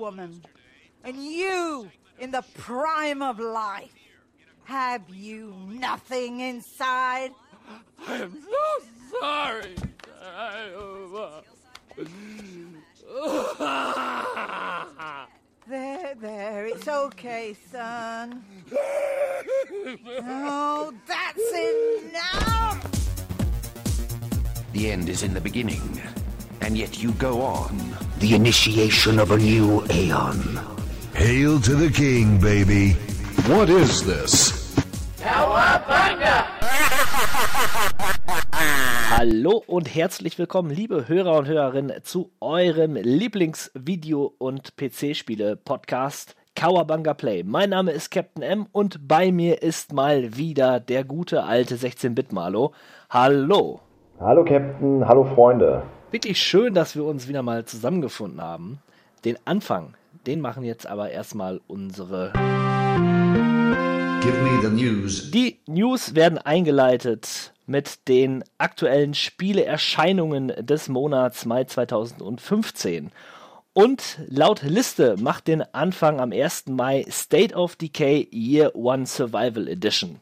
woman. And you, in the prime of life, have you nothing inside? I'm so sorry. There, there, it's okay, son. Oh, that's enough! The end is in the beginning, and yet you go on. The initiation of a new aeon. Hail to the king, baby. What is this? Hallo und herzlich willkommen, liebe Hörer und Hörerinnen, zu eurem Lieblingsvideo- und PC-Spiele-Podcast Cowabunga Play. Mein Name ist Captain M und bei mir ist mal wieder der gute alte 16-Bit-Malo. Hallo! Hallo Captain, hallo Freunde. Wirklich schön, dass wir uns wieder mal zusammengefunden haben. Den Anfang, den machen jetzt aber erstmal unsere. Give me the news. Die News werden eingeleitet mit den aktuellen Spieleerscheinungen des Monats Mai 2015. Und laut Liste macht den Anfang am 1. Mai State of Decay Year One Survival Edition.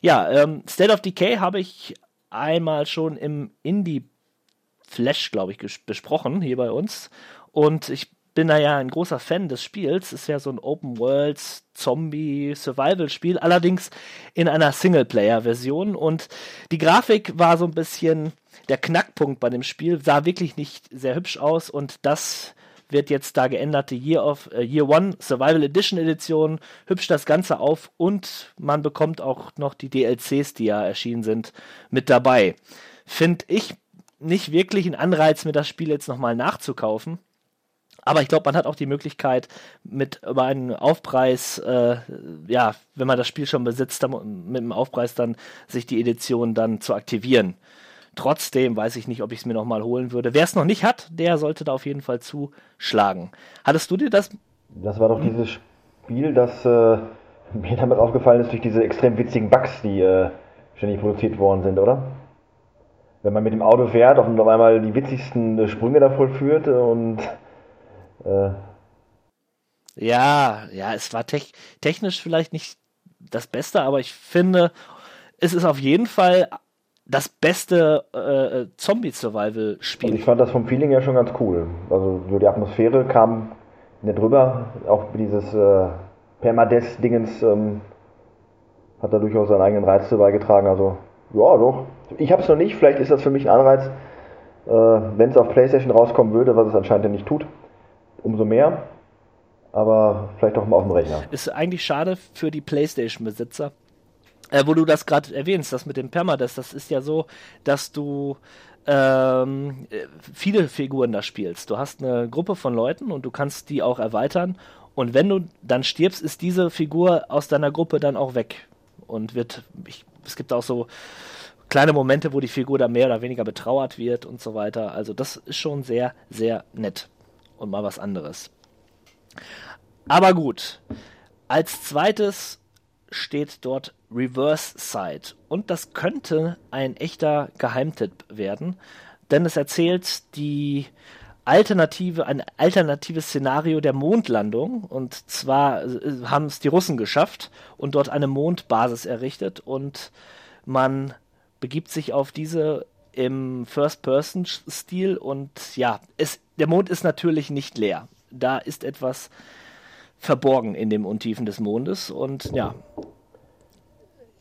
Ja, ähm, State of Decay habe ich einmal schon im Indie Flash, glaube ich, besprochen hier bei uns. Und ich bin da ja ein großer Fan des Spiels. Ist ja so ein Open World Zombie Survival Spiel, allerdings in einer Singleplayer-Version. Und die Grafik war so ein bisschen der Knackpunkt bei dem Spiel. Sah wirklich nicht sehr hübsch aus und das wird jetzt da geändert. Die Year of äh, Year One Survival Edition Edition hübscht das Ganze auf und man bekommt auch noch die DLCs, die ja erschienen sind, mit dabei. Finde ich nicht wirklich einen Anreiz, mir das Spiel jetzt nochmal nachzukaufen. Aber ich glaube, man hat auch die Möglichkeit, mit über einen Aufpreis, äh, ja, wenn man das Spiel schon besitzt, dann, mit einem Aufpreis dann sich die Edition dann zu aktivieren. Trotzdem weiß ich nicht, ob ich es mir nochmal holen würde. Wer es noch nicht hat, der sollte da auf jeden Fall zuschlagen. Hattest du dir das? Das war doch dieses Spiel, das äh, mir damit aufgefallen ist durch diese extrem witzigen Bugs, die äh, ständig produziert worden sind, oder? Wenn man mit dem Auto fährt und auf einmal die witzigsten Sprünge da vollführt und äh, Ja, ja, es war tech technisch vielleicht nicht das Beste, aber ich finde, es ist auf jeden Fall das beste äh, Zombie-Survival-Spiel. also ich fand das vom Feeling her schon ganz cool. Also so die Atmosphäre kam nicht drüber, auch dieses äh, Permadeath-Dingens ähm, hat da durchaus seinen eigenen Reiz zu beigetragen. Also ja, doch. Ich habe es noch nicht, vielleicht ist das für mich ein Anreiz, äh, wenn es auf Playstation rauskommen würde, was es anscheinend ja nicht tut, umso mehr. Aber vielleicht auch mal auf dem Rechner. Ist eigentlich schade für die PlayStation-Besitzer. Äh, wo du das gerade erwähnst, das mit dem Permadeath, das ist ja so, dass du ähm, äh, viele Figuren da spielst. Du hast eine Gruppe von Leuten und du kannst die auch erweitern. Und wenn du dann stirbst, ist diese Figur aus deiner Gruppe dann auch weg. Und wird, ich, es gibt auch so kleine Momente, wo die Figur dann mehr oder weniger betrauert wird und so weiter. Also das ist schon sehr, sehr nett. Und mal was anderes. Aber gut. Als zweites steht dort Reverse Side. Und das könnte ein echter Geheimtipp werden, denn es erzählt die alternative, ein alternatives Szenario der Mondlandung. Und zwar äh, haben es die Russen geschafft und dort eine Mondbasis errichtet und man begibt sich auf diese im First-Person-Stil und ja, es, der Mond ist natürlich nicht leer. Da ist etwas verborgen in dem Untiefen des Mondes und ja,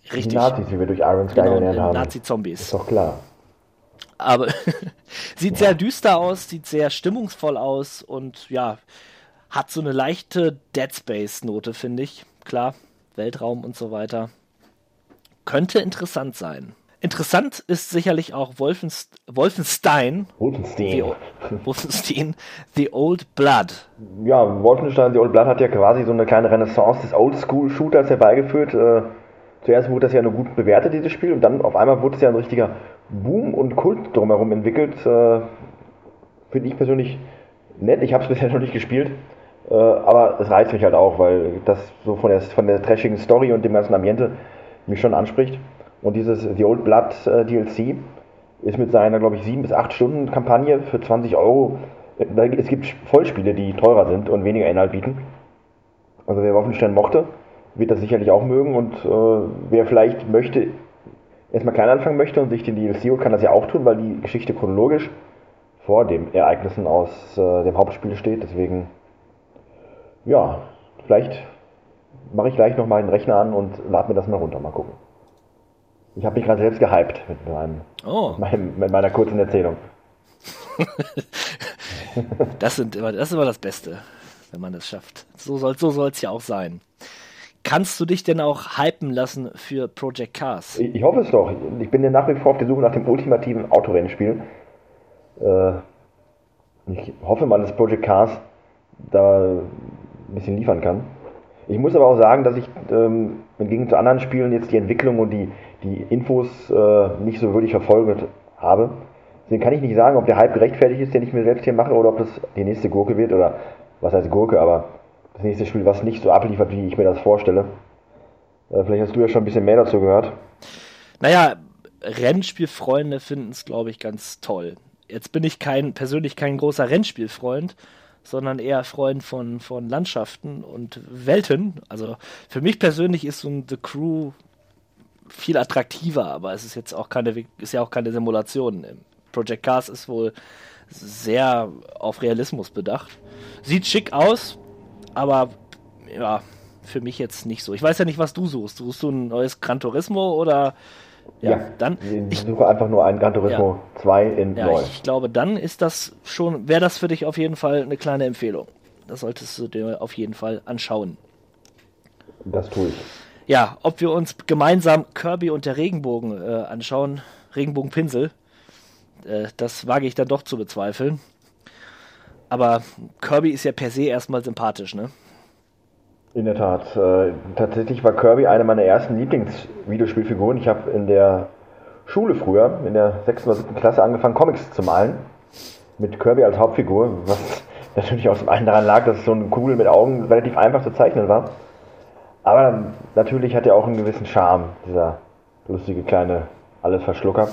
Die richtig. Nazis, wie wir durch Iron Sky Genau, gelernt haben. Nazi-Zombies. Ist doch klar. Aber sieht sehr düster aus, sieht sehr stimmungsvoll aus und ja, hat so eine leichte Dead Space-Note, finde ich. Klar, Weltraum und so weiter. Könnte interessant sein. Interessant ist sicherlich auch Wolfenst Wolfenstein, The, Wolfenstein. Wolfenstein, The Old Blood. Ja, Wolfenstein The Old Blood hat ja quasi so eine kleine Renaissance des Oldschool-Shooters herbeigeführt. Äh, zuerst wurde das ja nur gut bewertet, dieses Spiel, und dann auf einmal wurde es ja ein richtiger Boom und Kult drumherum entwickelt. Äh, Finde ich persönlich nett. Ich habe es bisher noch nicht gespielt, äh, aber es reizt mich halt auch, weil das so von der, von der trashigen Story und dem ganzen Ambiente mich schon anspricht. Und dieses The Old Blood äh, DLC ist mit seiner, glaube ich, 7 bis 8 Stunden Kampagne für 20 Euro es gibt Vollspiele, die teurer sind und weniger Inhalt bieten. Also wer Wolfenstein mochte, wird das sicherlich auch mögen und äh, wer vielleicht möchte, erstmal klein anfangen möchte und sich den DLC holt, kann das ja auch tun, weil die Geschichte chronologisch vor den Ereignissen aus äh, dem Hauptspiel steht. Deswegen, ja, vielleicht mache ich gleich noch mal den Rechner an und lade mir das mal runter. Mal gucken. Ich habe mich gerade selbst gehypt mit, meinem, Oh. mit, meinem, mit meiner kurzen Erzählung. Das, sind immer, das ist immer das Beste, wenn man das schafft. So soll so soll's ja auch sein. Kannst du dich denn auch hypen lassen für Project Cars? Ich, hoffe es doch. Ich bin ja nach wie vor auf der Suche nach dem ultimativen Autorennspiel. Äh, ich hoffe mal, dass Project Cars da ein bisschen liefern kann. Ich muss aber auch sagen, dass ich ähm, Gegensatz zu anderen Spielen jetzt die Entwicklung und die, die Infos äh, nicht so wirklich verfolgt habe. Deswegen kann ich nicht sagen, ob der Hype gerechtfertigt ist, den ich mir selbst hier mache, oder ob das die nächste Gurke wird, oder was heißt Gurke, aber das nächste Spiel, was nicht so abliefert, wie ich mir das vorstelle. Äh, vielleicht hast du ja schon ein bisschen mehr dazu gehört. Naja, Rennspielfreunde finden es, glaube ich, ganz toll. Jetzt bin ich kein, persönlich kein großer Rennspielfreund, sondern eher Freund von, von Landschaften und Welten. Also für mich persönlich ist so ein The Crew viel attraktiver, aber es ist jetzt auch keine, ist ja auch keine Simulation. Project Cars ist wohl sehr auf Realismus bedacht. Sieht schick aus, aber ja, für mich jetzt nicht so. Ich weiß ja nicht, was du suchst. Suchst du ein neues Gran Turismo oder ja, dann Ich suche einfach nur ein Gran Turismo 2 in ja, neu. ich glaube, dann ist das schon, wäre das für dich auf jeden Fall eine kleine Empfehlung. Das solltest du dir auf jeden Fall anschauen. Das tue ich. Ja, ob wir uns gemeinsam Kirby und der Regenbogen äh, anschauen, Regenbogenpinsel, äh, das wage ich dann doch zu bezweifeln. Aber Kirby ist ja per se erstmal sympathisch, ne? In der Tat. Äh, tatsächlich war Kirby eine meiner ersten Lieblingsvideospielfiguren. Ich habe in der Schule früher, in der 6. oder 7. Klasse, angefangen, Comics zu malen. Mit Kirby als Hauptfigur, was natürlich auch zum einen daran lag, dass so eine Kugel mit Augen relativ einfach zu zeichnen war. Aber natürlich hat er auch einen gewissen Charme, dieser lustige kleine Allesverschlucker.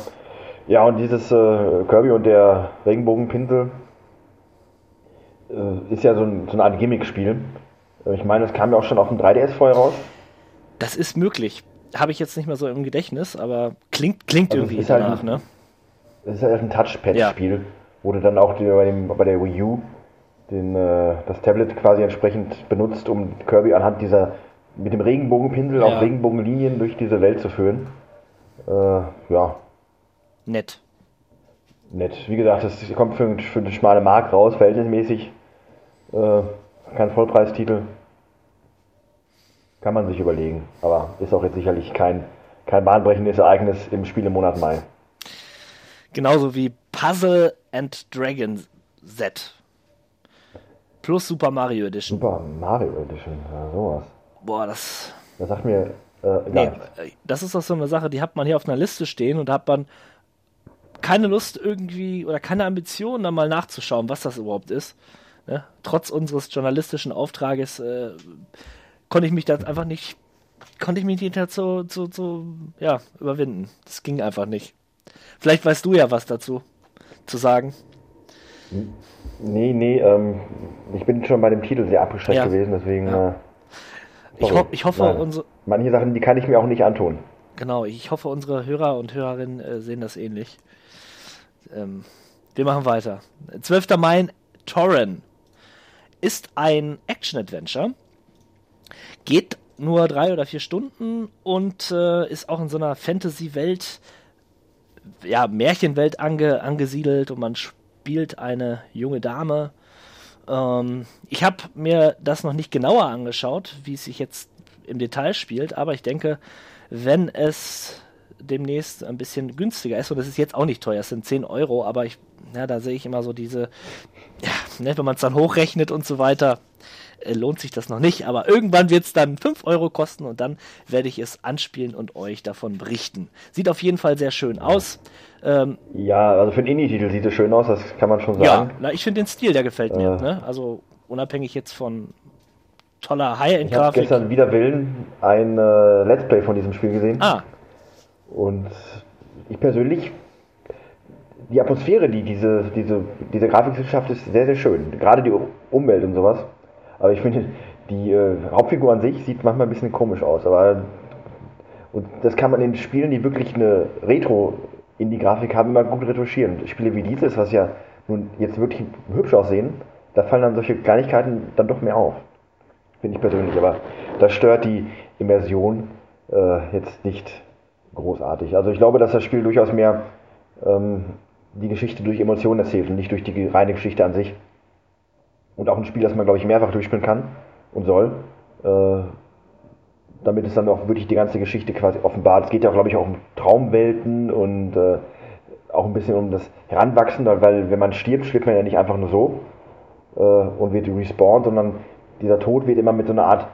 Ja, und dieses äh, Kirby und der Regenbogenpinsel äh, ist ja so, ein, so eine Art Gimmick-Spiel. Äh, Ich meine, es kam ja auch schon auf dem 3DS vorher raus. Das ist möglich. Habe ich jetzt nicht mehr so im Gedächtnis, aber klingt, klingt Also irgendwie ist halt danach, ein- ne? Es ist halt ein Touchpad-Spiel, wo du dann auch die, bei, dem, bei der Wii U den, äh, das Tablet quasi entsprechend benutzt, um Kirby anhand dieser, mit dem Regenbogenpinsel Ja. auf Regenbogenlinien durch diese Welt zu führen. Äh, ja, Nett. nett. Wie gesagt, das kommt für, für eine schmale Mark raus, verhältnismäßig. Äh, kein Vollpreistitel. Kann man sich überlegen, aber ist auch jetzt sicherlich kein, kein bahnbrechendes Ereignis im Spielemonat Mai. Genauso wie Puzzle and Dragon Z. Plus Super Mario Edition. Super Mario Edition, ja, sowas. Boah, das. Das sagt mir äh, Nee, äh, das ist doch so eine Sache, die hat man hier auf einer Liste stehen und da hat man keine Lust irgendwie oder keine Ambition, da mal nachzuschauen, was das überhaupt ist. Ne? Trotz unseres journalistischen Auftrages äh, konnte ich mich da einfach nicht, konnte ich mich nicht dazu zu, zu, ja, überwinden. Das ging einfach nicht. Vielleicht weißt du ja was dazu zu sagen. Nee, nee, ähm, ich bin schon bei dem Titel sehr abgeschreckt Ja. gewesen, deswegen. Ja. Äh, Ich, ho ich hoffe, Nein. unsere, Manche Sachen, die kann ich mir auch nicht antun. Genau, ich hoffe, unsere Hörer und Hörerinnen äh, sehen das ähnlich. Ähm, wir machen weiter. 12. Mai, Torren ist ein Action-Adventure. Geht nur drei oder vier Stunden und äh, ist auch in so einer Fantasy-Welt, ja, Märchenwelt ange angesiedelt und man spielt eine junge Dame. Ähm, ich habe mir das noch nicht genauer angeschaut, wie es sich jetzt im Detail spielt, aber ich denke, wenn es demnächst ein bisschen günstiger ist, und es ist jetzt auch nicht teuer, es sind 10 Euro, aber ich, ja, da sehe ich immer so diese, ja, ne, wenn man es dann hochrechnet und so weiter, äh, lohnt sich das noch nicht, aber irgendwann wird es dann 5 Euro kosten und dann werde ich es anspielen und euch davon berichten. Sieht auf jeden Fall sehr schön aus. Ähm, Ja, also für einen Indie-Titel sieht es schön aus, das kann man schon ja, sagen. na, ich finde den Stil, der gefällt mir. Äh. Ne? Also unabhängig jetzt von toller Ich habe High-End-Grafik. gestern wider Willen ein äh, Let's Play von diesem Spiel gesehen. Ah, Und ich persönlich, die Atmosphäre, die diese, diese, diese Grafik schafft, ist sehr, sehr schön. Gerade die Umwelt und sowas. Aber ich finde, die äh, Hauptfigur an sich sieht manchmal ein bisschen komisch aus. Aber und das kann man in Spielen, die wirklich eine Retro in die Grafik haben, immer gut retuschieren. Spiele wie dieses, was ja nun jetzt wirklich hübsch aussehen, da fallen dann solche Kleinigkeiten dann doch mehr auf. Finde ich persönlich. Aber das stört die Immersion äh, jetzt nicht großartig. Also ich glaube, dass das Spiel durchaus mehr ähm, die Geschichte durch Emotionen erzählt und nicht durch die reine Geschichte an sich. Und auch ein Spiel, das man, glaube ich, mehrfach durchspielen kann und soll. Äh, damit es dann auch wirklich die ganze Geschichte quasi offenbart. Es geht ja, glaube ich, auch um Traumwelten und äh, auch ein bisschen um das Heranwachsen, weil wenn man stirbt, stirbt man ja nicht einfach nur so äh, und wird respawned, sondern dieser Tod wird immer mit so einer Art,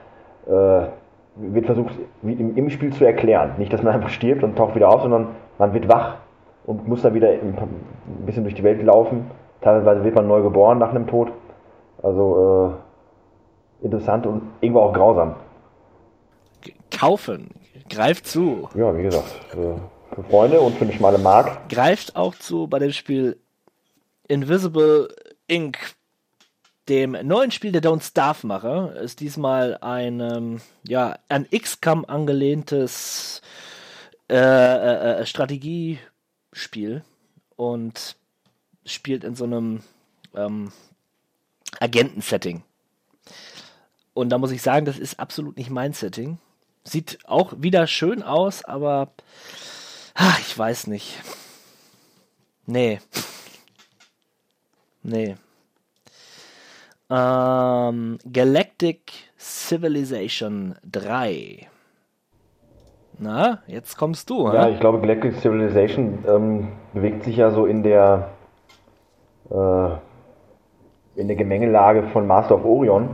äh, wird versucht im, im, Spiel zu erklären. Nicht, dass man einfach stirbt und taucht wieder auf, sondern man wird wach und muss dann wieder ein bisschen durch die Welt laufen. Teilweise wird man neu geboren nach einem Tod. Also äh, interessant und irgendwo auch grausam kaufen. Greift zu. Ja, wie gesagt, äh, für Freunde und für eine schmale Mark. Greift auch zu bei dem Spiel Invisible Inc., dem neuen Spiel der Don't Starve Macher. Ist diesmal ein, ähm, ja, an XCOM angelehntes äh, äh, äh, Strategiespiel und spielt in so einem ähm, Agentensetting. Und da muss ich sagen, das ist absolut nicht mein Setting. Sieht auch wieder schön aus, aber ach, ich weiß nicht. Nee. Nee. Ähm, Galactic Civilization 3. Na, jetzt kommst du. Ja, ich glaube, Galactic Civilization ähm, bewegt sich ja so in der äh, in der Gemengelage von Master of Orion,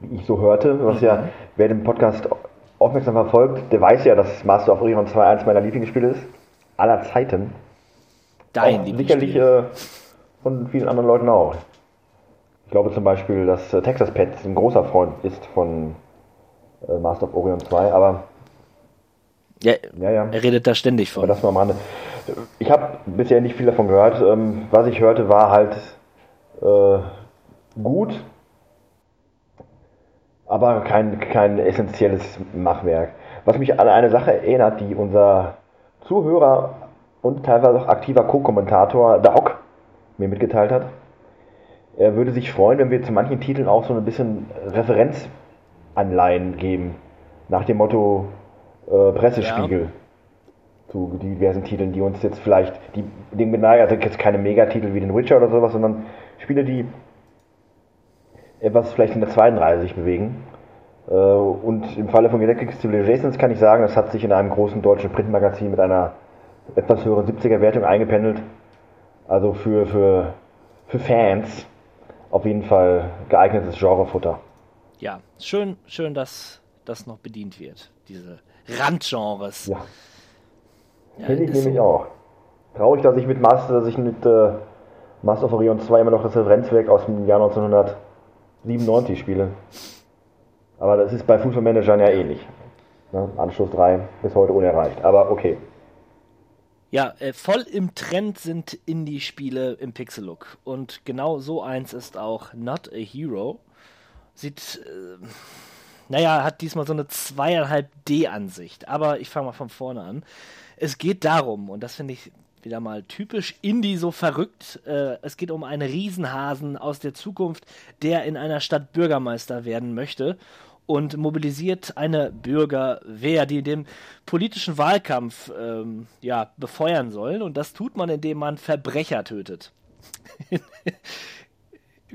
wie ich so hörte, was mhm. ja, wer den Podcast aufmerksam verfolgt, der weiß ja, dass Master of Orion 2 eins meiner Lieblingsspiele ist. Aller Zeiten. Dein auch Sicherlich äh, von vielen anderen Leuten auch. Ich glaube zum Beispiel, dass äh, Texas Pets ein großer Freund ist von äh, Master of Orion 2, aber. Ja, ja, ja, er redet da ständig von. Aber das Rande. Ich habe bisher nicht viel davon gehört. Ähm, was ich hörte, war halt äh, gut, aber kein, kein essentielles Machwerk. Was mich an eine Sache erinnert, die unser Zuhörer und teilweise auch aktiver Co-Kommentator Doc mir mitgeteilt hat. Er würde sich freuen, wenn wir zu manchen Titeln auch so ein bisschen Referenzanleihen geben. Nach dem Motto äh, Pressespiegel. Ja. Zu diversen Titeln, die uns jetzt vielleicht, die, den also jetzt keine Megatitel wie den Witcher oder sowas, sondern Spiele, die etwas vielleicht in der zweiten Reihe sich bewegen. Äh, und im Falle von Galactic Civilizations kann ich sagen, es hat sich in einem großen deutschen Printmagazin mit einer etwas höheren 70er Wertung eingependelt. Also für, für, für Fans auf jeden Fall geeignetes Genrefutter. Ja, schön, schön, dass das noch bedient wird, diese Randgenres. Ja. ja Finde ich nämlich so. auch. Traurig, dass ich mit Master, dass ich mit äh, Master of Orion 2 immer noch das Referenzwerk aus dem Jahr 1900 97 Spiele. Aber das ist bei Fußballmanagern ja ähnlich. Ne? Anschluss 3 bis heute unerreicht. Aber okay. Ja, äh, voll im Trend sind Indie-Spiele im Pixel-Look. Und genau so eins ist auch Not a Hero. Sieht, äh, naja, hat diesmal so eine zweieinhalb D-Ansicht. Aber ich fange mal von vorne an. Es geht darum, und das finde ich wieder mal typisch Indie so verrückt. Äh, es geht um einen Riesenhasen aus der Zukunft, der in einer Stadt Bürgermeister werden möchte und mobilisiert eine Bürgerwehr, die den politischen Wahlkampf ähm, ja, befeuern sollen. Und das tut man, indem man Verbrecher tötet.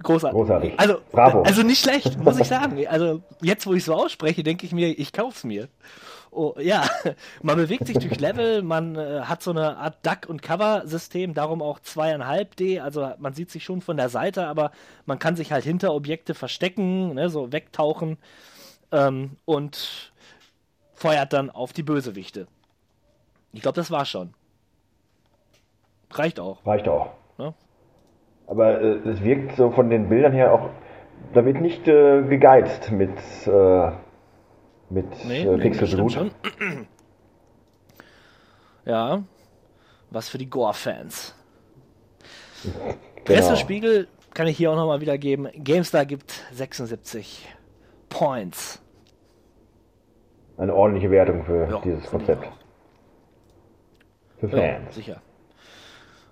Großartig. Großartig. Also, Bravo. also nicht schlecht, muss ich sagen. Also jetzt, wo ich so ausspreche, denke ich mir, ich kauf's mir. Oh, ja, man bewegt sich durch Level, man äh, hat so eine Art Duck- und Cover-System, darum auch zweieinhalb D, also man sieht sich schon von der Seite, aber man kann sich halt hinter Objekte verstecken, ne, so wegtauchen ähm, und feuert dann auf die Bösewichte. Ich glaube, das war schon. Reicht auch. Reicht auch. Aber äh, es wirkt so von den Bildern her auch, da wird nicht äh, gegeizt mit äh, mit nee, äh, Ja, was für die Gore-Fans. Pressespiegel kann ich hier auch nochmal wiedergeben. GameStar gibt 76 Points. Eine ordentliche Wertung für Ja, dieses Konzept. Für Ja, Fans. sicher.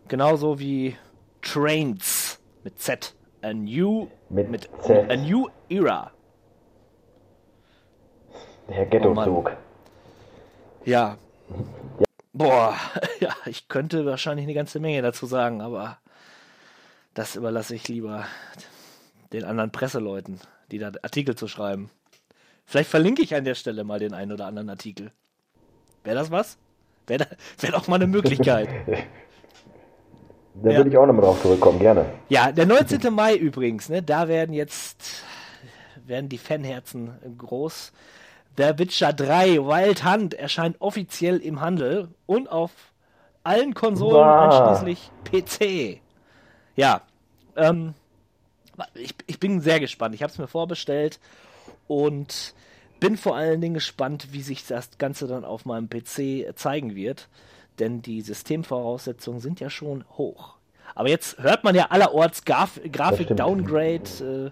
Genauso wie Trains mit Z. A new, Mit mit Z. A New Era. Der Oh Ghetto-Zug. Ja. Boah, ja, ich könnte wahrscheinlich eine ganze Menge dazu sagen, aber das überlasse ich lieber den anderen Presseleuten, die da Artikel zu schreiben. Vielleicht verlinke ich an der Stelle mal den einen oder anderen Artikel. Wäre das was? Wäre wär doch mal eine Möglichkeit. da ja. würde ich auch nochmal drauf zurückkommen, gerne. Ja, der 19. Mai übrigens, ne, da werden jetzt werden die Fanherzen groß. The Witcher 3 Wild Hunt erscheint offiziell im Handel und auf allen Konsolen Wow. einschließlich PC. Ja, ähm, ich, ich bin sehr gespannt. Ich habe es mir vorbestellt und bin vor allen Dingen gespannt, wie sich das Ganze dann auf meinem PC zeigen wird. Denn die Systemvoraussetzungen sind ja schon hoch. Aber jetzt hört man ja allerorts Graf Das Grafik stimmt. Downgrade, äh,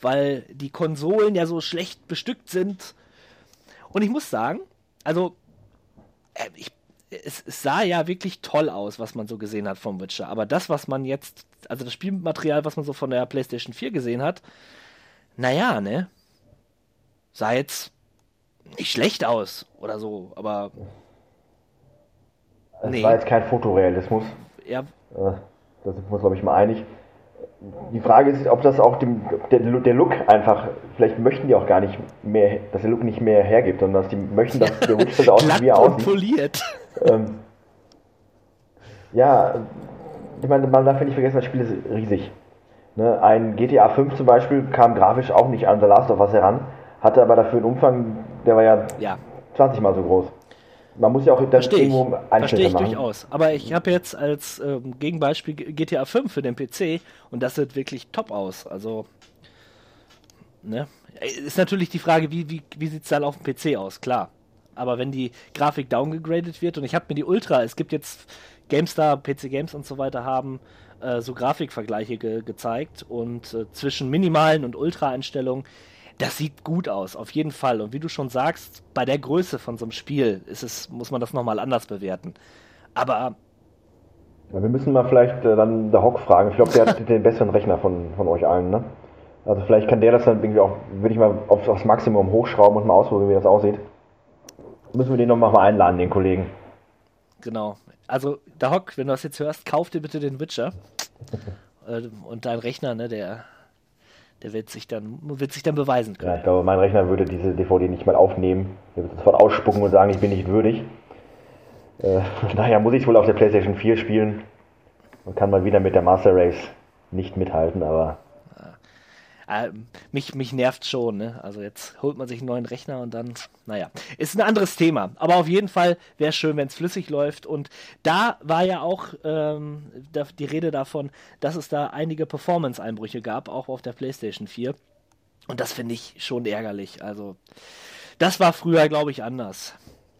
weil die Konsolen ja so schlecht bestückt sind. Und ich muss sagen, also äh, ich, es, es sah ja wirklich toll aus, was man so gesehen hat vom Witcher. Aber das, was man jetzt, also das Spielmaterial, was man so von der PlayStation 4 gesehen hat, naja, ne? Sah jetzt nicht schlecht aus oder so, aber Es Nee. war jetzt kein Fotorealismus. ja, Äh, Da sind wir uns, glaube ich, mal einig. Die Frage ist, ob das auch dem, der, der Look einfach, vielleicht möchten die auch gar nicht mehr, dass der Look nicht mehr hergibt, sondern dass die möchten, dass der so aussieht, glatt wie er aussieht. poliert. Ähm, ja, ich meine, man darf ja nicht vergessen, das Spiel ist riesig. Ne? Ein GTA 5 zum Beispiel kam grafisch auch nicht an The Last of Us heran, hatte aber dafür einen Umfang, der war ja Ja, 20 mal so groß. Man muss ja auch verstehe ich. irgendwo Verstehe ich machen. durchaus. Aber ich habe jetzt als ähm, Gegenbeispiel GTA 5 für den PC und das sieht wirklich top aus. Also, ne? Ist natürlich die Frage, wie, wie, wie sieht es dann auf dem PC aus? Klar. Aber wenn die Grafik downgegradet wird und ich habe mir die Ultra, es gibt jetzt GameStar, PC Games und so weiter haben äh, so Grafikvergleiche ge gezeigt und äh, zwischen minimalen und Ultra-Einstellungen, das sieht gut aus, auf jeden Fall. Und wie du schon sagst, bei der Größe von so einem Spiel ist es, muss man das nochmal anders bewerten. Aber Ja, wir müssen mal vielleicht äh, dann der Hock fragen. Ich glaube, der hat den besseren Rechner von, von euch allen, ne? Also vielleicht kann der das dann irgendwie auch, würde ich mal auf, aufs Maximum hochschrauben und mal ausprobieren, wie das aussieht. Müssen wir den noch mal einladen, den Kollegen. genau. Also, der Hock, wenn du das jetzt hörst, kauf dir bitte den Witcher. äh, und dein Rechner, ne, der, der wird sich dann, wird sich dann beweisen Ja, können. ich glaube, mein Rechner würde diese DVD nicht mal aufnehmen. Der würde sofort ausspucken und sagen, ich bin nicht würdig. Äh, daher muss ich es wohl auf der PlayStation 4 spielen und kann mal wieder mit der Master Race nicht mithalten, aber Äh, mich, mich nervt schon, ne? Also jetzt holt man sich einen neuen Rechner und dann, naja, ist ein anderes Thema. Aber auf jeden Fall wäre schön, wenn es flüssig läuft. Und da war ja auch ähm, die Rede davon, dass es da einige Performance-Einbrüche gab, auch auf der PlayStation 4. Und das finde ich schon ärgerlich. Also, das war früher, glaube ich, anders.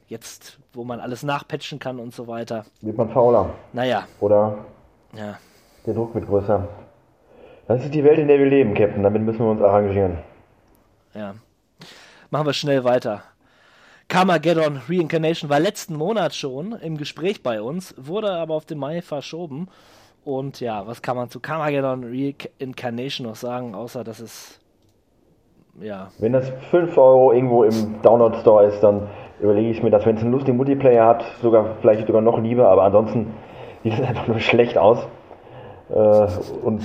Jetzt, wo man alles nachpatchen kann und so weiter. wird man fauler. Naja, Oder ja. der Druck wird größer. Das ist die Welt, in der wir leben, Captain. Damit müssen wir uns arrangieren. Ja. Machen wir schnell weiter. Carmageddon Reincarnation war letzten Monat schon im Gespräch bei uns, wurde aber auf den Mai verschoben. Und ja, was kann man zu Carmageddon Reincarnation noch sagen, außer dass es ja, Wenn das 5 Euro irgendwo im Download Store ist, dann überlege ich mir das, wenn es einen lustigen Multiplayer hat, sogar vielleicht sogar noch lieber, aber ansonsten sieht es einfach nur schlecht aus. Äh, und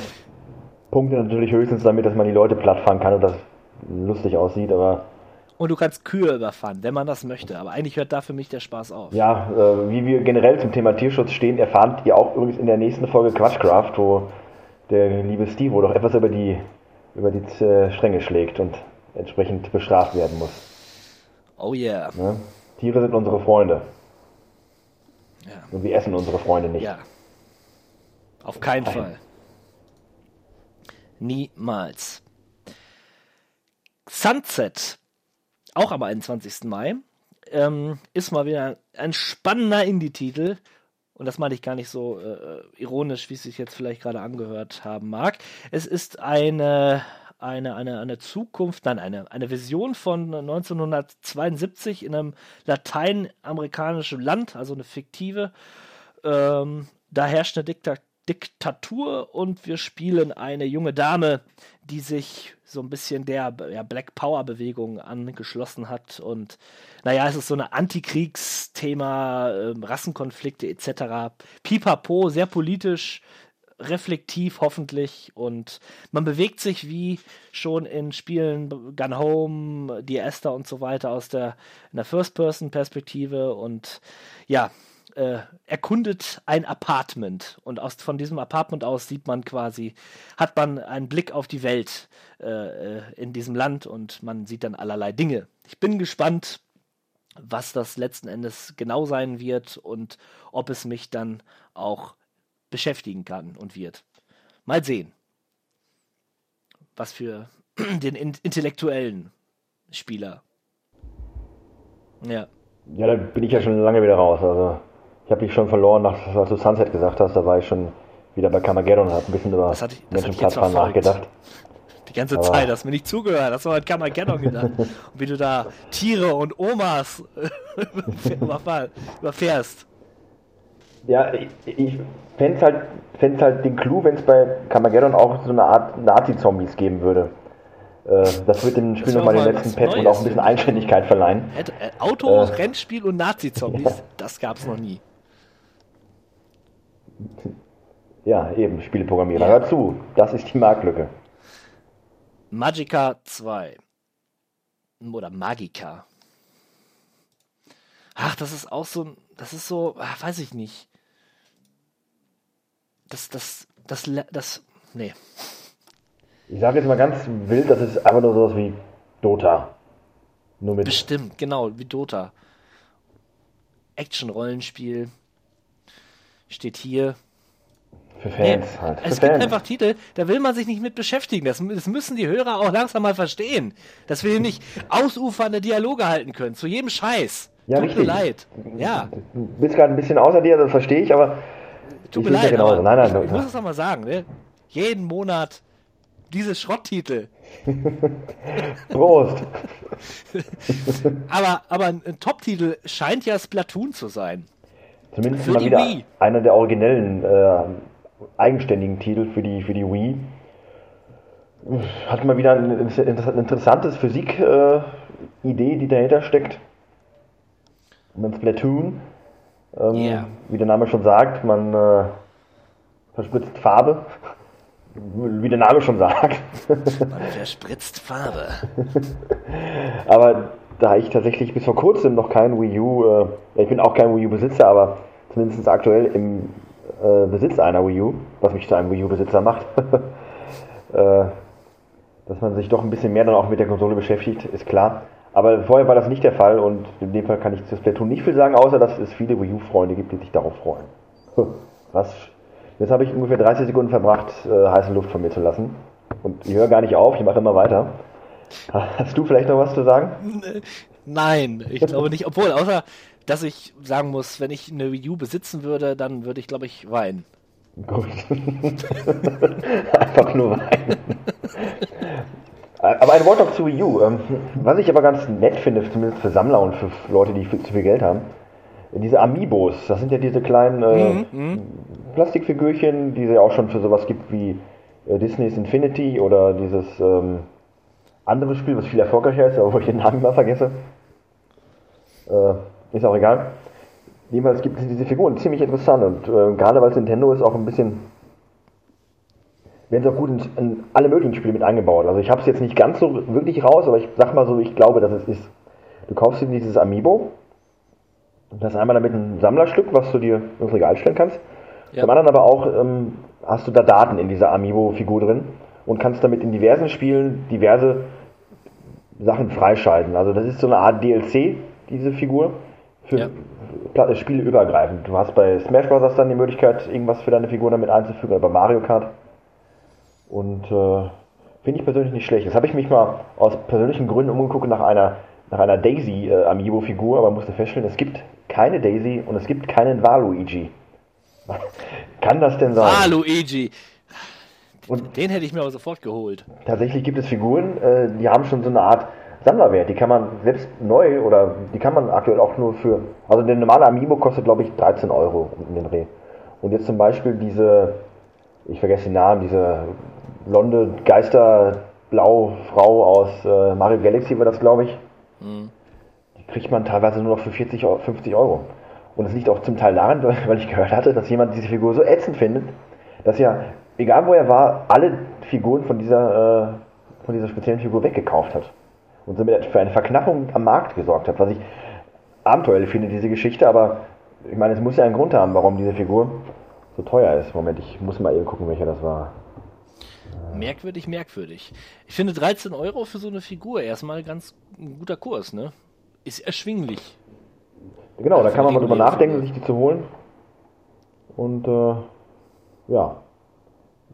Punkte natürlich höchstens damit, dass man die Leute platt fahren kann und das lustig aussieht, aber und du kannst Kühe überfahren, wenn man das möchte. Aber eigentlich hört da für mich der Spaß auf. ja, äh, wie wir generell zum Thema Tierschutz stehen, erfahrt ihr auch übrigens in der nächsten Folge Quatschcraft, wo der liebe Steve wohl doch etwas über die über die äh, Stränge schlägt und entsprechend bestraft werden muss. Oh yeah. Ne? Tiere sind unsere Freunde. Ja. Und wir essen unsere Freunde nicht. Ja. Auf keinen Nein. Fall. Niemals. Sunset, auch am 21. Mai, ähm, ist mal wieder ein spannender Indie-Titel. und das meine ich gar nicht so äh, ironisch, wie es sich jetzt vielleicht gerade angehört haben mag. Es ist eine, eine, eine, eine Zukunft, nein, eine, eine Vision von 1972 in einem lateinamerikanischen Land, also eine fiktive. Ähm, da herrscht eine Diktatur. Diktatur und wir spielen eine junge Dame, die sich so ein bisschen der ja, Black Power Bewegung angeschlossen hat und naja, es ist so ein Antikriegsthema, äh, Rassenkonflikte etc. Pipapo, sehr politisch, reflektiv hoffentlich und man bewegt sich wie schon in Spielen Gun Home, Die Esther und so weiter aus der, der First-Person-Perspektive und ja, äh, erkundet ein Apartment und aus, von diesem Apartment aus sieht man quasi, hat man einen Blick auf die Welt äh, äh, in diesem Land und man sieht dann allerlei Dinge. Ich bin gespannt, was das letzten Endes genau sein wird und ob es mich dann auch beschäftigen kann und wird. Mal sehen. Was für den intellektuellen Spieler. Ja. Ja, da bin ich ja schon lange wieder raus. Also ich habe dich schon verloren, nach, als du Sunset gesagt hast. Da war ich schon wieder bei Carmageddon und habe ein bisschen über Menschenplattfahren nachgedacht. Die ganze Aber Zeit hast du mir nicht zugehört, hast du mal Carmageddon gedacht. und wie du da Tiere und Omas überfährst. Ja, ich, ich fände es halt, fänd's halt den Clou, wenn es bei Carmageddon auch so eine Art Nazi-Zombies geben würde. Äh, das wird dem Spiel nochmal den letzten Pet und auch ein bisschen Einständigkeit verleihen. Auto, äh, Rennspiel und Nazi-Zombies, das gab es noch nie. Ja, eben, Spieleprogrammierer. Ja. Hör zu, das ist die Marktlücke. Magica 2. Oder Magica. Ach, das ist auch so, das ist so, ach, weiß ich nicht. Das, das, das, das, nee. Ich sage jetzt mal ganz wild, das ist einfach nur sowas wie Dota. Nur mit Bestimmt, genau, wie Dota. Action-Rollenspiel. Steht hier. Für Fans nee, halt. Für es Fans. gibt einfach Titel, da will man sich nicht mit beschäftigen. Das, das, müssen die Hörer auch langsam mal verstehen. Dass wir hier nicht ausufernde Dialoge halten können. Zu jedem Scheiß. Ja, Tut richtig. mir leid. Ja. Du bist gerade ein bisschen außer dir, das verstehe ich, aber. Tut mir leid. Nein, nein, ich, ich muss es nochmal sagen, ne? Jeden Monat diese Schrotttitel. Prost! aber, aber ein Top-Titel scheint ja Splatoon zu sein. Zumindest für mal wieder Wii. einer der originellen äh, eigenständigen Titel für die, für die Wii. Hat mal wieder ein, ein interessantes Physik-Idee, äh, die dahinter steckt. Und Splatoon, ähm, yeah. wie der Name schon sagt, man äh, verspritzt Farbe wie der Name schon sagt. Man verspritzt Farbe. aber da ich tatsächlich bis vor kurzem noch kein Wii U, äh, ich bin auch kein Wii U Besitzer, aber zumindest aktuell im äh, Besitz einer Wii U, was mich zu einem Wii U Besitzer macht, äh, dass man sich doch ein bisschen mehr dann auch mit der Konsole beschäftigt, ist klar. Aber vorher war das nicht der Fall und in dem Fall kann ich zu Splatoon nicht viel sagen, außer dass es viele Wii U-Freunde gibt, die sich darauf freuen. Was Jetzt habe ich ungefähr 30 Sekunden verbracht, äh, heiße Luft von mir zu lassen. Und ich höre gar nicht auf, ich mache immer weiter. Hast du vielleicht noch was zu sagen? Nein, ich glaube nicht. Obwohl, außer, dass ich sagen muss, wenn ich eine Wii U besitzen würde, dann würde ich, glaube ich, weinen. Gut. Einfach nur weinen. aber ein Wort noch zu Wii U. Ähm, was ich aber ganz nett finde, zumindest für Sammler und für Leute, die zu viel Geld haben, diese Amiibos, das sind ja diese kleinen äh, mhm, mhm. Plastikfigürchen, die es ja auch schon für sowas gibt wie äh, Disney's Infinity oder dieses ähm, andere Spiel, was viel erfolgreicher ist, aber wo ich den Namen immer vergesse. Äh, ist auch egal. Jedenfalls gibt es diese Figuren ziemlich interessant und äh, gerade weil es Nintendo ist, auch ein bisschen werden sie auch gut in, in, alle möglichen Spiele mit eingebaut. Also ich habe es jetzt nicht ganz so wirklich raus, aber ich sag mal so, ich glaube, dass es ist. Du kaufst dir dieses Amiibo das ist einmal damit ein Sammlerstück, was du dir ins Regal stellen kannst. Ja. Zum anderen aber auch ähm, hast du da Daten in dieser Amiibo-Figur drin und kannst damit in diversen Spielen diverse Sachen freischalten. Also das ist so eine Art DLC, diese Figur, für ja. Spiele übergreifend. Du hast bei Smash Bros. dann die Möglichkeit, irgendwas für deine Figur damit einzufügen, oder bei Mario Kart. Und äh, finde ich persönlich nicht schlecht. Das habe ich mich mal aus persönlichen Gründen umgeguckt nach einer nach einer Daisy äh, Amiibo-Figur, aber musste feststellen, es gibt keine Daisy und es gibt keinen Waluigi. Kann das denn sein? Ah, Luigi. Und- Den hätte ich mir aber sofort geholt. Tatsächlich gibt es Figuren, äh, die haben schon so eine Art Sammlerwert. Die kann man selbst neu oder die kann man aktuell auch nur für. Also der normale Amiibo kostet, glaube ich, 13 Euro in den Dreh. Und jetzt zum Beispiel diese, ich vergesse den Namen, diese blonde Geisterblau Frau aus äh, Mario Galaxy war das, glaube ich. Die kriegt man teilweise nur noch für 40, Euro- 50 Euro. Und es liegt auch zum Teil daran, weil weil ich gehört hatte, dass jemand diese Figur so ätzend findet, dass er, egal wo er war, alle Figuren von dieser, äh, von dieser speziellen Figur weggekauft hat. Und somit für eine Verknappung am Markt gesorgt hat, was ich abenteuerlich finde, diese Geschichte, aber ich meine, es muss ja einen Grund haben, warum diese Figur so teuer ist. Moment, ich muss mal eben gucken, welcher das war. Merkwürdig, merkwürdig. Ich finde 13 Euro für so eine Figur erstmal ganz ein guter Kurs, ne? Ist erschwinglich. Genau, da für kann man mal drüber nachdenken, sich die zu holen. Und äh, ja.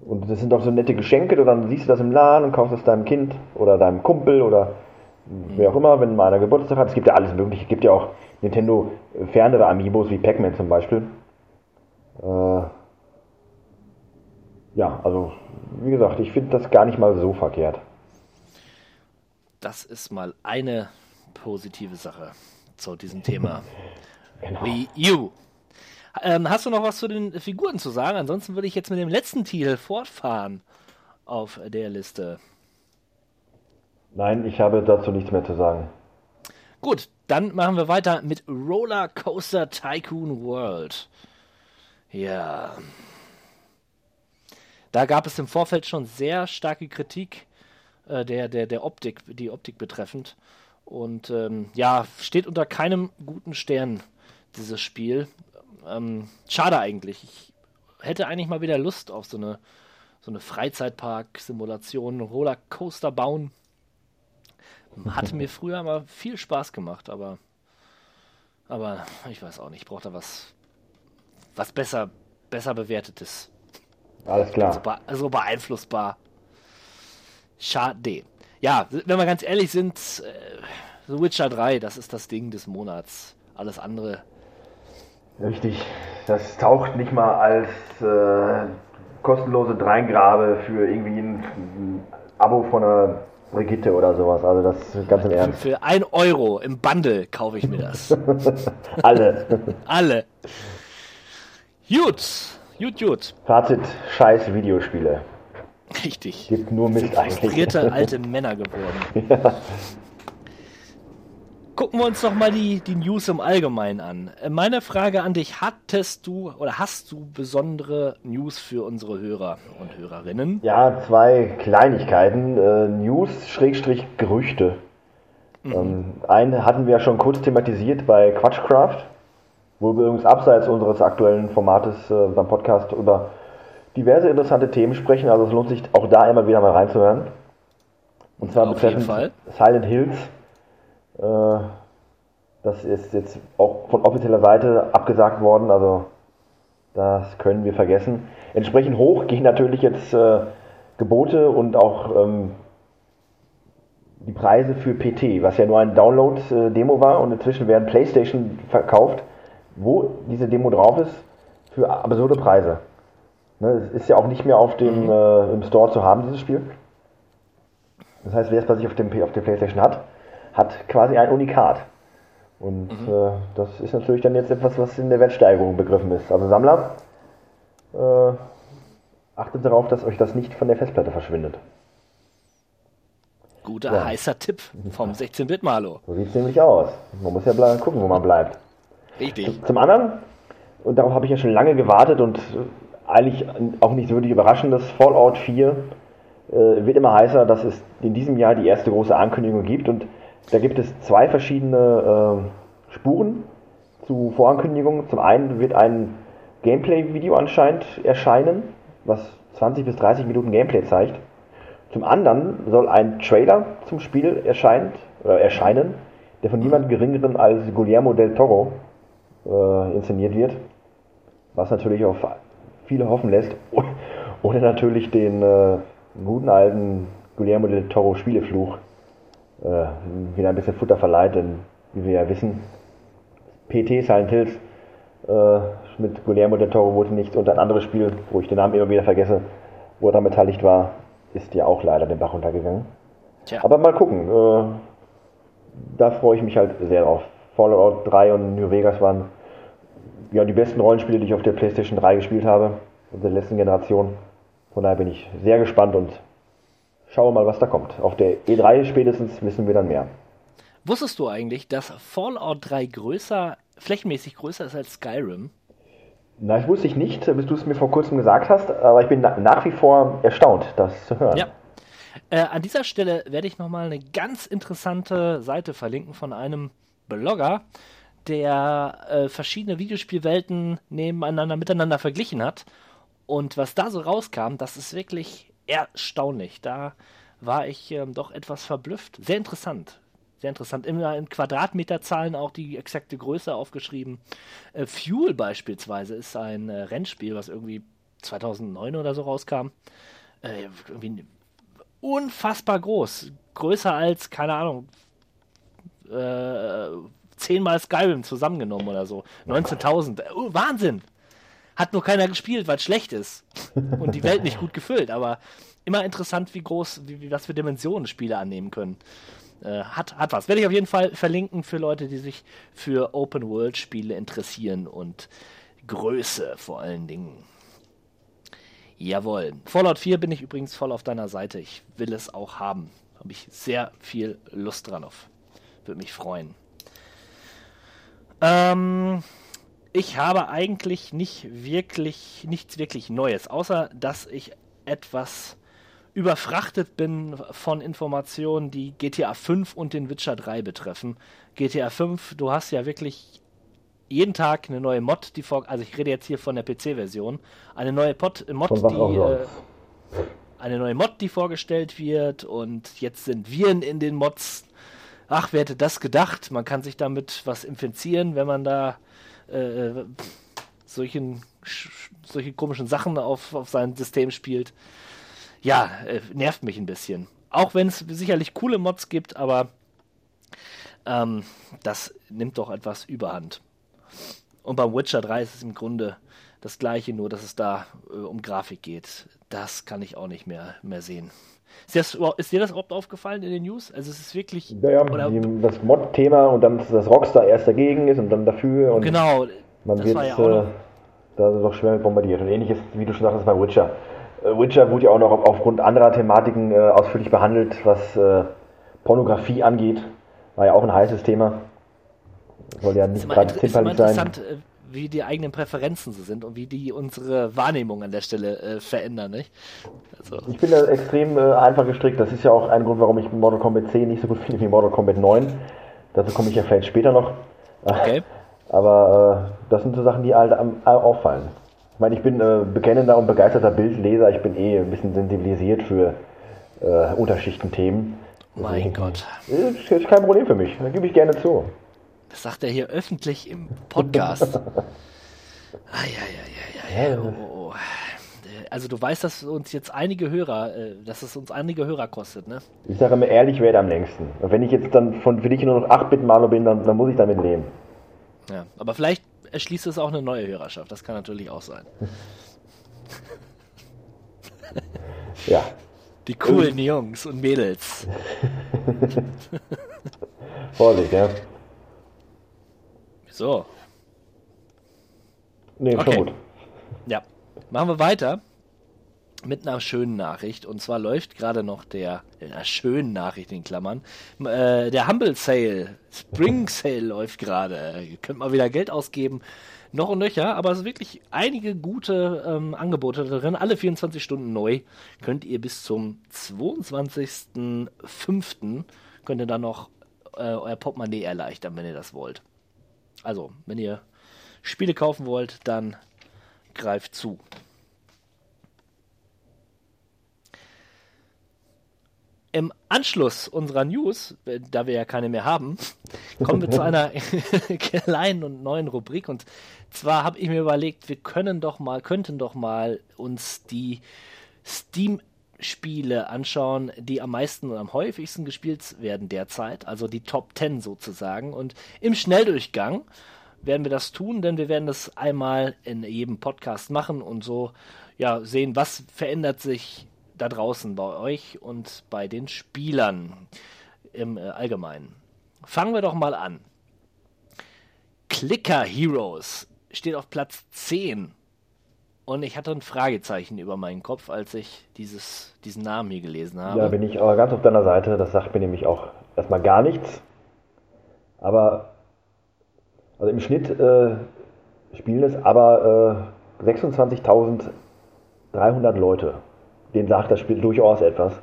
Und das sind doch so nette Geschenke, du dann siehst du das im Laden und kaufst es deinem Kind oder deinem Kumpel oder wer auch immer, wenn mal einer Geburtstag hat. Es gibt ja alles mögliche. Es gibt ja auch Nintendo fernere Amiibos wie Pac-Man zum Beispiel. Äh, ja, also wie gesagt, ich finde das gar nicht mal so verkehrt. Das ist mal eine positive Sache zu diesem Thema. Genau. Wii U. Ähm, hast du noch was zu den Figuren zu sagen? Ansonsten würde ich jetzt mit dem letzten Titel fortfahren auf der Liste. Nein, ich habe dazu nichts mehr zu sagen. Gut, dann machen wir weiter mit Roller Coaster Tycoon World. Ja. Da gab es im Vorfeld schon sehr starke Kritik äh, der, der, der Optik, die Optik betreffend. Und ähm, ja, steht unter keinem guten Stern, dieses Spiel. Ähm, schade eigentlich. Ich hätte eigentlich mal wieder Lust auf so eine, so eine Freizeitpark-Simulation, Rollercoaster bauen. Hat mir früher mal viel Spaß gemacht, aber, aber ich weiß auch nicht, ich brauche da was, was besser, besser bewertetes. Alles klar. So, be so beeinflussbar. Schade. Ja, wenn wir ganz ehrlich sind, äh, The Witcher 3, das ist das Ding des Monats. Alles andere. Richtig. Das taucht nicht mal als äh, kostenlose Dreingrabe für irgendwie ein, Abo von einer Brigitte oder sowas. Also das ganz im Für, Ernst. für ein Euro im Bundle kaufe ich mir das. Alle. Alle. Gut, gut, gut. Fazit, scheiß Videospiele. Richtig. Gibt nur Mist eigentlich. Frustrierte alte Männer geworden. Gucken wir uns doch mal die, die News im Allgemeinen an. Äh, Meine Frage an dich, hattest du oder hast du besondere News für unsere Hörer und Hörerinnen? Ja, zwei Kleinigkeiten. Äh, News, Schrägstrich, Gerüchte. Ähm, einen hatten wir ja schon kurz thematisiert bei Quatschcraft, wo wir übrigens abseits unseres aktuellen Formates äh, beim Podcast über diverse interessante Themen sprechen. Also es lohnt sich auch da immer wieder mal reinzuhören. Und zwar Auf jeden betreffend Fall. Silent Hills. Äh, das ist jetzt auch von offizieller Seite abgesagt worden. Also das können wir vergessen. Entsprechend hoch gehen natürlich jetzt äh, Gebote und auch ähm, die Preise für PT, was ja nur ein Download-Demo war und inzwischen werden PlayStation verkauft, wo diese Demo drauf ist, für absurde Preise. Ne, es ist ja auch nicht mehr auf dem, äh, im Store zu haben, dieses Spiel. Das heißt, wer es bei sich auf, dem, auf der PlayStation hat, hat quasi ein Unikat. Und äh, das ist natürlich dann jetzt etwas, was in der Wertsteigerung begriffen ist. Also Sammler, äh, achtet darauf, dass euch das nicht von der Festplatte verschwindet. Guter Ja. heißer Tipp vom 16-Bit-Malo. So sieht es nämlich aus. Man muss ja gucken, wo man bleibt. Richtig. Zum anderen, und darauf habe ich ja schon lange gewartet und äh, eigentlich auch nicht wirklich überraschend, das Fallout 4 äh, wird immer heißer, dass es in diesem Jahr die erste große Ankündigung gibt und da gibt es zwei verschiedene äh, Spuren zu Vorankündigungen. Zum einen wird ein Gameplay-Video anscheinend erscheinen, was 20 bis 30 Minuten Gameplay zeigt. Zum anderen soll ein Trailer zum Spiel erscheint, äh, erscheinen, der von niemand geringeren als Guillermo del Toro äh, inszeniert wird. Was natürlich auf viele hoffen lässt. Ohne natürlich den äh, guten alten Guillermo del Toro Spielefluch äh, wieder ein bisschen Futter verleiht, denn wie wir ja wissen, PT Silent Hills Äh, mit Guillermo del Toro wurde nichts und ein anderes Spiel, wo ich den Namen immer wieder vergesse, wo er dann beteiligt war, ist ja auch leider den Bach runtergegangen. Tja. Aber mal gucken. Äh, da freue ich mich halt sehr drauf. Fallout 3 und New Vegas waren ja, die besten Rollenspiele, die ich auf der PlayStation 3 gespielt habe, in der letzten Generation. Von daher bin ich sehr gespannt und schaue mal, was da kommt. Auf der E3 spätestens wissen wir dann mehr. Wusstest du eigentlich, dass Fallout 3 größer, flächenmäßig größer ist als Skyrim? Na, das wusste ich nicht, bis du es mir vor kurzem gesagt hast, aber ich bin na nach wie vor erstaunt, das zu hören. Ja. Äh, an dieser Stelle werde ich nochmal eine ganz interessante Seite verlinken von einem Blogger, der äh, verschiedene Videospielwelten nebeneinander miteinander verglichen hat. Und was da so rauskam, das ist wirklich erstaunlich. Da war ich ähm, doch etwas verblüfft. Sehr interessant. Sehr interessant. Immer in Quadratmeterzahlen auch die exakte Größe aufgeschrieben. Äh, Fuel beispielsweise ist ein äh, Rennspiel, was irgendwie 2009 oder so rauskam. Äh, irgendwie unfassbar groß. Größer als, keine Ahnung, äh, zehnmal Skyrim zusammengenommen oder so. 19.000. Oh, Wahnsinn! Hat nur keiner gespielt, weil es schlecht ist. Und die Welt nicht gut gefüllt. Aber immer interessant, wie groß, wie, wie was für Dimensionen Spiele annehmen können. Äh, hat, hat was. Werde ich auf jeden Fall verlinken für Leute, die sich für Open-World-Spiele interessieren und Größe vor allen Dingen. Jawohl. Fallout 4 bin ich übrigens voll auf deiner Seite. Ich will es auch haben. Habe ich sehr viel Lust dran auf. Würde mich freuen. Ähm, ich habe eigentlich nicht wirklich, nichts wirklich Neues, außer dass ich etwas überfrachtet bin von Informationen, die GTA 5 und den Witcher 3 betreffen. GTA 5, du hast ja wirklich jeden Tag eine neue Mod, die vor, also ich rede jetzt hier von der PC-Version, eine neue Pod, Mod, die äh, eine neue Mod, die vorgestellt wird und jetzt sind Viren in den Mods. Ach, wer hätte das gedacht? Man kann sich damit was infizieren, wenn man da äh, solchen, solche komischen Sachen auf, auf sein System spielt. Ja, äh, nervt mich ein bisschen. Auch wenn es sicherlich coole Mods gibt, aber ähm, das nimmt doch etwas überhand. Und beim Witcher 3 ist es im Grunde das gleiche, nur dass es da äh, um Grafik geht. Das kann ich auch nicht mehr, mehr sehen. Ist, das, ist, dir das überhaupt aufgefallen in den News? Also es ist wirklich. Ja, ja oder, das Mod-Thema und dann, dass Rockstar erst dagegen ist und dann dafür. Und genau, man wird ja äh, da doch schwer mit bombardiert. Und ähnliches, wie du schon sagst, bei Witcher. Äh, Witcher wurde ja auch noch aufgrund anderer Thematiken äh, ausführlich behandelt, was äh, Pornografie angeht. War ja auch ein heißes Thema. Soll ja nicht gerade zimperlich sein. Interessant, äh, wie die eigenen Präferenzen so sind und wie die unsere Wahrnehmung an der Stelle äh, verändern. Nicht? Also. Ich bin da extrem äh, einfach gestrickt. Das ist ja auch ein Grund, warum ich Mortal Kombat 10 nicht so gut finde wie Mortal Kombat 9. Dazu komme ich ja vielleicht später noch. Okay. Aber äh, das sind so Sachen, die halt am, auffallen. Ich meine, ich bin äh, bekennender und begeisterter Bildleser. Ich bin eh ein bisschen sensibilisiert für äh, Unterschichtenthemen. Mein Gott. Ist, ist kein Problem für mich. Da gebe ich gerne zu. Das sagt er hier öffentlich im Podcast. Eieieiei. Oh, oh, oh. Also du weißt, dass uns jetzt einige Hörer, äh, dass es uns einige Hörer kostet, ne? Ich sage immer ehrlich, wer am längsten. Und wenn ich jetzt dann von für dich nur noch 8-Bit-Maler bin, dann, dann muss ich damit leben. Ja, aber vielleicht erschließt es auch eine neue Hörerschaft. Das kann natürlich auch sein. ja. Die coolen Jungs und Mädels. Vorsicht, ja. So. Nee, okay. schon gut. Ja. Machen wir weiter mit einer schönen Nachricht. Und zwar läuft gerade noch der, einer schönen Nachricht in Klammern, äh, der Humble Sale, Spring Sale läuft gerade. Ihr könnt mal wieder Geld ausgeben. Noch und nöcher, aber es sind wirklich einige gute ähm, Angebote drin. Alle 24 Stunden neu. Könnt ihr bis zum 22.05. könnt ihr dann noch äh, euer Portemonnaie erleichtern, wenn ihr das wollt. Also, wenn ihr Spiele kaufen wollt, dann greift zu. Im Anschluss unserer News, da wir ja keine mehr haben, kommen wir zu einer kleinen und neuen Rubrik. Und zwar habe ich mir überlegt, wir können doch mal, könnten doch mal uns die Steam Spiele anschauen, die am meisten und am häufigsten gespielt werden derzeit, also die Top 10 sozusagen. Und im Schnelldurchgang werden wir das tun, denn wir werden das einmal in jedem Podcast machen und so ja sehen, was verändert sich da draußen bei euch und bei den Spielern im äh, Allgemeinen. Fangen wir doch mal an. Clicker Heroes steht auf Platz 10. Und ich hatte ein Fragezeichen über meinen Kopf, als ich dieses, diesen Namen hier gelesen habe. Ja, bin ich aber ganz auf deiner Seite. Das sagt mir nämlich auch erstmal gar nichts. Aber also im Schnitt äh, spielen es aber äh, 26.300 Leute. Den sagt das Spiel durchaus etwas.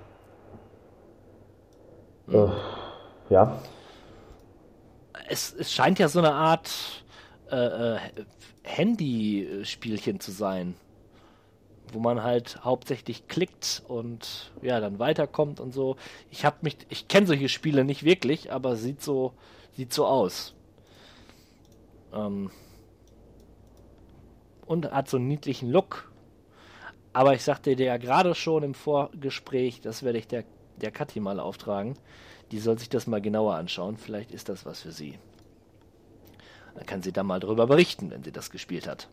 Äh, ja. Es, es scheint ja so eine Art äh, Handyspielchen zu sein, wo man halt hauptsächlich klickt und ja dann weiterkommt und so. Ich habe mich, ich kenne solche Spiele nicht wirklich, aber sieht so, sieht so aus. Ähm und hat so einen niedlichen Look. Aber ich sagte dir ja gerade schon im Vorgespräch, das werde ich der, der Kathi mal auftragen. Die soll sich das mal genauer anschauen. Vielleicht ist das was für sie. Dann kann sie da mal drüber berichten, wenn sie das gespielt hat.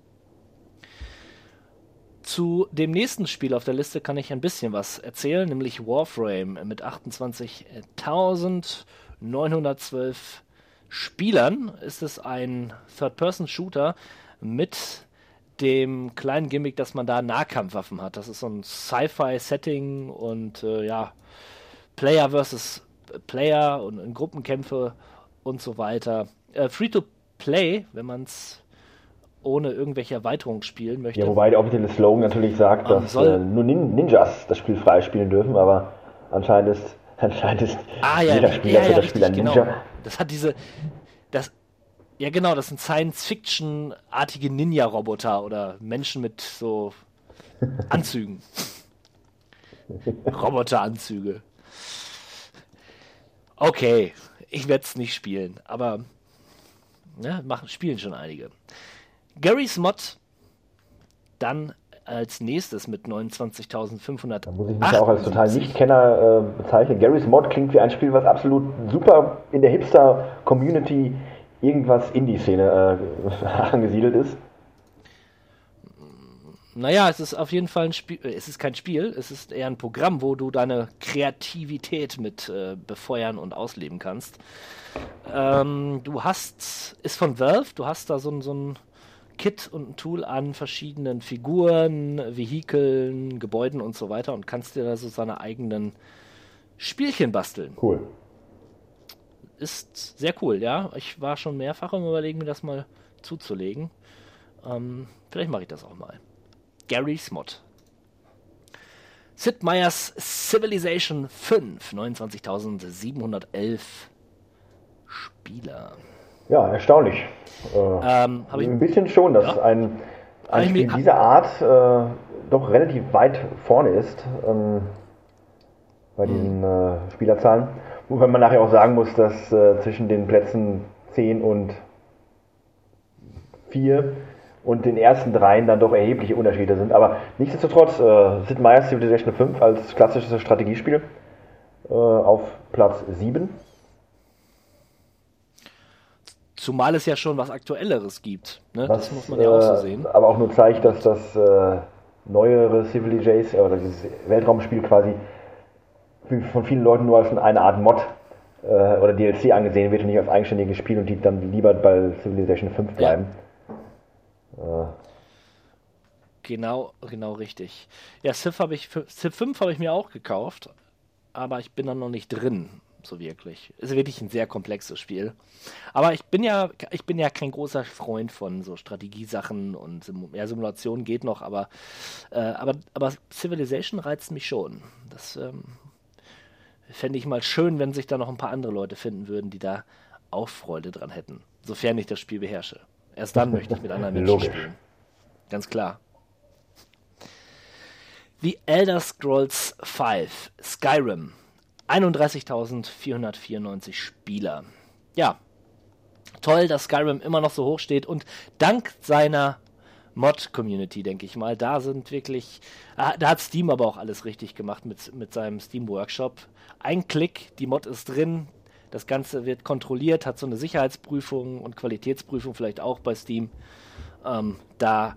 Zu dem nächsten Spiel auf der Liste kann ich ein bisschen was erzählen, nämlich Warframe mit 28.912 Spielern. Ist es ein Third-Person-Shooter mit dem kleinen Gimmick, dass man da Nahkampfwaffen hat. Das ist so ein Sci-Fi-Setting und äh, ja, Player versus Player und, und Gruppenkämpfe und so weiter. Äh, Free-to-Play, wenn man es ohne irgendwelche Erweiterungen spielen möchte. Ja, wobei der offizielle Slogan natürlich sagt, dass äh, nur Nin Ninjas das Spiel freispielen dürfen, aber anscheinend ist, anscheinend ist Ah ja, jeder ja, Spieler ja, für das richtig, Spiel ein genau. Ninja. Das hat diese, das, ja genau, das sind Science-Fiction-artige Ninja-Roboter oder Menschen mit so Anzügen. Roboteranzüge. Okay, ich werde es nicht spielen, aber ja, machen, spielen schon einige. Gary's Mod dann als nächstes mit 29.500. Da muss ich mich auch als total Nicht-Kenner äh, bezeichnen. Gary's Mod klingt wie ein Spiel, was absolut super in der Hipster-Community irgendwas Indie-Szene äh, angesiedelt ist. Naja, es ist auf jeden Fall ein Spiel. äh, Es ist kein Spiel, es ist eher ein Programm, wo du deine Kreativität mit äh, befeuern und ausleben kannst. Ähm, du hast, ist von Valve, du hast da so, ein- so ein Kit und ein Tool an verschiedenen Figuren, Vehikeln, Gebäuden und so weiter und kannst dir da so seine eigenen Spielchen basteln. Cool. Ist sehr cool, ja. Ich war schon mehrfach im Überlegen, mir das mal zuzulegen. Ähm, vielleicht mache ich das auch mal. Gary's Mod. Sid Meier's Civilization 5, 29.711 Spieler. Ja, erstaunlich. Äh, Ähm, ich ein bisschen schon, dass Ja. ein, ein Spiel mir- dieser Art äh, doch relativ weit vorne ist ähm, bei Hm. diesen äh, Spielerzahlen. Wobei man nachher auch sagen muss, dass äh, zwischen den Plätzen 10 und 4 und den ersten dreien dann doch erhebliche Unterschiede sind. Aber nichtsdestotrotz, äh, Sid Meier's Civilization 5 als klassisches Strategiespiel äh, auf Platz 7. Zumal es ja schon was Aktuelleres gibt. Ne? Was, das muss man ja auch so äh, sehen. Aber auch nur zeigt, dass das äh, neuere Civilization, oder dieses Weltraumspiel quasi von vielen Leuten nur als eine Art Mod äh, oder DLC angesehen wird und nicht als eigenständiges Spiel und die dann lieber bei Civilization 5 bleiben. Genau, genau richtig. Ja, Civ, hab ich, Civ 5 habe ich mir auch gekauft, aber ich bin da noch nicht drin, so wirklich. Ist wirklich ein sehr komplexes Spiel. Aber ich bin ja, ich bin ja kein großer Freund von so Strategiesachen und Sim ja, Simulation geht noch, aber, äh, aber, aber Civilization reizt mich schon. Das ähm, fände ich mal schön, wenn sich da noch ein paar andere Leute finden würden, die da auch Freude dran hätten, sofern ich das Spiel beherrsche. Erst dann möchte ich mit anderen Menschen Logisch. spielen. Ganz klar. The Elder Scrolls V Skyrim 31.494 Spieler. Ja, toll, dass Skyrim immer noch so hoch steht und dank seiner Mod-Community, denke ich mal, da sind wirklich, ah, da hat Steam aber auch alles richtig gemacht mit, mit seinem Steam-Workshop. Ein Klick, die Mod ist drin, Das Ganze wird kontrolliert, hat so eine Sicherheitsprüfung und Qualitätsprüfung vielleicht auch bei Steam. Ähm, da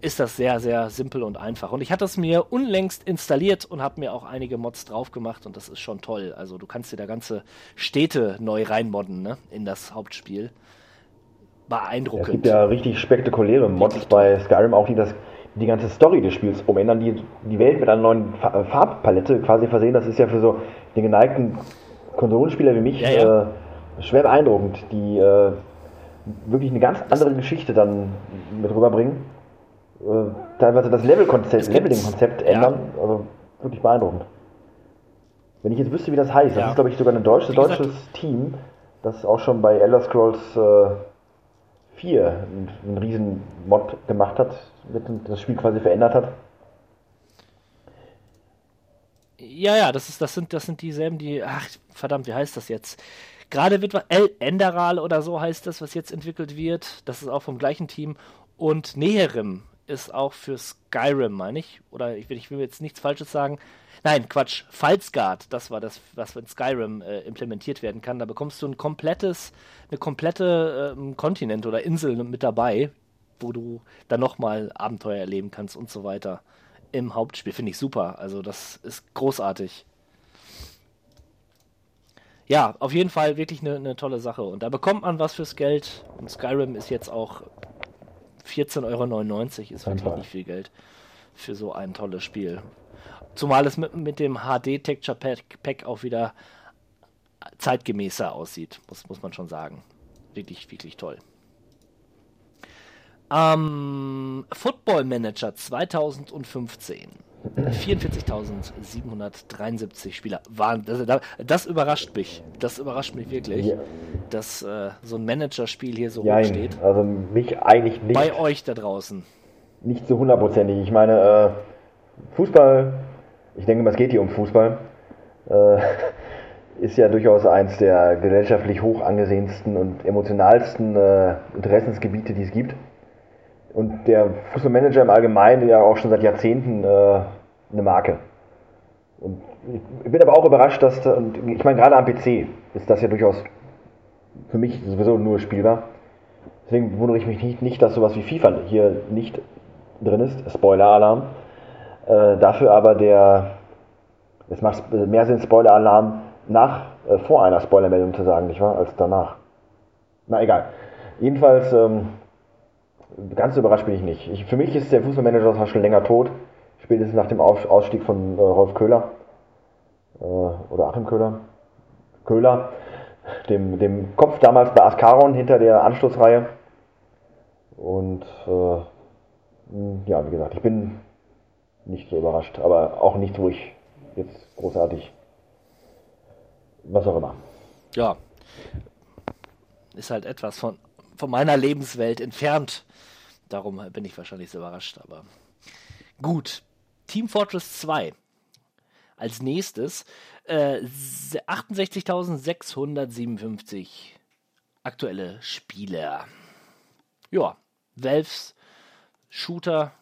ist das sehr, sehr simpel und einfach. Und ich hatte es mir unlängst installiert und habe mir auch einige Mods drauf gemacht und das ist schon toll. Also du kannst dir da ganze Städte neu reinmodden ne, in das Hauptspiel. Beeindruckend. es gibt ja richtig spektakuläre Mods bei Skyrim, auch die das die ganze Story des Spiels umändern, die die Welt mit einer neuen Fa- Farbpalette quasi versehen. Das ist ja für so den geneigten Konsolenspieler wie mich Ja, ja. Äh, schwer beeindruckend, die äh, wirklich eine ganz andere Geschichte dann mit rüberbringen. Äh, teilweise das Level-Konzept, Leveling-Konzept ja. ändern. Also wirklich beeindruckend. Wenn ich jetzt wüsste, wie das heißt, das Ja. ist glaube ich sogar ein deutsches, gesagt- deutsches Team, das auch schon bei Elder Scrolls äh, 4 einen, einen riesen Mod gemacht hat, mit das Spiel quasi verändert hat. Ja, ja, das, ist, das, sind, das sind dieselben, die. Ach, verdammt, wie heißt das jetzt? Gerade wird. El Enderal oder so heißt das, was jetzt entwickelt wird. Das ist auch vom gleichen Team. Und Neherim ist auch für Skyrim, meine ich. Oder ich will, ich will jetzt nichts Falsches sagen. Nein, Quatsch. Falsgard, das war das, was in Skyrim äh, implementiert werden kann. Da bekommst du ein komplettes, eine komplette ähm, Kontinent oder Insel mit dabei, wo du dann nochmal Abenteuer erleben kannst und so weiter. Im Hauptspiel finde ich super. Also das ist großartig. Ja, auf jeden Fall wirklich eine, eine tolle Sache. Und da bekommt man was fürs Geld. Und Skyrim ist jetzt auch 14,99 Euro. Ist wirklich nicht viel Geld für so ein tolles Spiel. Zumal es mit, mit dem HD Texture Pack, Pack auch wieder zeitgemäßer aussieht, muss, muss man schon sagen. Wirklich, wirklich toll. Ähm, Football Manager 2015. 44.773 Spieler waren. Das, das überrascht mich. Das überrascht mich wirklich, Ja. dass äh, so ein Managerspiel hier so hoch Jein, steht. also mich eigentlich nicht, Bei euch da draußen. nicht so hundertprozentig. Ich meine, äh, Fußball, ich denke mal, es geht hier um Fußball, äh, ist ja durchaus eins der gesellschaftlich hoch angesehensten und emotionalsten äh, Interessensgebiete, die es gibt. Und der Fußballmanager im Allgemeinen ja auch schon seit Jahrzehnten äh, eine Marke. Und ich bin aber auch überrascht, dass, da- und ich meine, gerade am PC ist das ja durchaus für mich sowieso nur spielbar. Deswegen wundere ich mich nicht, nicht dass sowas wie FIFA hier nicht drin ist. Spoiler-Alarm. Äh, dafür aber der, es macht mehr Sinn, Spoiler-Alarm nach, äh, vor einer Spoilermeldung zu sagen, nicht wahr, als danach. Na egal. Jedenfalls, ähm, ganz überrascht bin ich nicht. Ich, für mich ist der Fußballmanager zwar schon länger tot, spätestens nach dem Aus, Ausstieg von äh, Rolf Köhler äh, oder Achim Köhler. Köhler, dem, dem Kopf damals bei Ascaron hinter der Anstoßreihe. Und äh, mh, ja, wie gesagt, ich bin nicht so überrascht, aber auch nicht, ich jetzt großartig was auch immer. Ja. Ist halt etwas von, von meiner Lebenswelt entfernt. Darum bin ich wahrscheinlich so überrascht, aber gut. Team Fortress 2. Als nächstes äh, 68.657 aktuelle Spieler. Ja, Valves Shooter,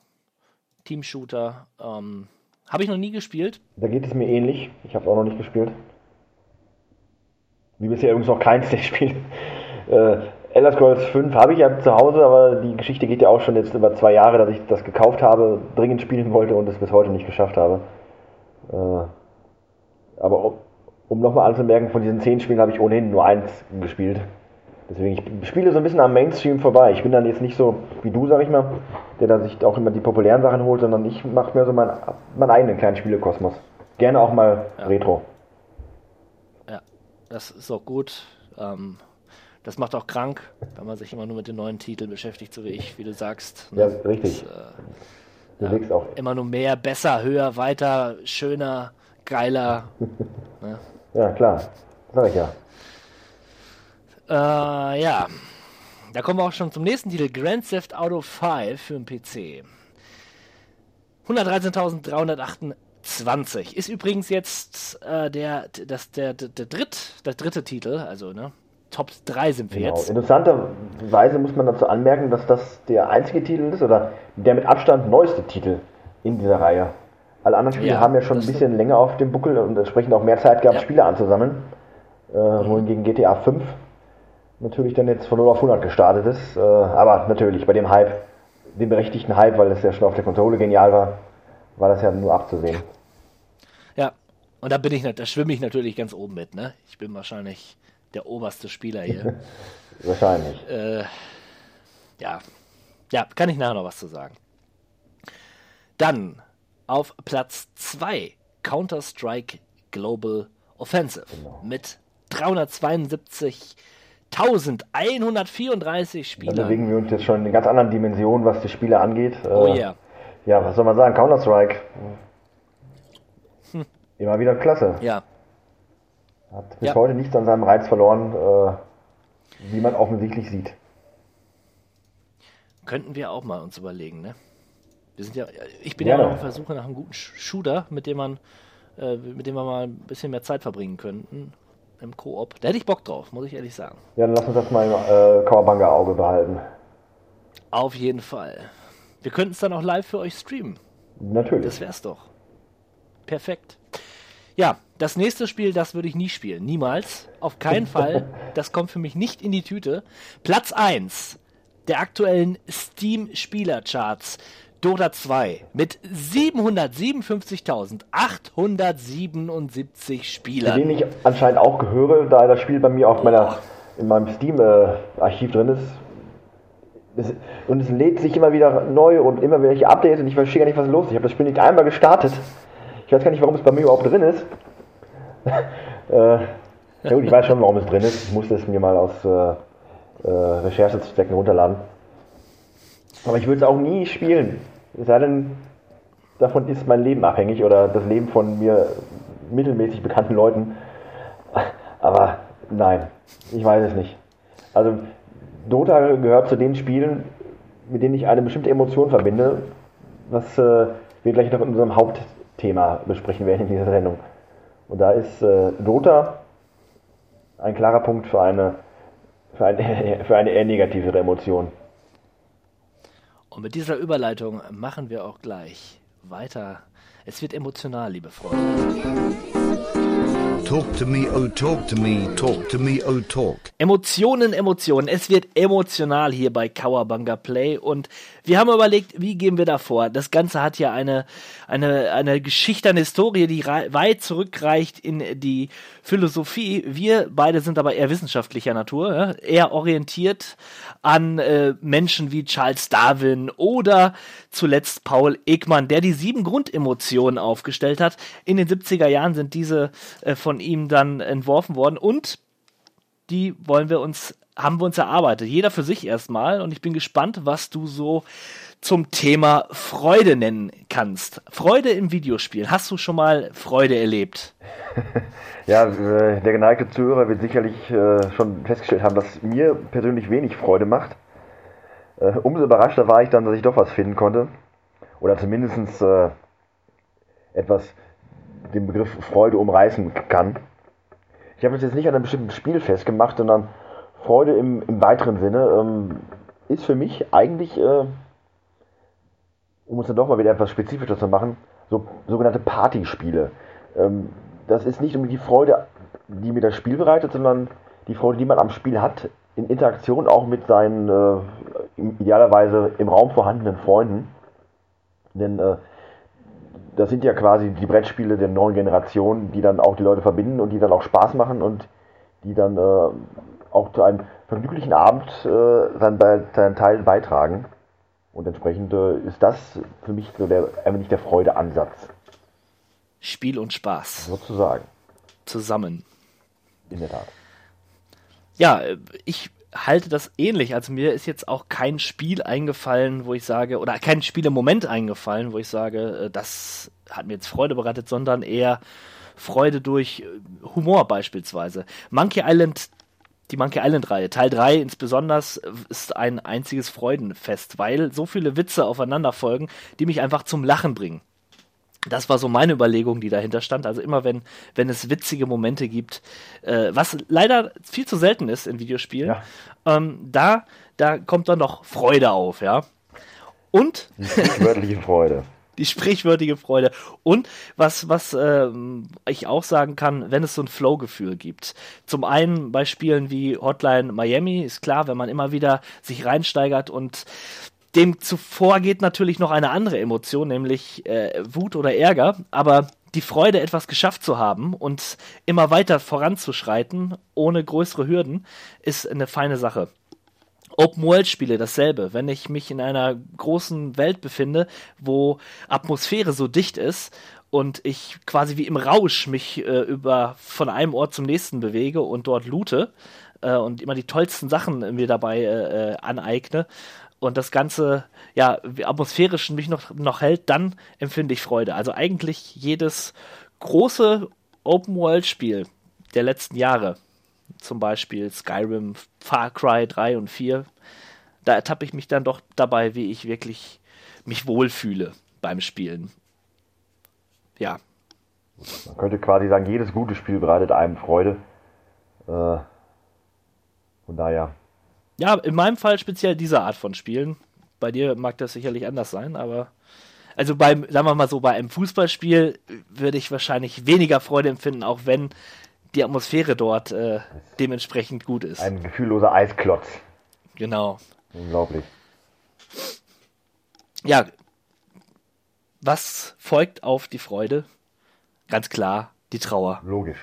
Team-Shooter. Ähm, Habe ich noch nie gespielt. Da geht es mir ähnlich. Ich habe es auch noch nicht gespielt. Wie bisher übrigens noch keins der Spiele. Äh, Elder Scrolls 5 habe ich ja zu Hause, aber die Geschichte geht ja auch schon jetzt über zwei Jahre, dass ich das gekauft habe, dringend spielen wollte und es bis heute nicht geschafft habe. Äh, aber um, um nochmal anzumerken, von diesen zehn Spielen habe ich ohnehin nur eins gespielt. Deswegen, ich spiele so ein bisschen am Mainstream vorbei. Ich bin dann jetzt nicht so wie du, sag ich mal, der da sich auch immer die populären Sachen holt, sondern ich mache mir so meinen, meinen eigenen kleinen Spielekosmos. Gerne auch mal Retro. Ja, das ist auch gut. Ähm, das macht auch krank, wenn man sich immer nur mit den neuen Titeln beschäftigt, so wie ich, wie du sagst. Ja, Ne? richtig. Das, äh, Du legst auch. immer nur mehr, besser, höher, weiter, schöner, geiler. Ja, klar. Sag ich ja. Äh, ja. Da kommen wir auch schon zum nächsten Titel. Grand Theft Auto 5 für den PC. 113.328. Ist übrigens jetzt äh, der, das, der, der, der, dritt, der dritte Titel, also ne, Top 3 sind wir Genau. jetzt. Interessanterweise muss man dazu anmerken, dass das der einzige Titel ist oder der mit Abstand neueste Titel in dieser Reihe. Alle anderen Spiele Ja, haben ja schon ein bisschen länger auf dem Buckel und entsprechend auch mehr Zeit gehabt, Ja. Spiele anzusammeln. äh, wohingegen GTA 5 natürlich dann jetzt von 0 auf 100 gestartet ist. Äh, aber natürlich bei dem Hype, dem berechtigten Hype, weil es ja schon auf der Konsole genial war, war das ja nur abzusehen. Ja, und da bin ich, da schwimme ich natürlich ganz oben mit, ne? Ich bin wahrscheinlich der oberste Spieler hier. Wahrscheinlich. Äh, ja. Ja, kann ich nachher noch was zu sagen. Dann auf Platz 2 Counter-Strike Global Offensive Genau. mit 372.134 Da Spielern. bewegen wir uns jetzt schon in ganz anderen Dimensionen, was die Spiele angeht. Oh Äh, ja. Ja, was soll man sagen? Counter-Strike. Immer wieder klasse. Ja, Hat bis Ja. heute nichts an seinem Reiz verloren, äh, wie man offensichtlich sieht. könnten wir auch mal uns überlegen, ne? Wir sind ja, ich bin ja auch auf der Suche nach einem guten Sh- Shooter, mit dem man, äh, mit dem wir mal ein bisschen mehr Zeit verbringen könnten im Koop. Da hätte ich Bock drauf, muss ich ehrlich sagen. Ja, dann lass uns das mal im äh, Kawabanga-Auge behalten. Auf jeden Fall. Wir könnten es dann auch live für euch streamen. Natürlich. Das wär's doch. Perfekt. Ja, das nächste Spiel, das würde ich nie spielen. Niemals. Auf keinen Fall. Das kommt für mich nicht in die Tüte. Platz 1 der aktuellen Steam-Spielercharts. Dota 2 mit 757.877 Zu Spielern. denen ich anscheinend auch gehöre, da das Spiel bei mir auf meiner, in meinem Steam-Archiv drin ist. Und es lädt sich immer wieder neu und immer welche Updates und ich verstehe gar nicht, was los ist. Ich habe das Spiel nicht einmal gestartet. Ich weiß gar nicht, warum es bei mir überhaupt drin ist. äh, ja gut, ich weiß schon, warum es drin ist. Ich musste es mir mal aus äh, äh, Recherchezwecken runterladen. Aber ich würde es auch nie spielen. Es sei denn, davon ist mein Leben abhängig oder das Leben von mir mittelmäßig bekannten Leuten. Aber nein, ich weiß es nicht. Also Dota gehört zu den Spielen, mit denen ich eine bestimmte Emotion verbinde, was äh, wir gleich noch in unserem Hauptthema besprechen werden in dieser Sendung. Und da ist äh, Dota ein klarer Punkt für eine, für eine, für eine eher negativere Emotion. Und mit dieser Überleitung machen wir auch gleich weiter. Es wird emotional, liebe Freunde. Talk to me, oh talk to me, talk to me, oh talk. Emotionen, Emotionen. Es wird emotional hier bei Kawabanga Play und wir haben überlegt, wie gehen wir da vor? Das Ganze hat ja eine, eine, eine Geschichte, eine Historie, die weit zurückreicht in die Philosophie. Wir beide sind aber eher wissenschaftlicher Natur, ja? eher orientiert an äh, Menschen wie Charles Darwin oder zuletzt Paul Ekman, der die sieben Grundemotionen aufgestellt hat. In den 70er Jahren sind diese äh, von ihm dann entworfen worden und die wollen wir uns, haben wir uns erarbeitet. Jeder für sich erstmal. Und ich bin gespannt, was du so zum Thema Freude nennen kannst. Freude im Videospiel. Hast du schon mal Freude erlebt? Ja, äh, der geneigte Zuhörer wird sicherlich äh, schon festgestellt haben, dass mir persönlich wenig Freude macht. Äh, umso überraschter war ich dann, dass ich doch was finden konnte. Oder zumindest etwas den Begriff Freude umreißen kann. Ich habe es jetzt nicht an einem bestimmten Spiel festgemacht, sondern Freude im, im weiteren Sinne ähm, ist für mich eigentlich, äh, um uns dann doch mal wieder etwas spezifischer zu machen, so sogenannte Partyspiele. Ähm, das ist nicht unbedingt die Freude, die mir das Spiel bereitet, sondern die Freude, die man am Spiel hat, in Interaktion auch mit seinen äh, idealerweise im Raum vorhandenen Freunden. Denn äh, das sind ja quasi die Brettspiele der neuen Generation, die dann auch die Leute verbinden und die dann auch Spaß machen und die dann äh, auch zu einem vergnüglichen Abend äh, seinen, Teil beitragen. Und entsprechend äh, ist das für mich so der, ein wenig der Freudeansatz, Spiel und Spaß sozusagen. zusammen. In der Tat. Ja, ich halte das ähnlich. Also mir ist jetzt auch kein Spiel eingefallen, wo ich sage, oder kein Spiel im Moment eingefallen, wo ich sage, äh, das hat mir jetzt Freude bereitet, sondern eher Freude durch Humor beispielsweise. Monkey Island, die Monkey Island-Reihe, Teil 3 insbesondere, äh, ist ein einziges Freudenfest, weil so viele Witze aufeinander folgen, die mich einfach zum Lachen bringen. Das war so meine Überlegung, die dahinter stand. Also immer wenn, wenn es witzige Momente gibt, äh, was leider viel zu selten ist in Videospielen, Ja. ähm, da, da kommt dann noch Freude auf, ja. Und Wörtliche Freude. die sprichwörtliche Freude. Und was, was ähm, ich auch sagen kann, wenn es so ein Flow-Gefühl gibt. Zum einen bei Spielen wie Hotline Miami, ist klar, wenn man immer wieder sich reinsteigert und dem zuvor geht natürlich noch eine andere Emotion, nämlich äh, Wut oder Ärger, aber die Freude, etwas geschafft zu haben und immer weiter voranzuschreiten, ohne größere Hürden, ist eine feine Sache. Open-World-Spiele dasselbe. Wenn ich mich in einer großen Welt befinde, wo Atmosphäre so dicht ist und ich quasi wie im Rausch mich äh, über von einem Ort zum nächsten bewege und dort loote äh, und immer die tollsten Sachen mir dabei äh, äh aneigne und das Ganze ja atmosphärisch mich noch, noch hält, dann empfinde ich Freude. Also eigentlich jedes große Open-World-Spiel der letzten Jahre zum Beispiel Skyrim, Far Cry 3 und 4, da ertappe ich mich dann doch dabei, wie ich wirklich mich wohlfühle beim Spielen. Ja. Man könnte quasi sagen, jedes gute Spiel bereitet einem Freude. Äh, von daher. Ja, in meinem Fall speziell diese Art von Spielen. Bei dir mag das sicherlich anders sein, aber also beim, sagen wir mal so, bei einem Fußballspiel würde ich wahrscheinlich weniger Freude empfinden, auch wenn die Atmosphäre dort äh, dementsprechend gut ist. Ein gefühlloser Eisklotz. Genau. Unglaublich. Ja, was folgt auf die Freude? Ganz klar, die Trauer. Logisch.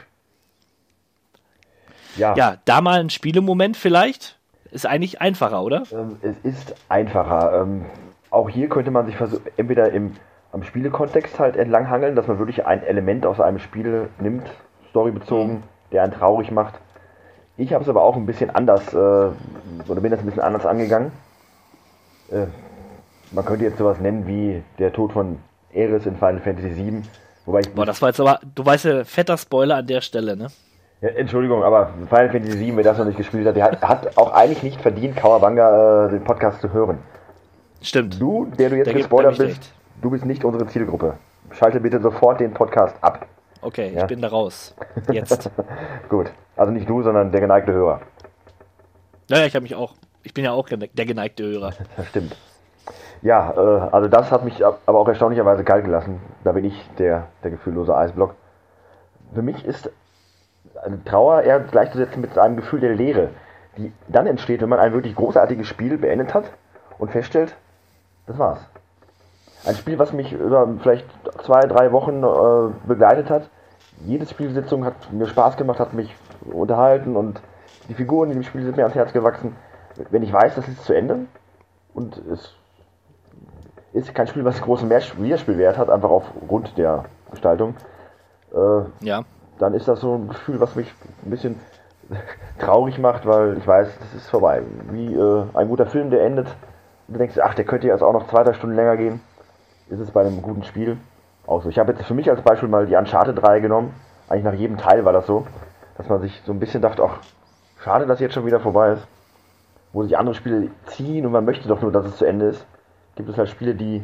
Ja. Ja, da mal ein Spielemoment vielleicht. Ist eigentlich einfacher, oder? Ähm, es ist einfacher. Ähm, auch hier könnte man sich entweder im, am Spielekontext halt entlanghangeln, dass man wirklich ein Element aus einem Spiel nimmt storybezogen, mhm. der einen traurig macht. Ich habe es aber auch ein bisschen anders, äh, oder bin das ein bisschen anders angegangen. Äh, man könnte jetzt sowas nennen wie der Tod von Eris in Final Fantasy VII. Wobei ich Boah, das war jetzt aber, du weißt ja, fetter Spoiler an der Stelle, ne? Ja, Entschuldigung, aber Final Fantasy VII, wer das noch nicht gespielt hat, der hat, hat auch eigentlich nicht verdient, Kawabanga äh, den Podcast zu hören. Stimmt. Du, der du jetzt gespoilert bist, recht. du bist nicht unsere Zielgruppe. Schalte bitte sofort den Podcast ab. Okay, ja? ich bin da raus. Jetzt. Gut. Also nicht du, sondern der geneigte Hörer. Naja, ich habe mich auch. Ich bin ja auch der geneigte Hörer. Das stimmt. Ja, äh, also das hat mich aber auch erstaunlicherweise kalt gelassen. Da bin ich der, der gefühllose Eisblock. Für mich ist eine Trauer eher gleichzusetzen mit einem Gefühl der Leere, die dann entsteht, wenn man ein wirklich großartiges Spiel beendet hat und feststellt, das war's. Ein Spiel, was mich über vielleicht zwei, drei Wochen äh, begleitet hat. Jede Spielsitzung hat mir Spaß gemacht, hat mich unterhalten und die Figuren in dem Spiel sind mir ans Herz gewachsen. Wenn ich weiß, das ist zu Ende und es ist kein Spiel, was großen Wiederspielwert hat, einfach aufgrund der Gestaltung, äh, ja. dann ist das so ein Gefühl, was mich ein bisschen traurig macht, weil ich weiß, das ist vorbei. Wie äh, ein guter Film, der endet. Du denkst, ach, der könnte jetzt auch noch zwei, drei Stunden länger gehen ist es bei einem guten Spiel auch so. Ich habe jetzt für mich als Beispiel mal die Uncharted 3 genommen. Eigentlich nach jedem Teil war das so, dass man sich so ein bisschen dachte, ach, schade, dass jetzt schon wieder vorbei ist. Wo sich andere Spiele ziehen und man möchte doch nur, dass es zu Ende ist. Gibt es halt Spiele, die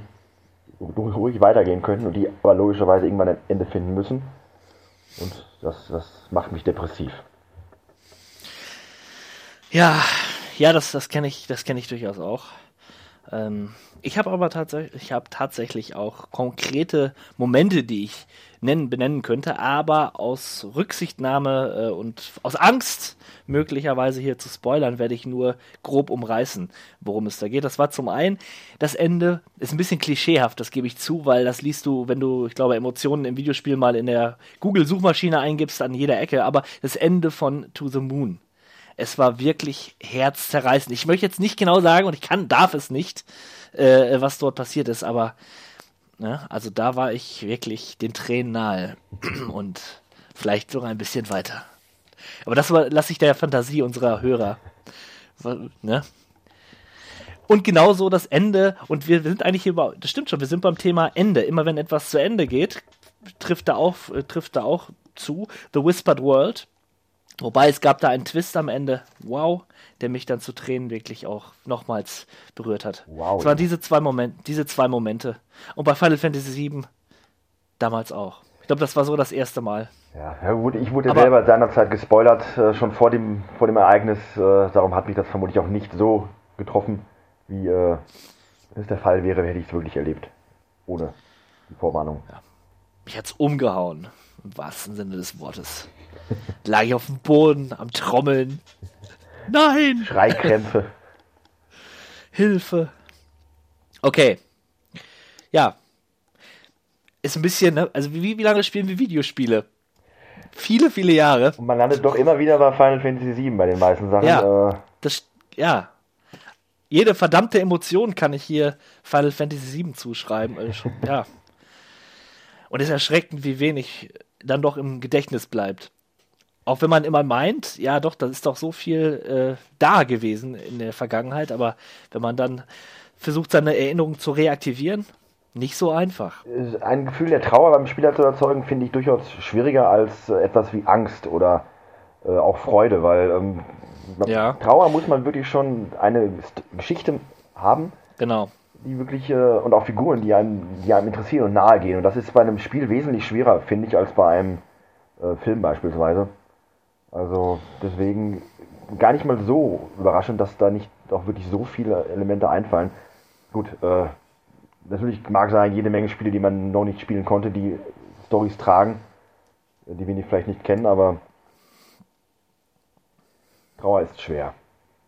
ruhig weitergehen könnten und die aber logischerweise irgendwann ein Ende finden müssen. Und das, das macht mich depressiv. Ja, ja, das, das kenne ich, das kenne ich durchaus auch. Ähm, ich habe aber tatsächlich, ich habe tatsächlich auch konkrete Momente, die ich nennen, benennen könnte, aber aus Rücksichtnahme äh, und aus Angst, möglicherweise hier zu spoilern, werde ich nur grob umreißen, worum es da geht. Das war zum einen das Ende, ist ein bisschen klischeehaft, das gebe ich zu, weil das liest du, wenn du, ich glaube, Emotionen im Videospiel mal in der Google-Suchmaschine eingibst, an jeder Ecke, aber das Ende von To the Moon es war wirklich herzzerreißend. Ich möchte jetzt nicht genau sagen und ich kann, darf es nicht, äh, was dort passiert ist, aber ne, also da war ich wirklich den Tränen nahe und vielleicht sogar ein bisschen weiter. Aber das lasse ich der Fantasie unserer Hörer. Ne? Und genauso das Ende, und wir sind eigentlich hier, das stimmt schon, wir sind beim Thema Ende. Immer wenn etwas zu Ende geht, trifft da auch, äh, trifft da auch zu. The Whispered World. Wobei es gab da einen Twist am Ende, wow, der mich dann zu Tränen wirklich auch nochmals berührt hat. Wow. Es waren diese zwei Momente, diese zwei Momente. Und bei Final Fantasy VII damals auch. Ich glaube, das war so das erste Mal. Ja, ich wurde Aber, selber seinerzeit gespoilert, äh, schon vor dem, vor dem Ereignis. Äh, darum hat mich das vermutlich auch nicht so getroffen, wie äh, es der Fall wäre, hätte ich es wirklich erlebt. Ohne Die Vorwarnung. Mich hat's umgehauen. Im wahrsten Sinne des Wortes. Lag ich auf dem Boden, am Trommeln. Nein! Schreikrämpfe. Hilfe. Okay. Ja. Ist ein bisschen, ne? Also wie, wie lange spielen wir Videospiele? Viele, viele Jahre. Und man landet doch immer wieder bei Final Fantasy VII bei den meisten Sachen. Ja. Äh, Das, ja. Jede verdammte Emotion kann ich hier Final Fantasy VII zuschreiben. Also ja. Und es ist erschreckend, wie wenig dann doch im Gedächtnis bleibt. Auch wenn man immer meint, ja doch, das ist doch so viel äh, da gewesen in der Vergangenheit, aber wenn man dann versucht, seine Erinnerung zu reaktivieren, nicht so einfach. ein Gefühl der Trauer beim Spieler zu erzeugen, finde ich durchaus schwieriger als äh, etwas wie Angst oder äh, auch Freude, weil ähm, Ja. Trauer muss man wirklich schon eine Geschichte haben, Genau. die wirklich äh, und auch Figuren, die einem, die einem interessieren und nahe gehen. Und das ist bei einem Spiel wesentlich schwerer, finde ich, als bei einem äh, Film beispielsweise. Also deswegen gar nicht mal so überraschend, dass da nicht auch wirklich so viele Elemente einfallen. Gut, äh, natürlich mag sein, jede Menge Spiele, die man noch nicht spielen konnte, die Stories tragen, die wir nicht, vielleicht nicht kennen, aber Trauer ist schwer.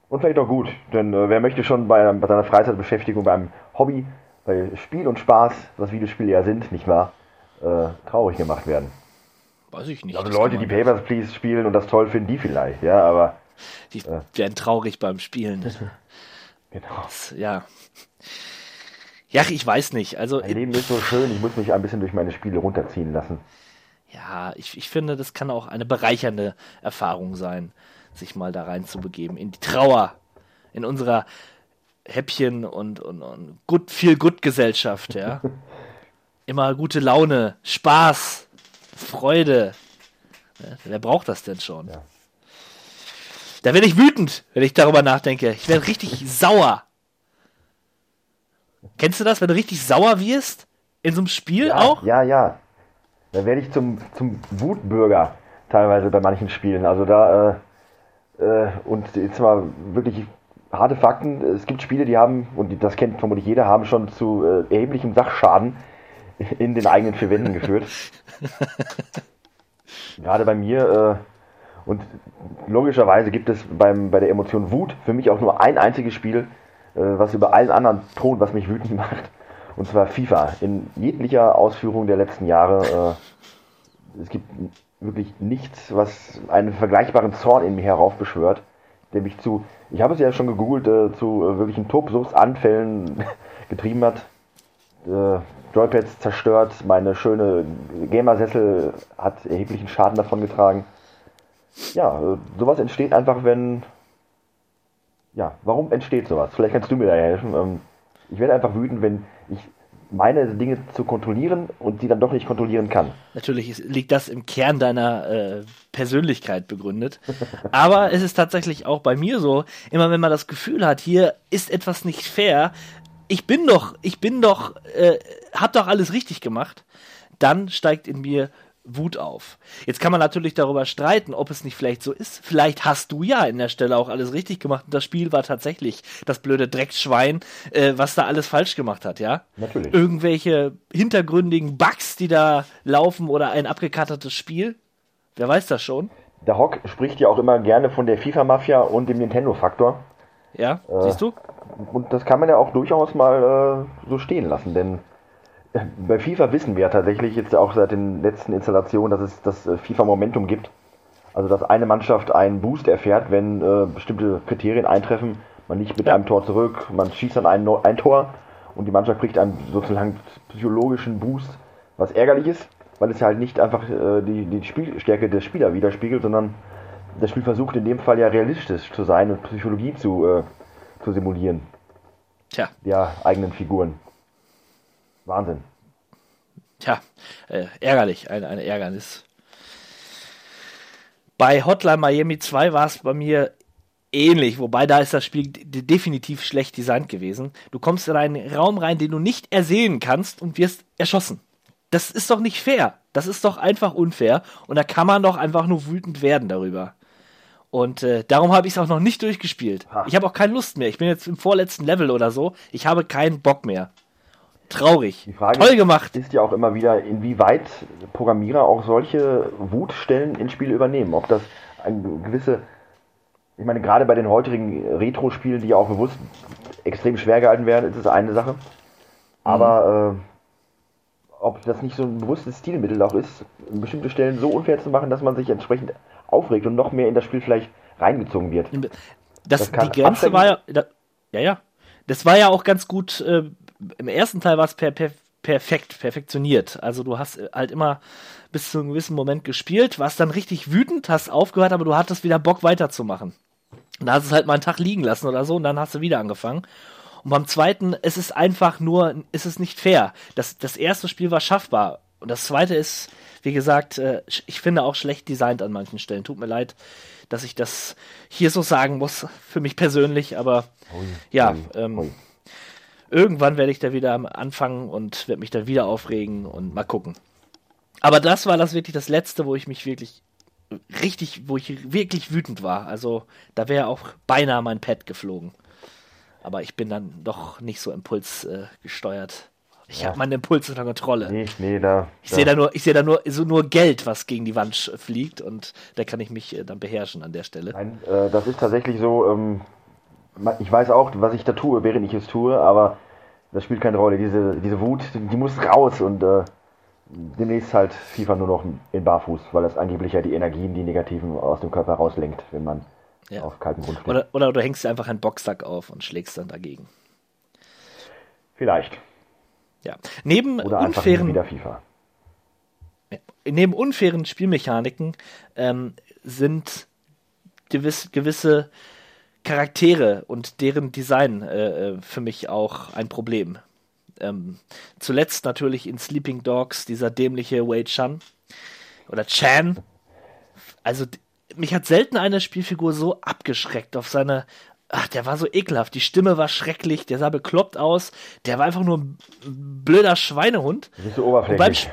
Und vielleicht auch gut, denn äh, wer möchte schon bei, bei seiner Freizeitbeschäftigung, beim Hobby, bei Spiel und Spaß, was Videospiele ja sind, nicht wahr, äh, traurig gemacht werden. Weiß ich nicht. Also Leute, die Papers, Please spielen und das toll finden, die vielleicht, ja, aber die werden traurig beim Spielen. genau. Das, ja. Ja, ich weiß nicht. Also, Mein Leben ist so schön, ich muss mich ein bisschen durch meine Spiele runterziehen lassen. ja, ich, ich finde, das kann auch eine bereichernde Erfahrung sein, sich mal da rein zu begeben. In die Trauer. In unserer Häppchen und, und, und gut, viel Gut-Gesellschaft, ja. Immer gute Laune, Spaß, Freude. Wer braucht das denn schon? Ja. Da werde ich wütend, wenn ich darüber nachdenke. Ich werde richtig sauer. Kennst du das, wenn du richtig sauer wirst? In so einem Spiel Ja, auch? ja, ja. Da werde ich zum, zum Wutbürger teilweise bei manchen Spielen. Also da, äh, äh, und jetzt mal wirklich harte Fakten. Es gibt Spiele, die haben, und das kennt vermutlich jeder, haben schon zu äh, erheblichem Sachschaden in den eigenen vier Wänden geführt. Gerade bei mir, äh, und logischerweise gibt es beim, bei der Emotion Wut für mich auch nur ein einziges Spiel, äh, was über allen anderen thront, was mich wütend macht. Und zwar FIFA. In jeglicher Ausführung der letzten Jahre. Äh, es gibt wirklich nichts, was einen vergleichbaren Zorn in mir heraufbeschwört, der mich zu, ich habe es ja schon gegoogelt, äh, zu äh, wirklichen Tobsuchtsanfällen getrieben hat. Äh, Joypads zerstört, meine schöne Gamersessel hat erheblichen Schaden davon getragen. Ja, sowas entsteht einfach, wenn. Ja, warum entsteht sowas? Vielleicht kannst du mir da helfen. Ähm, ich werde einfach wütend, wenn ich meine Dinge zu kontrollieren und sie dann doch nicht kontrollieren kann. Natürlich liegt das im Kern deiner äh, Persönlichkeit begründet. Aber es ist tatsächlich auch bei mir so, immer wenn man das Gefühl hat, hier ist etwas nicht fair, ich bin doch, ich bin doch, äh, hab doch alles richtig gemacht, dann steigt in mir Wut auf. Jetzt kann man natürlich darüber streiten, ob es nicht vielleicht so ist. Vielleicht hast du ja in der Stelle auch alles richtig gemacht und das Spiel war tatsächlich das blöde Drecksschwein, äh, was da alles falsch gemacht hat, ja? Natürlich. Irgendwelche hintergründigen Bugs, die da laufen oder ein abgekartetes Spiel. Wer weiß das schon? Der Hock spricht ja auch immer gerne von der FIFA-Mafia und dem Nintendo-Faktor. Ja, siehst du? Und das kann man ja auch durchaus mal äh, so stehen lassen, denn äh, bei FIFA wissen wir ja tatsächlich jetzt auch seit den letzten Installationen, dass es das äh, FIFA-Momentum gibt. Also dass eine Mannschaft einen Boost erfährt, wenn äh, bestimmte Kriterien eintreffen. Man liegt mit Ja. einem Tor zurück, man schießt dann ein, ein Tor und die Mannschaft kriegt einen sozusagen psychologischen Boost, was ärgerlich ist, weil es ja halt nicht einfach äh, die, die Spielstärke des Spielers widerspiegelt, sondern das Spiel versucht in dem Fall ja realistisch zu sein und Psychologie zu, äh, zu simulieren Tja, der eigenen Figuren. Wahnsinn. tja, äh, ärgerlich, ein, ein Ärgernis. Bei Hotline Miami 2 war es bei mir ähnlich, wobei da ist das Spiel de- definitiv schlecht designt gewesen. Du kommst in einen Raum rein, den du nicht ersehen kannst und wirst erschossen. Das ist doch nicht fair. Das ist doch einfach unfair. Und da kann man doch einfach nur wütend werden darüber. Und äh, darum habe ich es auch noch nicht durchgespielt. Ha. Ich habe auch keine Lust mehr. Ich bin jetzt im vorletzten Level oder so. Ich habe keinen Bock mehr. Traurig. Die Frage Toll gemacht. ist ja auch immer wieder, inwieweit Programmierer auch solche Wutstellen in Spiele übernehmen. Ob das eine gewisse, ich meine, gerade bei den heutigen Retro-Spielen, die ja auch bewusst extrem schwer gehalten werden, ist es eine Sache. Aber äh, ob das nicht so ein bewusstes Stilmittel auch ist, bestimmte Stellen so unfair zu machen, dass man sich entsprechend aufregt und noch mehr in das Spiel vielleicht reingezogen wird. Das, Das die Grenze war ja, da, ja, ja. Das war ja auch ganz gut. Äh, Im ersten Teil war es per, per, perfekt, perfektioniert. Also du hast halt immer bis zu einem gewissen Moment gespielt, warst dann richtig wütend, hast aufgehört, aber du hattest wieder Bock weiterzumachen. Und da hast du es halt mal einen Tag liegen lassen oder so und dann hast du wieder angefangen. Und beim zweiten, es ist einfach nur, es ist nicht fair. Das, das erste Spiel war schaffbar. Und das zweite ist, wie gesagt, äh, ich finde auch schlecht designt an manchen Stellen. Tut mir leid, dass ich das hier so sagen muss, für mich persönlich, aber ja, ähm, ui. Irgendwann werde ich da wieder am anfangen und werde mich dann wieder aufregen und mal gucken. Aber das war das wirklich das letzte, wo ich mich wirklich richtig, wo ich wirklich wütend war. Also da wäre auch beinahe mein Pad geflogen. Aber ich bin dann doch nicht so impulsgesteuert. Äh, ich habe meinen Impuls unter Kontrolle. Nee, nee, da. Ich sehe da nur, ich sehe da nur so nur Geld, was gegen die Wand fliegt und da kann ich mich äh, dann beherrschen an der Stelle. Nein, äh, das ist tatsächlich so. Ähm, ich weiß auch, was ich da tue, während ich es tue, aber das spielt keine Rolle. Diese, diese Wut, die, muss raus und äh, demnächst halt FIFA nur noch in Barfuß, weil das angeblich ja die Energien, die negativen aus dem Körper rauslenkt, wenn man Ja. auf kaltem Grund steht. Oder, oder du hängst einfach einen Boxsack auf und schlägst dann dagegen. Vielleicht. Ja. Neben Oder unfairen wieder FIFA. neben unfairen Spielmechaniken ähm, sind gewiss, gewisse Charaktere und deren Design äh, äh, für mich auch ein Problem. Ähm, zuletzt natürlich in Sleeping Dogs dieser dämliche Wei Chan oder Chan. Also mich hat selten eine Spielfigur so abgeschreckt auf seine. Ach, der war so ekelhaft. Die Stimme war schrecklich. Der sah bekloppt aus. Der war einfach nur ein blöder Schweinehund. Das ist so Und beim oberflächlich.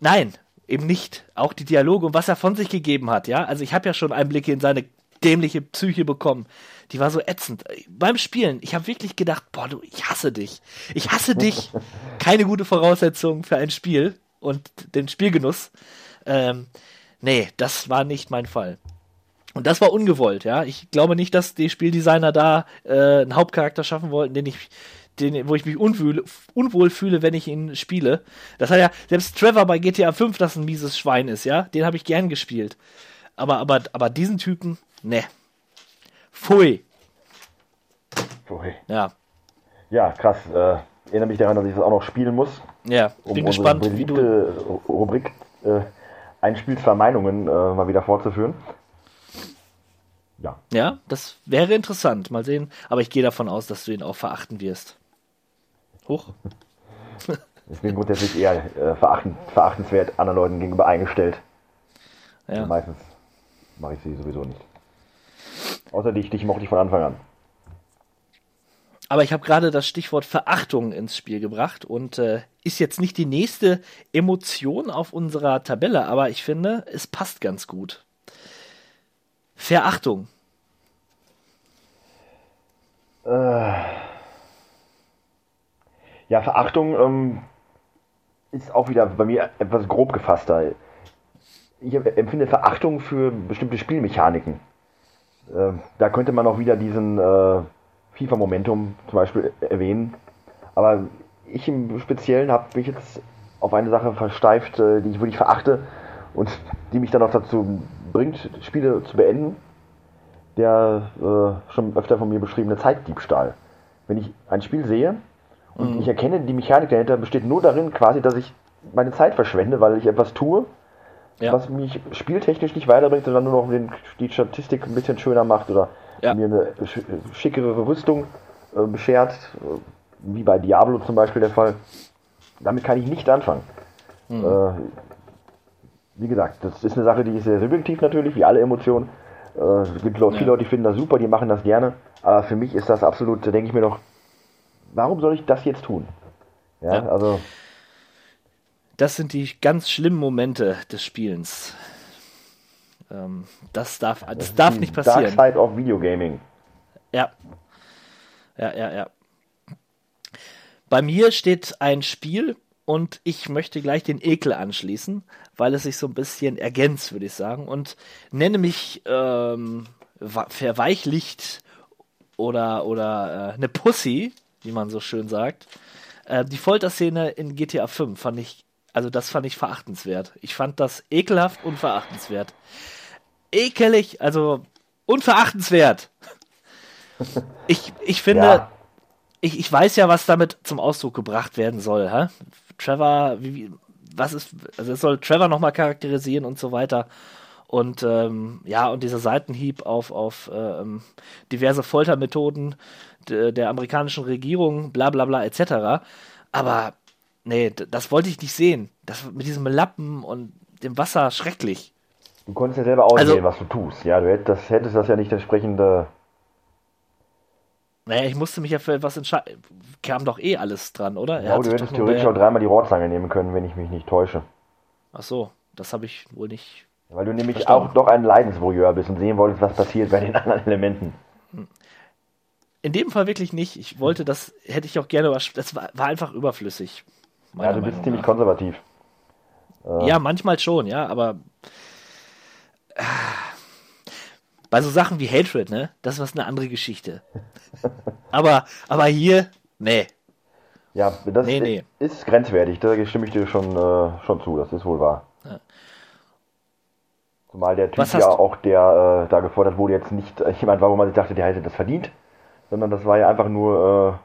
Nein, eben nicht. Auch die Dialoge und was er von sich gegeben hat, ja. Also ich habe ja schon Einblicke in seine dämliche Psyche bekommen. Die war so ätzend. Beim Spielen, ich habe wirklich gedacht, boah, du, ich hasse dich. Ich hasse dich. Keine gute Voraussetzung für ein Spiel und den Spielgenuss. Ähm, nee, das war nicht mein Fall. Und das war ungewollt, ja. Ich glaube nicht, dass die Spieldesigner da äh, einen Hauptcharakter schaffen wollten, den ich, den, wo ich mich unwohl, unwohl fühle, wenn ich ihn spiele. Das hat ja, selbst Trevor bei GTA 5, das ein mieses Schwein ist, ja, den habe ich gern gespielt. Aber, aber, aber diesen Typen, ne. Pfui. Ui. Ja. Ja, krass. Äh, erinnere mich daran, dass ich das auch noch spielen muss. Ja, um bin gespannt, wie du. Rubrik äh, ein Spiel, zwei Meinungen äh, mal wieder fortzuführen. Ja, Ja, das wäre interessant. Mal sehen. Aber ich gehe davon aus, dass du ihn auch verachten wirst. Hoch. ich bin grundsätzlich eher äh, verachten, verachtenswert anderen Leuten gegenüber eingestellt. Ja. Meistens mache ich sie sowieso nicht. Außer dich, dich mochte ich von Anfang an. Aber ich habe gerade das Stichwort Verachtung ins Spiel gebracht und äh, ist jetzt nicht die nächste Emotion auf unserer Tabelle, aber ich finde, es passt ganz gut. Verachtung. Ja, Verachtung ähm, ist auch wieder bei mir etwas grob gefasster. Ich empfinde Verachtung für bestimmte Spielmechaniken. Ähm, da könnte man auch wieder diesen äh, FIFA-Momentum zum Beispiel erwähnen. Aber ich im Speziellen habe mich jetzt auf eine Sache versteift, äh, die ich wirklich verachte und die mich dann auch dazu bringt, Spiele zu beenden. Der äh, schon öfter von mir beschriebene Zeitdiebstahl. Wenn ich ein Spiel sehe und ich erkenne, die Mechanik dahinter besteht nur darin, quasi, dass ich meine Zeit verschwende, weil ich etwas tue, Ja. was mich spieltechnisch nicht weiterbringt, sondern nur noch den, die Statistik ein bisschen schöner macht oder Ja. mir eine sch schickere Rüstung äh, beschert, äh, wie bei Diablo zum Beispiel der Fall. Damit kann ich nicht anfangen. Hm. Äh, wie gesagt, das ist eine Sache, die ist sehr subjektiv natürlich, wie alle Emotionen. Äh, es gibt Leute, viele Leute, die finden das super, die machen das gerne. Aber für mich ist das absolut, da denke ich mir doch, warum soll ich das jetzt tun? Ja, Ja. also Das sind die ganz schlimmen Momente des Spielens. Ähm, das darf, das darf die nicht Dark passieren. Side of Videogaming. Ja. Ja, ja, ja. Bei mir steht ein Spiel und ich möchte gleich den Ekel anschließen, weil es sich so ein bisschen ergänzt, würde ich sagen. Und nenne mich ähm, verweichlicht oder, oder äh, eine Pussy, wie man so schön sagt. Äh, die Folterszene in GTA 5 fand ich, also das fand ich verachtenswert. Ich fand das ekelhaft und verachtenswert. Ekelig, also unverachtenswert. Ich, ich finde, ja. ich, ich weiß ja, was damit zum Ausdruck gebracht werden soll. Hä? Trevor, wie, was ist, also es soll Trevor nochmal charakterisieren und so weiter. Und ähm, ja, und dieser Seitenhieb auf, auf ähm, diverse Foltermethoden de, der amerikanischen Regierung, bla bla bla etc. Aber nee, das wollte ich nicht sehen. Das mit diesem Lappen und dem Wasser schrecklich. Du konntest ja selber auswählen, also, was du tust. Ja, du hättest das, hättest das ja nicht entsprechend. Äh naja, ich musste mich ja für etwas entscheiden. Kam doch eh alles dran, oder? Ja, du hättest theoretisch auch dreimal die Rohrzange nehmen können, wenn ich mich nicht täusche. Ach so, das habe ich wohl nicht. Weil du nämlich verstanden. auch doch ein Leidensvoyeur bist und sehen wolltest, was passiert bei den anderen Elementen. In dem Fall wirklich nicht. Ich wollte das, hätte ich auch gerne, das war, war einfach überflüssig. Ja, du bist Meinung ziemlich nach. konservativ. Ja, manchmal schon, ja, aber bei so Sachen wie Hatred, ne, das ist was eine andere Geschichte. aber, aber hier, nee. Ja, das nee, nee. ist grenzwertig, da stimme ich dir schon, äh, schon zu, das ist wohl wahr. Ja. Zumal der Typ ja auch, der äh, da gefordert wurde, jetzt nicht äh, jemand war, wo man sich dachte, der hätte das verdient, sondern das war ja einfach nur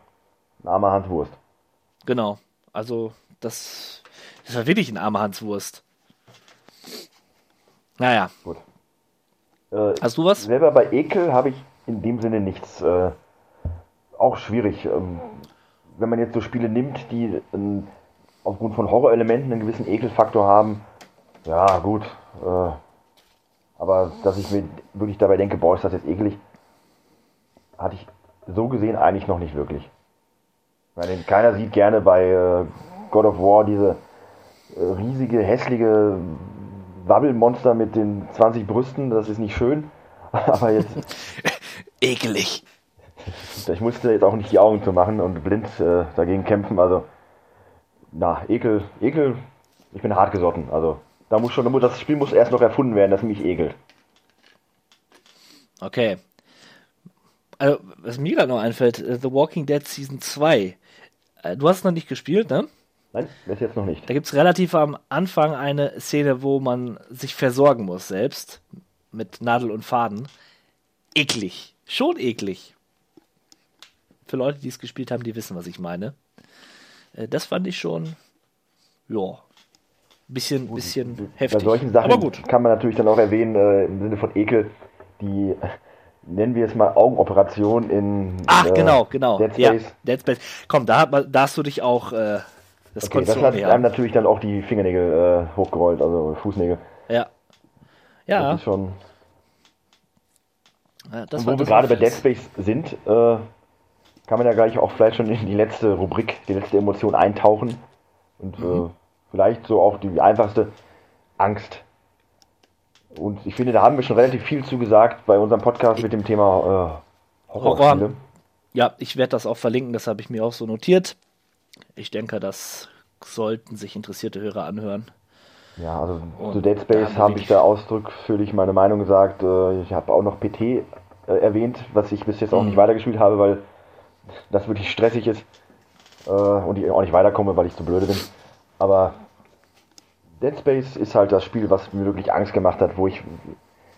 äh, ein armer Hanswurst. Genau, also das, das war wirklich ein armer Hanswurst. Naja. Gut. Äh, Hast du was? Selber bei Ekel habe ich in dem Sinne nichts. Äh, auch schwierig. Ähm, wenn man jetzt so Spiele nimmt, die äh, aufgrund von Horrorelementen einen gewissen Ekelfaktor haben, ja gut. Äh, aber dass ich mir wirklich dabei denke, boah, ist das jetzt ekelig, hatte ich so gesehen eigentlich noch nicht wirklich. Meine, keiner sieht gerne bei äh, God of War diese äh, riesige, hässliche Wabbelmonster mit den 20 Brüsten, das ist nicht schön. Aber jetzt. Ekelig. Ich musste jetzt auch nicht die Augen zu machen und blind äh, dagegen kämpfen. Also, na, Ekel, Ekel, ich bin hart gesotten. Also, da muss schon, das Spiel muss erst noch erfunden werden, das mich ekelt. Okay. Also, was mir gerade noch einfällt, äh, The Walking Dead Season 2. Äh, du hast es noch nicht gespielt, ne? Nein, bis jetzt noch nicht. Da gibt es relativ am Anfang eine Szene, wo man sich versorgen muss selbst. Mit Nadel und Faden. Eklig. Schon eklig. Für Leute, die es gespielt haben, die wissen, was ich meine. Äh, das fand ich schon, ja, bisschen, gut, bisschen heftig. Bei solchen Sachen Aber gut. kann man natürlich dann auch erwähnen, äh, im Sinne von Ekel, die nennen wir es mal Augenoperation in Ach, äh, genau, genau. Dead Space. Ja, Dead Space. Komm, da, da hast du dich auch äh, das, okay, das hat einem natürlich dann auch die Fingernägel äh, hochgerollt, also Fußnägel. Ja. Ja. Das ist schon. Ja, das Und wo wir gerade bei Dead Space sind, äh, kann man ja gleich auch vielleicht schon in die letzte Rubrik, die letzte Emotion eintauchen. Und äh, mhm. äh, vielleicht so auch die einfachste Angst. Und ich finde, da haben wir schon relativ viel zugesagt bei unserem Podcast ich mit dem Thema äh. Horror. Ja, ich werde das auch verlinken, das habe ich mir auch so notiert. Ich denke, das sollten sich interessierte Hörer anhören. Ja, also Und zu Dead Space habe ich da ausdrücklich meine Meinung gesagt. Äh, ich habe auch noch PT äh, erwähnt, was ich bis jetzt auch nicht mhm. weitergespielt habe, weil das wirklich stressig ist äh, und ich auch nicht weiterkomme, weil ich zu blöde bin. Aber Dead Space ist halt das Spiel, was mir wirklich Angst gemacht hat, wo ich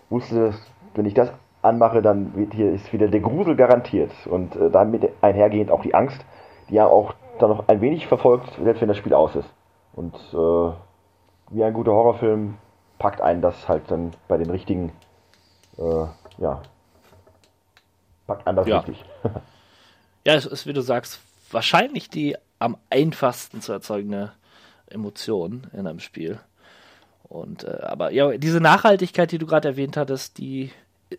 wusste, wenn ich das anmache, dann wird hier ist wieder der Grusel garantiert und damit einhergehend auch die Angst, die ja auch dann noch ein wenig verfolgt, selbst wenn das Spiel aus ist. Und äh, wie ein guter Horrorfilm packt einen das halt dann bei den richtigen, äh, ja, packt einen das ja. richtig. ja, es ist, wie du sagst, wahrscheinlich die am einfachsten zu erzeugende Emotion in einem Spiel. Und äh, aber ja, diese Nachhaltigkeit, die du gerade erwähnt hattest, die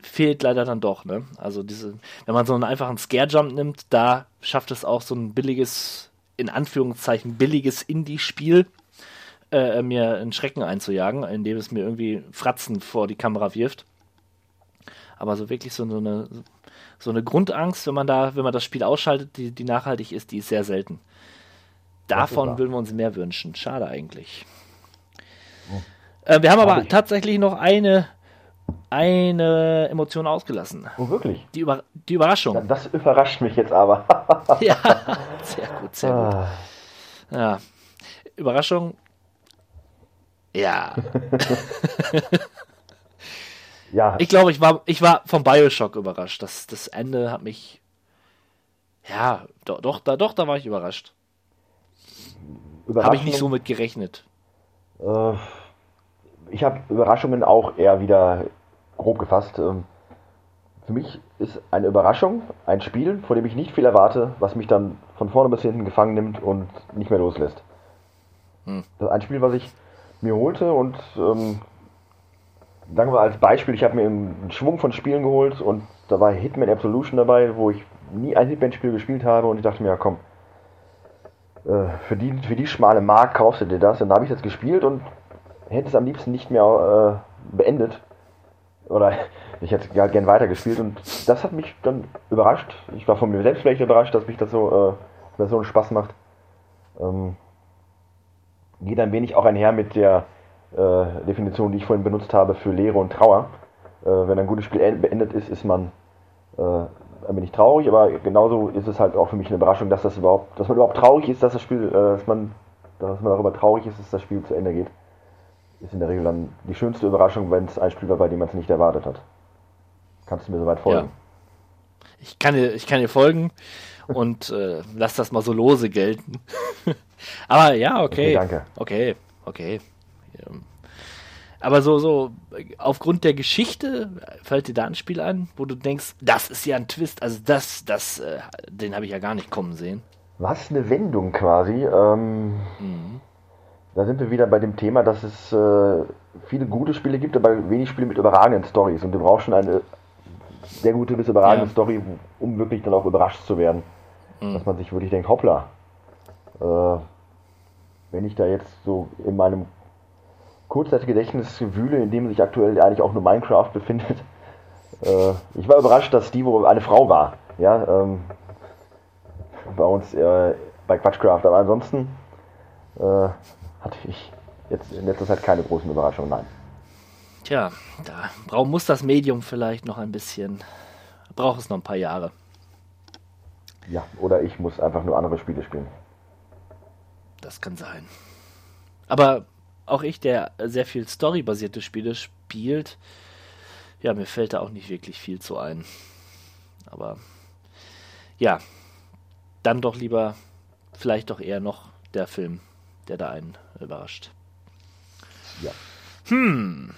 fehlt leider dann doch, ne? Also diese, wenn man so einen einfachen Scare-Jump nimmt, da schafft es auch so ein billiges, in Anführungszeichen billiges Indie-Spiel, äh, mir einen Schrecken einzujagen, indem es mir irgendwie Fratzen vor die Kamera wirft. Aber so wirklich so, so eine so eine Grundangst, wenn man da, wenn man das Spiel ausschaltet, die, die nachhaltig ist, die ist sehr selten. Davon würden wir uns mehr wünschen. Schade eigentlich. Äh, wir haben aber ich. tatsächlich noch eine, eine Emotion ausgelassen. Oh, wirklich? Die, Über die Überraschung. Das überrascht mich jetzt aber. ja, sehr gut, sehr gut. Ah, Ja. Überraschung. Ja, ja, ich glaube, ich war, ich war vom Bioshock überrascht. Das, das Ende hat mich. Ja, doch, doch, da, doch, da war ich überrascht. Habe ich nicht so mit gerechnet. Äh, ich habe Überraschungen auch eher wieder grob gefasst. Ähm, Für mich ist eine Überraschung ein Spiel, vor dem ich nicht viel erwarte, was mich dann von vorne bis hinten gefangen nimmt und nicht mehr loslässt. Das ist ein Spiel, was ich mir holte und ähm, sagen wir als Beispiel, ich habe mir einen Schwung von Spielen geholt und da war Hitman Absolution dabei, wo ich nie ein Hitman-Spiel gespielt habe und ich dachte mir, ja komm, äh, für, die, für die schmale Mark kaufst du dir das. Und da habe ich das gespielt und hätte es am liebsten nicht mehr äh, beendet. Oder ich hätte halt gern weitergespielt und das hat mich dann überrascht. Ich war von mir selbst vielleicht überrascht, dass mich das so, äh, dass so einen Spaß macht. Ähm, geht ein wenig auch einher mit der äh, Definition, die ich vorhin benutzt habe für Leere und Trauer. Äh, wenn ein gutes Spiel en- beendet ist, ist man äh, ein wenig traurig, aber genauso ist es halt auch für mich eine Überraschung, dass das überhaupt, dass man überhaupt traurig ist, dass das Spiel, äh, dass man, dass man darüber traurig ist, dass das Spiel zu Ende geht. Ist in der Regel dann die schönste Überraschung, wenn es ein Spiel war, bei dem man es nicht erwartet hat. Kannst du mir soweit folgen? Ich kann dir, ich kann dir folgen und äh, lass das mal so lose gelten. Aber ja, okay. Okay, danke. Okay, okay. Ähm, Aber so, so, aufgrund der Geschichte, äh, fällt dir da ein Spiel ein, wo du denkst, das ist ja ein Twist, also das, das, äh, den habe ich ja gar nicht kommen sehen. Was eine Wendung quasi. Ähm, Da sind wir wieder bei dem Thema, dass es äh, viele gute Spiele gibt, aber wenig Spiele mit überragenden Stories. Und du brauchst schon eine sehr gute bis überragende Ja. Story, um wirklich dann auch überrascht zu werden. Dass man sich wirklich denkt, hoppla. Äh, wenn ich da jetzt so in meinem Kurzzeitgedächtnis wühle, in dem sich aktuell eigentlich auch nur Minecraft befindet. Äh, ich war überrascht, dass Steve eine Frau war. Ja, ähm, bei uns äh, bei Quatschcraft. Aber ansonsten äh, hatte ich jetzt in letzter Zeit keine großen Überraschungen. Nein. Tja, da brauch, muss das Medium vielleicht noch ein bisschen, braucht es noch ein paar Jahre. Ja, oder ich muss einfach nur andere Spiele spielen. Das kann sein. Aber auch ich, der sehr viel storybasierte Spiele spielt, ja, mir fällt da auch nicht wirklich viel zu ein. Aber ja, dann doch lieber vielleicht doch eher noch der Film, der da einen überrascht. Ja. Hm,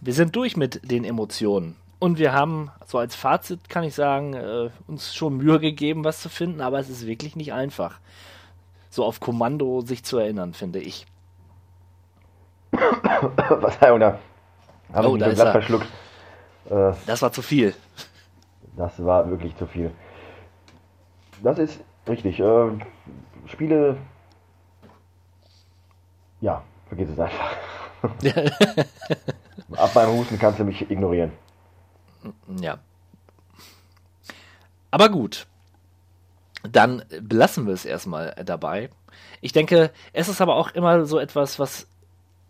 wir sind durch mit den Emotionen. Und wir haben, so als Fazit kann ich sagen, äh, uns schon Mühe gegeben, was zu finden, aber es ist wirklich nicht einfach. So auf Kommando sich zu erinnern, finde ich. Verzeihung, da habe Oh, ich da mich er. verschluckt. Äh, Das war zu viel. das war wirklich zu viel. Das ist richtig. Äh, Spiele. Ja, vergiss es einfach. Ab meinem Husten kannst du mich ignorieren. Ja. Aber gut. Dann belassen wir es erstmal dabei. Ich denke, es ist aber auch immer so etwas, was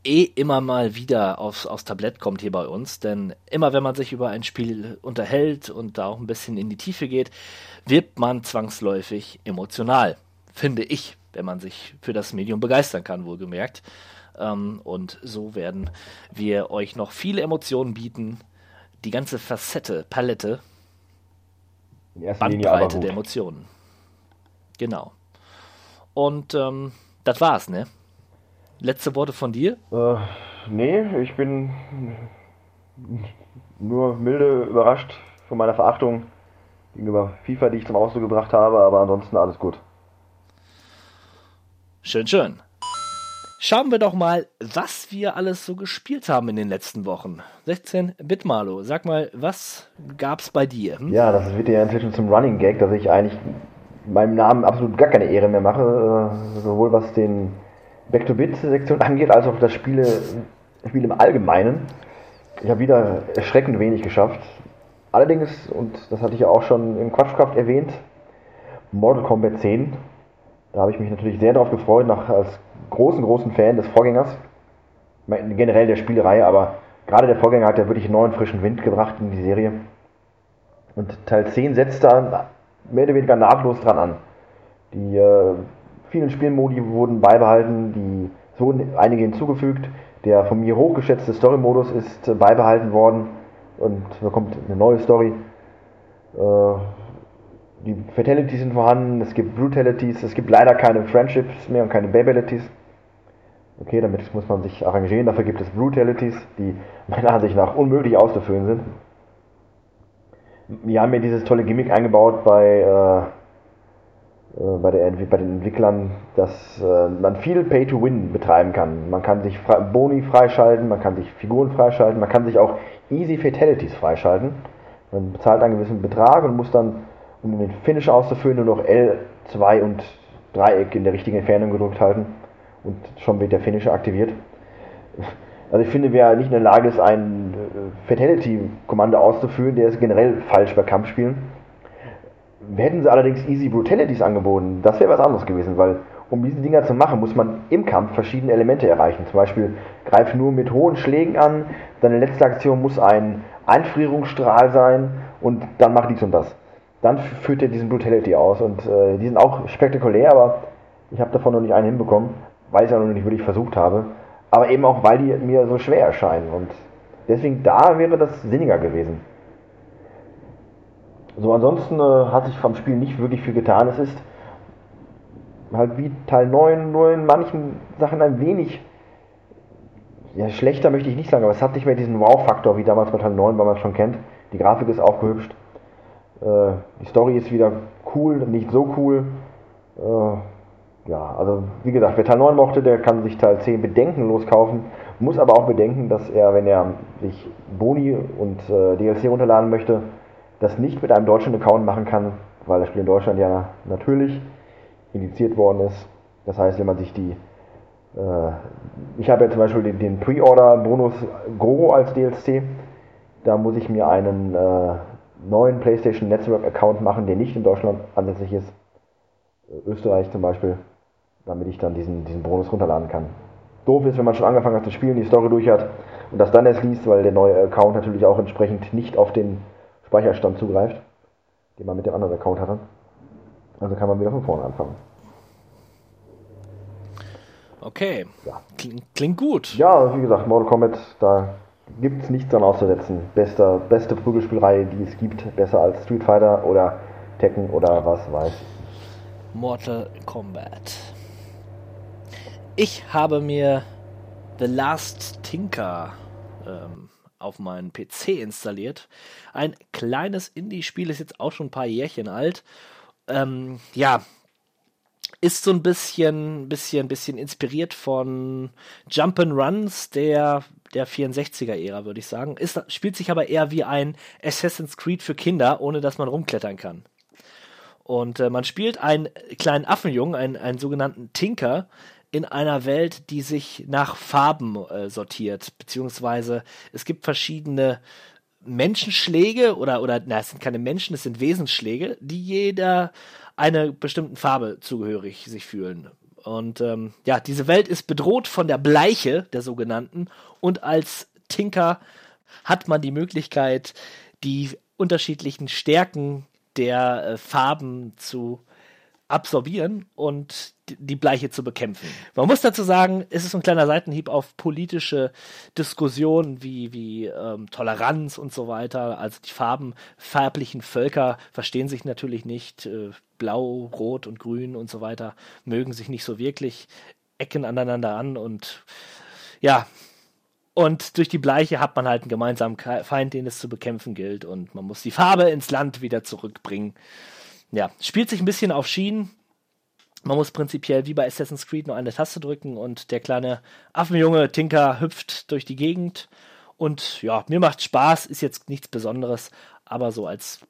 eh immer mal wieder aufs, aufs Tablett kommt hier bei uns. Denn immer wenn man sich über ein Spiel unterhält und da auch ein bisschen in die Tiefe geht, wird man zwangsläufig emotional. Finde ich, wenn man sich für das Medium begeistern kann, wohlgemerkt. Ähm, und so werden wir euch noch viele Emotionen bieten. Die ganze Facette, Palette, Bandbreite der Emotionen. Genau. Und ähm, das war's, ne? Letzte Worte von dir? Äh, nee, ich bin nur milde überrascht von meiner Verachtung gegenüber FIFA, die ich zum Ausdruck gebracht habe, aber ansonsten alles gut. Schön, schön. Schauen wir doch mal, was wir alles so gespielt haben in den letzten Wochen. 16 Bit Malo, sag mal, was gab's bei dir? Hm? Ja, das wird ja inzwischen zum Running Gag, dass ich eigentlich meinem Namen absolut gar keine Ehre mehr mache, äh, sowohl was den Back-to-Bit-Sektion angeht, als auch das Spiele, Spiel im Allgemeinen. Ich habe wieder erschreckend wenig geschafft. Allerdings, und das hatte ich ja auch schon im Quatschkraft erwähnt, Mortal Kombat 10, da habe ich mich natürlich sehr darauf gefreut, nach, als großen, großen Fan des Vorgängers, generell der Spielereihe, aber gerade der Vorgänger hat ja wirklich neuen, frischen Wind gebracht in die Serie. Und Teil 10 setzt da mehr oder weniger nahtlos dran an. Die äh, vielen Spielmodi wurden beibehalten, die, es wurden einige hinzugefügt. Der von mir hochgeschätzte Story-Modus ist äh, beibehalten worden und da kommt eine neue Story. Äh, die Fatalities sind vorhanden, es gibt Brutalities, es gibt leider keine Friendships mehr und keine Babalities. Okay, damit muss man sich arrangieren, dafür gibt es Brutalities, die meiner Ansicht nach unmöglich auszufüllen sind. Wir haben ja dieses tolle Gimmick eingebaut bei, äh, äh, bei, der, bei den Entwicklern, dass äh, man viel Pay-to-Win betreiben kann. Man kann sich Fre Boni freischalten, man kann sich Figuren freischalten, man kann sich auch Easy Fatalities freischalten. Man bezahlt einen gewissen Betrag und muss dann, um den Finish auszuführen, nur noch L2 und Dreieck in der richtigen Entfernung gedrückt halten und schon wird der Finisher aktiviert. Also ich finde, wer nicht in der Lage ist, ein äh, Fatality-Kommando auszuführen, der ist generell falsch bei Kampfspielen. Hätten sie allerdings Easy Brutalities angeboten, das wäre was anderes gewesen, weil um diese Dinger zu machen, muss man im Kampf verschiedene Elemente erreichen. Zum Beispiel greif nur mit hohen Schlägen an, deine letzte Aktion muss ein Einfrierungsstrahl sein und dann mach dies und das. Dann führt er diesen Brutality aus und äh, die sind auch spektakulär, aber ich habe davon noch nicht einen hinbekommen, weil ich es ja noch nicht wirklich versucht habe aber eben auch, weil die mir so schwer erscheinen. Und deswegen da wäre das sinniger gewesen. So, ansonsten äh, hat sich vom Spiel nicht wirklich viel getan. Es ist halt wie Teil 9, nur in manchen Sachen ein wenig ja, schlechter möchte ich nicht sagen, aber es hat nicht mehr diesen Wow-Faktor wie damals bei Teil 9, weil man es schon kennt. Die Grafik ist aufgehübscht. Äh, die Story ist wieder cool, nicht so cool. Äh, ja, also wie gesagt, wer Teil 9 mochte, der kann sich Teil 10 bedenkenlos kaufen, muss aber auch bedenken, dass er, wenn er sich Boni und äh, DLC runterladen möchte, das nicht mit einem deutschen Account machen kann, weil das Spiel in Deutschland ja natürlich indiziert worden ist. Das heißt, wenn man sich die äh, ich habe ja zum Beispiel den, den Pre-Order-Bonus Goro als DLC. Da muss ich mir einen äh, neuen PlayStation Network Account machen, der nicht in Deutschland ansässig ist. Österreich zum Beispiel damit ich dann diesen, diesen Bonus runterladen kann. Doof ist, wenn man schon angefangen hat zu spielen, die Story durch hat und das dann erst liest, weil der neue Account natürlich auch entsprechend nicht auf den Speicherstand zugreift, den man mit dem anderen Account hatte. Also kann man wieder von vorne anfangen. Okay. Ja. Klingt, klingt gut. Ja, wie gesagt, Mortal Kombat, da gibt es nichts dran auszusetzen. Beste, beste Prügelspielreihe, die es gibt. Besser als Street Fighter oder Tekken oder was weiß. Mortal Kombat. Ich habe mir The Last Tinker ähm, auf meinen PC installiert. Ein kleines Indie-Spiel ist jetzt auch schon ein paar Jährchen alt. Ähm, ja, ist so ein bisschen, bisschen, bisschen inspiriert von Jump'n'Runs der, der 64er-Ära, würde ich sagen. Ist, spielt sich aber eher wie ein Assassin's Creed für Kinder, ohne dass man rumklettern kann. Und äh, man spielt einen kleinen Affenjungen, einen, einen sogenannten Tinker, in einer Welt, die sich nach Farben äh, sortiert, beziehungsweise es gibt verschiedene Menschenschläge oder, oder, na, es sind keine Menschen, es sind Wesensschläge, die jeder einer bestimmten Farbe zugehörig sich fühlen. Und ähm, ja, diese Welt ist bedroht von der Bleiche, der sogenannten, und als Tinker hat man die Möglichkeit, die unterschiedlichen Stärken der äh, Farben zu absorbieren und die Bleiche zu bekämpfen. Man muss dazu sagen, es ist ein kleiner Seitenhieb auf politische Diskussionen wie, wie ähm, Toleranz und so weiter. Also die Farben farblichen Völker verstehen sich natürlich nicht. Äh, Blau, Rot und Grün und so weiter mögen sich nicht so wirklich, ecken aneinander an und ja, und durch die Bleiche hat man halt einen gemeinsamen Feind, den es zu bekämpfen gilt und man muss die Farbe ins Land wieder zurückbringen ja, spielt sich ein bisschen auf Schienen. Man muss prinzipiell wie bei Assassin's Creed nur eine Taste drücken und der kleine Affenjunge Tinker hüpft durch die Gegend. Und ja, mir macht Spaß, ist jetzt nichts Besonderes, aber so als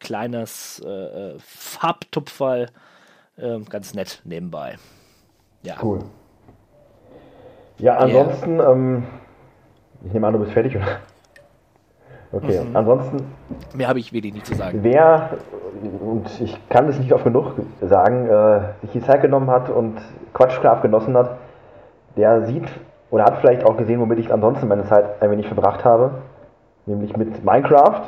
kleines äh, äh Farbtupferl äh, ganz nett nebenbei. Ja. Cool. Ja, ansonsten, yeah. ähm, ich nehme an, du bist fertig, oder? Okay, ansonsten Mehr habe ich wenig zu sagen. Wer, und ich kann das nicht oft genug sagen, äh, sich die Zeit genommen hat und Quatschcraft genossen hat, der sieht oder hat vielleicht auch gesehen, womit ich ansonsten meine Zeit ein wenig verbracht habe. Nämlich mit Minecraft.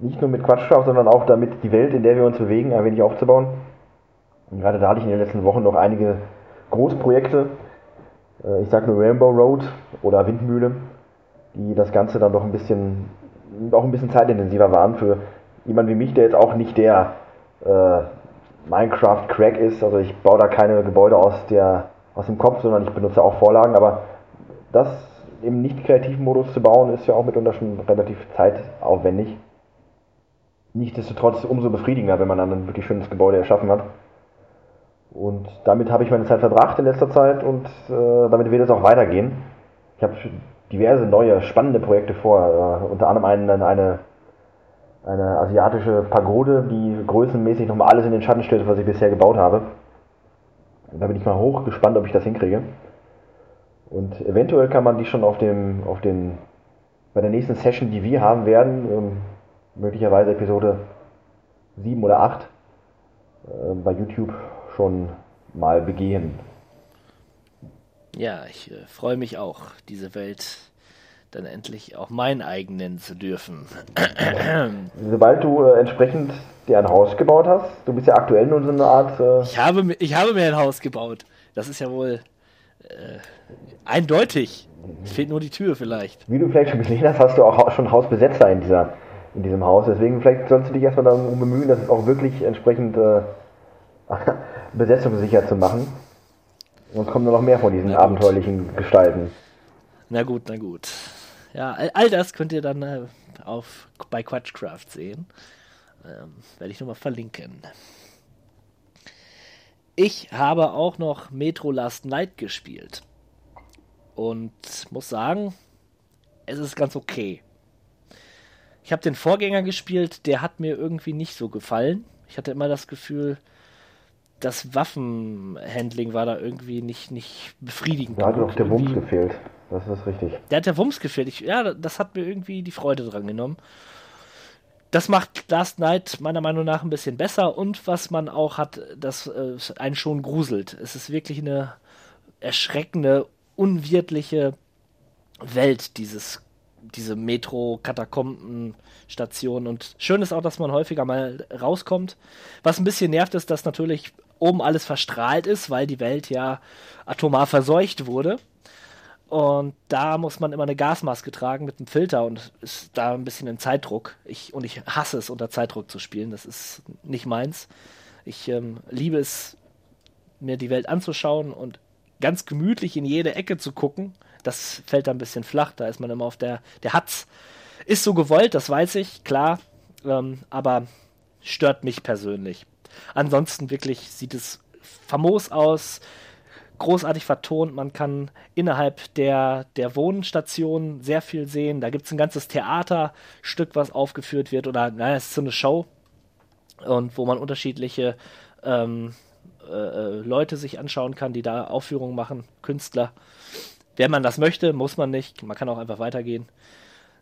Nicht nur mit Quatschcraft, sondern auch damit die Welt, in der wir uns bewegen, ein wenig aufzubauen. Und gerade da hatte ich in den letzten Wochen noch einige Großprojekte. Äh, ich sag nur Rainbow Road oder Windmühle, die das Ganze dann doch ein bisschen auch ein bisschen zeitintensiver waren für jemanden wie mich, der jetzt auch nicht der äh, Minecraft-Crack ist. Also ich baue da keine Gebäude aus, der, aus dem Kopf, sondern ich benutze auch Vorlagen. Aber das im nicht kreativen Modus zu bauen, ist ja auch mitunter schon relativ zeitaufwendig. Nichtsdestotrotz umso befriedigender, wenn man dann ein wirklich schönes Gebäude erschaffen hat. Und damit habe ich meine Zeit verbracht in letzter Zeit und äh, damit wird es auch weitergehen. Ich habe diverse neue, spannende Projekte vor. Äh, unter anderem eine, eine, eine asiatische Pagode, die größenmäßig nochmal alles in den Schatten stellt, was ich bisher gebaut habe. Da bin ich mal hoch gespannt, ob ich das hinkriege. Und eventuell kann man die schon auf dem, auf den, bei der nächsten Session, die wir haben werden, ähm, möglicherweise Episode 7 oder 8, äh, bei YouTube schon mal begehen. Ja, ich äh, freue mich auch, diese Welt dann endlich auch mein eigen nennen zu dürfen. Sobald du äh, entsprechend dir ein Haus gebaut hast, du bist ja aktuell nur so eine Art. Äh, Ich habe, ich habe mir ein Haus gebaut. Das ist ja wohl äh, eindeutig. Fehlt nur die Tür vielleicht. wie du vielleicht schon gesehen hast, hast du auch schon Hausbesetzer in, dieser, in diesem Haus. Deswegen vielleicht sollst du dich erstmal darum bemühen, das auch wirklich entsprechend äh, besetzungssicher zu machen. Sonst kommen nur noch mehr von diesen abenteuerlichen Gestalten. Na gut, na gut. Ja, all, all das könnt ihr dann äh, auf, bei Quatschcraft sehen. Ähm, Werde ich nochmal verlinken. Ich habe auch noch Metro Last Night gespielt. Und muss sagen, es ist ganz okay. Ich habe den Vorgänger gespielt, der hat mir irgendwie nicht so gefallen. Ich hatte immer das Gefühl, das Waffenhandling war da irgendwie nicht, nicht befriedigend. Da hat noch der Wumms gefehlt. Das ist richtig. der hat der Wumms gefehlt. Ich, ja, das hat mir irgendwie die Freude dran genommen. Das macht Last Night meiner Meinung nach ein bisschen besser und was man auch hat, das äh, einen schon gruselt. Es ist wirklich eine erschreckende, unwirtliche Welt, dieses, diese Metro-Katakomben-Station. Und schön ist auch, dass man häufiger mal rauskommt. Was ein bisschen nervt, ist, dass natürlich oben alles verstrahlt ist, weil die Welt ja atomar verseucht wurde. Und da muss man immer eine Gasmaske tragen mit einem Filter und ist da ein bisschen in Zeitdruck. Ich, und ich hasse es, unter Zeitdruck zu spielen. Das ist nicht meins. Ich ähm, liebe es, mir die Welt anzuschauen und ganz gemütlich in jede Ecke zu gucken. Das fällt da ein bisschen flach. Da ist man immer auf der. Der Hatz ist so gewollt, das weiß ich, klar. Ähm, aber stört mich persönlich. Ansonsten wirklich sieht es famos aus großartig vertont. Man kann innerhalb der, der Wohnstation sehr viel sehen. Da gibt es ein ganzes Theaterstück, was aufgeführt wird. Oder, naja, es ist so eine Show. Und wo man unterschiedliche ähm, äh, äh, Leute sich anschauen kann, die da Aufführungen machen, Künstler. Wenn man das möchte, muss man nicht. Man kann auch einfach weitergehen.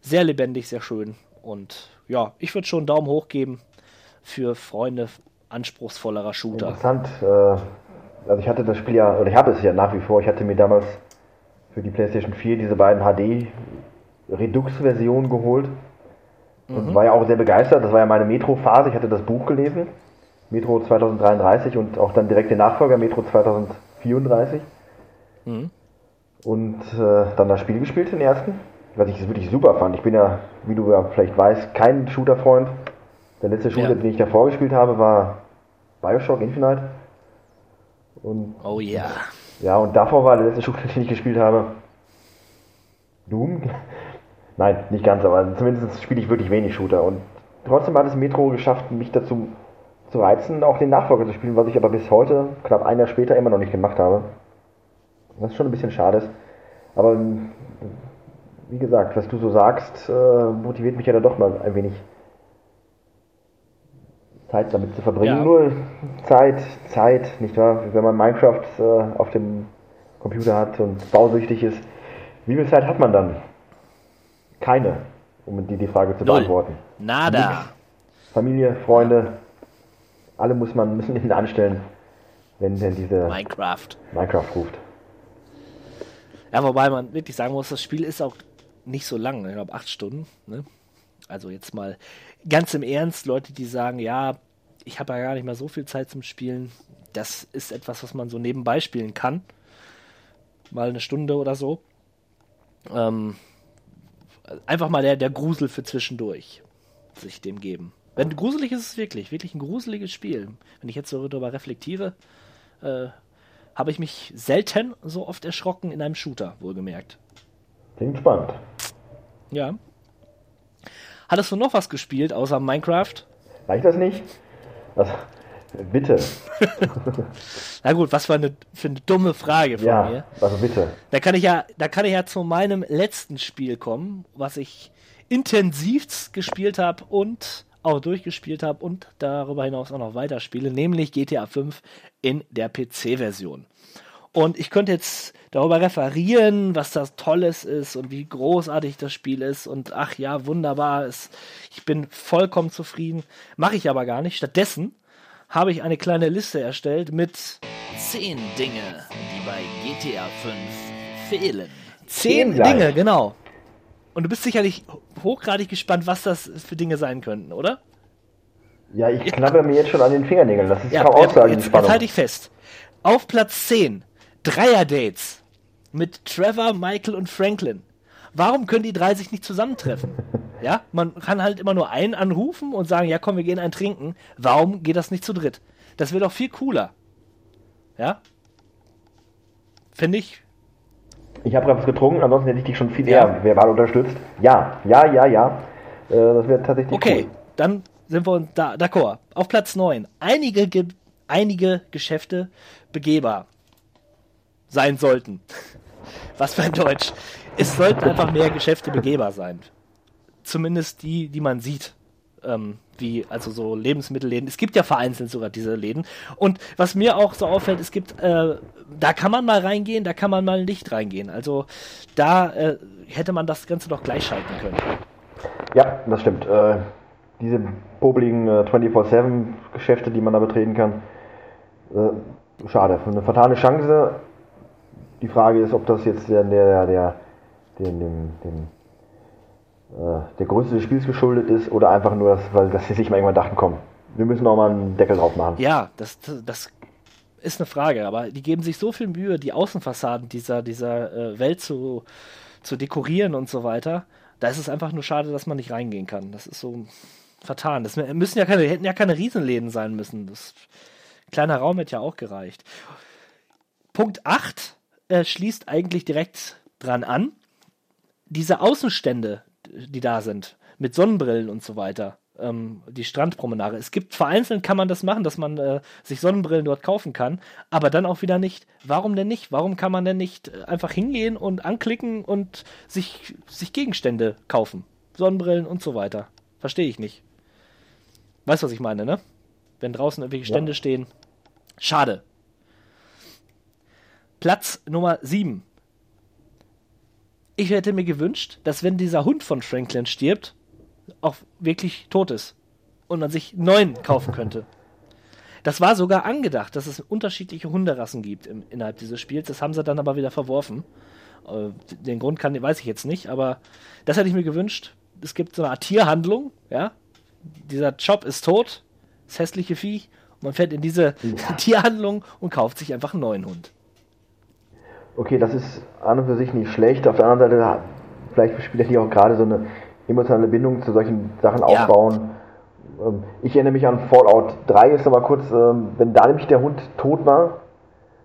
Sehr lebendig, sehr schön. Und ja, ich würde schon einen Daumen hoch geben für Freunde anspruchsvollerer Shooter. Interessant. Äh, also ich hatte das Spiel ja, oder ich habe es ja nach wie vor. Ich hatte mir damals für die PlayStation 4 diese beiden HD Redux-Versionen geholt. Und war ja auch sehr begeistert. Das war ja meine Metro-Phase. Ich hatte das Buch gelesen. Metro 2033 und auch dann direkt den Nachfolger Metro 2034. Und äh, dann das Spiel gespielt, den ersten. Was ich wirklich super fand. Ich bin ja, wie du ja vielleicht weißt, kein Shooter-Freund. Der letzte Shooter, Ja. den ich davor gespielt habe, war Bioshock Infinite. Und Oh ja. ja, und davor war der letzte Shooter, den ich gespielt habe. Doom? Nein, nicht ganz, aber zumindest spiele ich wirklich wenig Shooter. Und trotzdem hat es Metro geschafft, mich dazu zu reizen, auch den Nachfolger zu spielen, was ich aber bis heute, knapp ein Jahr später, immer noch nicht gemacht habe. Was schon ein bisschen schade ist. Aber ähm, wie gesagt, was du so sagst, äh, motiviert mich ja dann doch mal ein wenig Zeit damit zu verbringen. Ja. Nur Zeit, Zeit, nicht wahr? Wenn man Minecraft äh, auf dem Computer hat und bausüchtig ist, wie viel Zeit hat man dann? Keine. um die, die Frage zu Null. beantworten. Nada. Familie, Freunde, alle muss man müssen ihn anstellen, wenn denn diese Minecraft. Minecraft ruft. Ja, wobei man wirklich sagen muss, das Spiel ist auch nicht so lang. Ich glaube, acht Stunden. Ne? Also jetzt mal ganz im Ernst, Leute, die sagen, ja, ich habe ja gar nicht mehr so viel Zeit zum Spielen. Das ist etwas, was man so nebenbei spielen kann. Mal eine Stunde oder so. Ähm, einfach mal der, der Grusel für zwischendurch sich dem geben. Wenn gruselig ist es wirklich, wirklich ein gruseliges Spiel. Wenn ich jetzt so darüber reflektiere, äh, habe ich mich selten so oft erschrocken in einem Shooter, wohlgemerkt. Klingt spannend. Ja. Hattest du noch was gespielt außer Minecraft? Reicht das nicht? Also, bitte. Na gut, was für eine, für eine dumme Frage von Ja, mir. also bitte. Da kann ich ja, da kann ich ja zu meinem letzten Spiel kommen, was ich intensivst gespielt habe und auch durchgespielt habe und darüber hinaus auch noch weiterspiele, nämlich GTA 5 in der PC-Version. Und ich könnte jetzt darüber referieren, was das Tolles ist und wie großartig das Spiel ist und ach ja, wunderbar, es, ich bin vollkommen zufrieden. Mache ich aber gar nicht. Stattdessen habe ich eine kleine Liste erstellt mit 10 Dinge, die bei GTA 5 fehlen. Zehn gleich. Dinge, genau. Und du bist sicherlich hochgradig gespannt, was das für Dinge sein könnten, oder? Ja, ich knabber mir jetzt schon an den Fingernägeln. Das ist Ja, kaum jetzt, Aussage, die jetzt, jetzt halte ich fest. Auf Platz 10, Dreier-Dates mit Trevor, Michael und Franklin. Warum können die drei sich nicht zusammentreffen? Ja, man kann halt immer nur einen anrufen und sagen, ja komm, wir gehen ein trinken. Warum geht das nicht zu dritt? Das wäre doch viel cooler. Ja? Finde ich. Ich habe gerade was getrunken, ansonsten hätte ich dich schon viel Ja. eher verbal unterstützt. Ja, ja, ja, ja. Äh, das wäre tatsächlich Okay, cool. dann sind wir uns da d'accord. Auf Platz 9. Einige, Ge einige Geschäfte begehbar sein sollten. Was für ein Deutsch. Es sollten einfach mehr Geschäfte begehbar sein. Zumindest die, die man sieht. Ähm, wie, also so Lebensmittelläden. Es gibt ja vereinzelt sogar diese Läden. Und was mir auch so auffällt, es gibt, äh, da kann man mal reingehen, da kann man mal nicht reingehen. Also da äh, hätte man das Ganze doch gleichschalten können. Ja, das stimmt. Äh, diese popligen äh, 24-7-Geschäfte, die man da betreten kann, äh, schade. Eine vertane Chance. Die Frage ist, ob das jetzt der, der, der, dem, dem, äh, der Größe des Spiels geschuldet ist oder einfach nur, dass, weil dass sie sich mal irgendwann dachten, komm, wir müssen auch mal einen Deckel drauf machen. Ja, das, das ist eine Frage, aber die geben sich so viel Mühe, die Außenfassaden dieser, dieser äh, Welt zu, zu dekorieren und so weiter. Da ist es einfach nur schade, dass man nicht reingehen kann. Das ist so vertan. Das müssen ja keine, hätten ja keine Riesenläden sein müssen. Das kleiner Raum hätte ja auch gereicht. Punkt 8 äh, schließt eigentlich direkt dran an. Diese Außenstände, die da sind, mit Sonnenbrillen und so weiter, ähm, die Strandpromenade. Es gibt vereinzelt kann man das machen, dass man äh, sich Sonnenbrillen dort kaufen kann, aber dann auch wieder nicht. Warum denn nicht? Warum kann man denn nicht äh, einfach hingehen und anklicken und sich, sich Gegenstände kaufen? Sonnenbrillen und so weiter. Verstehe ich nicht. Weißt du, was ich meine, ne? Wenn draußen irgendwelche Stände stehen. Schade. Platz Nummer 7. Ich hätte mir gewünscht, dass wenn dieser Hund von Franklin stirbt, auch wirklich tot ist und man sich neuen kaufen könnte. Das war sogar angedacht, dass es unterschiedliche Hunderassen gibt im, innerhalb dieses Spiels. Das haben sie dann aber wieder verworfen. Äh, den Grund kann, weiß ich jetzt nicht, aber das hätte ich mir gewünscht. Es gibt so eine Art Tierhandlung, ja. Dieser Job ist tot, das hässliche Vieh. Und man fährt in diese Tierhandlung und kauft sich einfach einen neuen Hund. Okay, das ist an und für sich nicht schlecht. Auf der anderen Seite, vielleicht spielt die auch gerade so eine emotionale Bindung zu solchen Sachen Ja. aufbauen. Ähm, Ich erinnere mich an Fallout 3, ist aber kurz, ähm, wenn da nämlich der Hund tot war,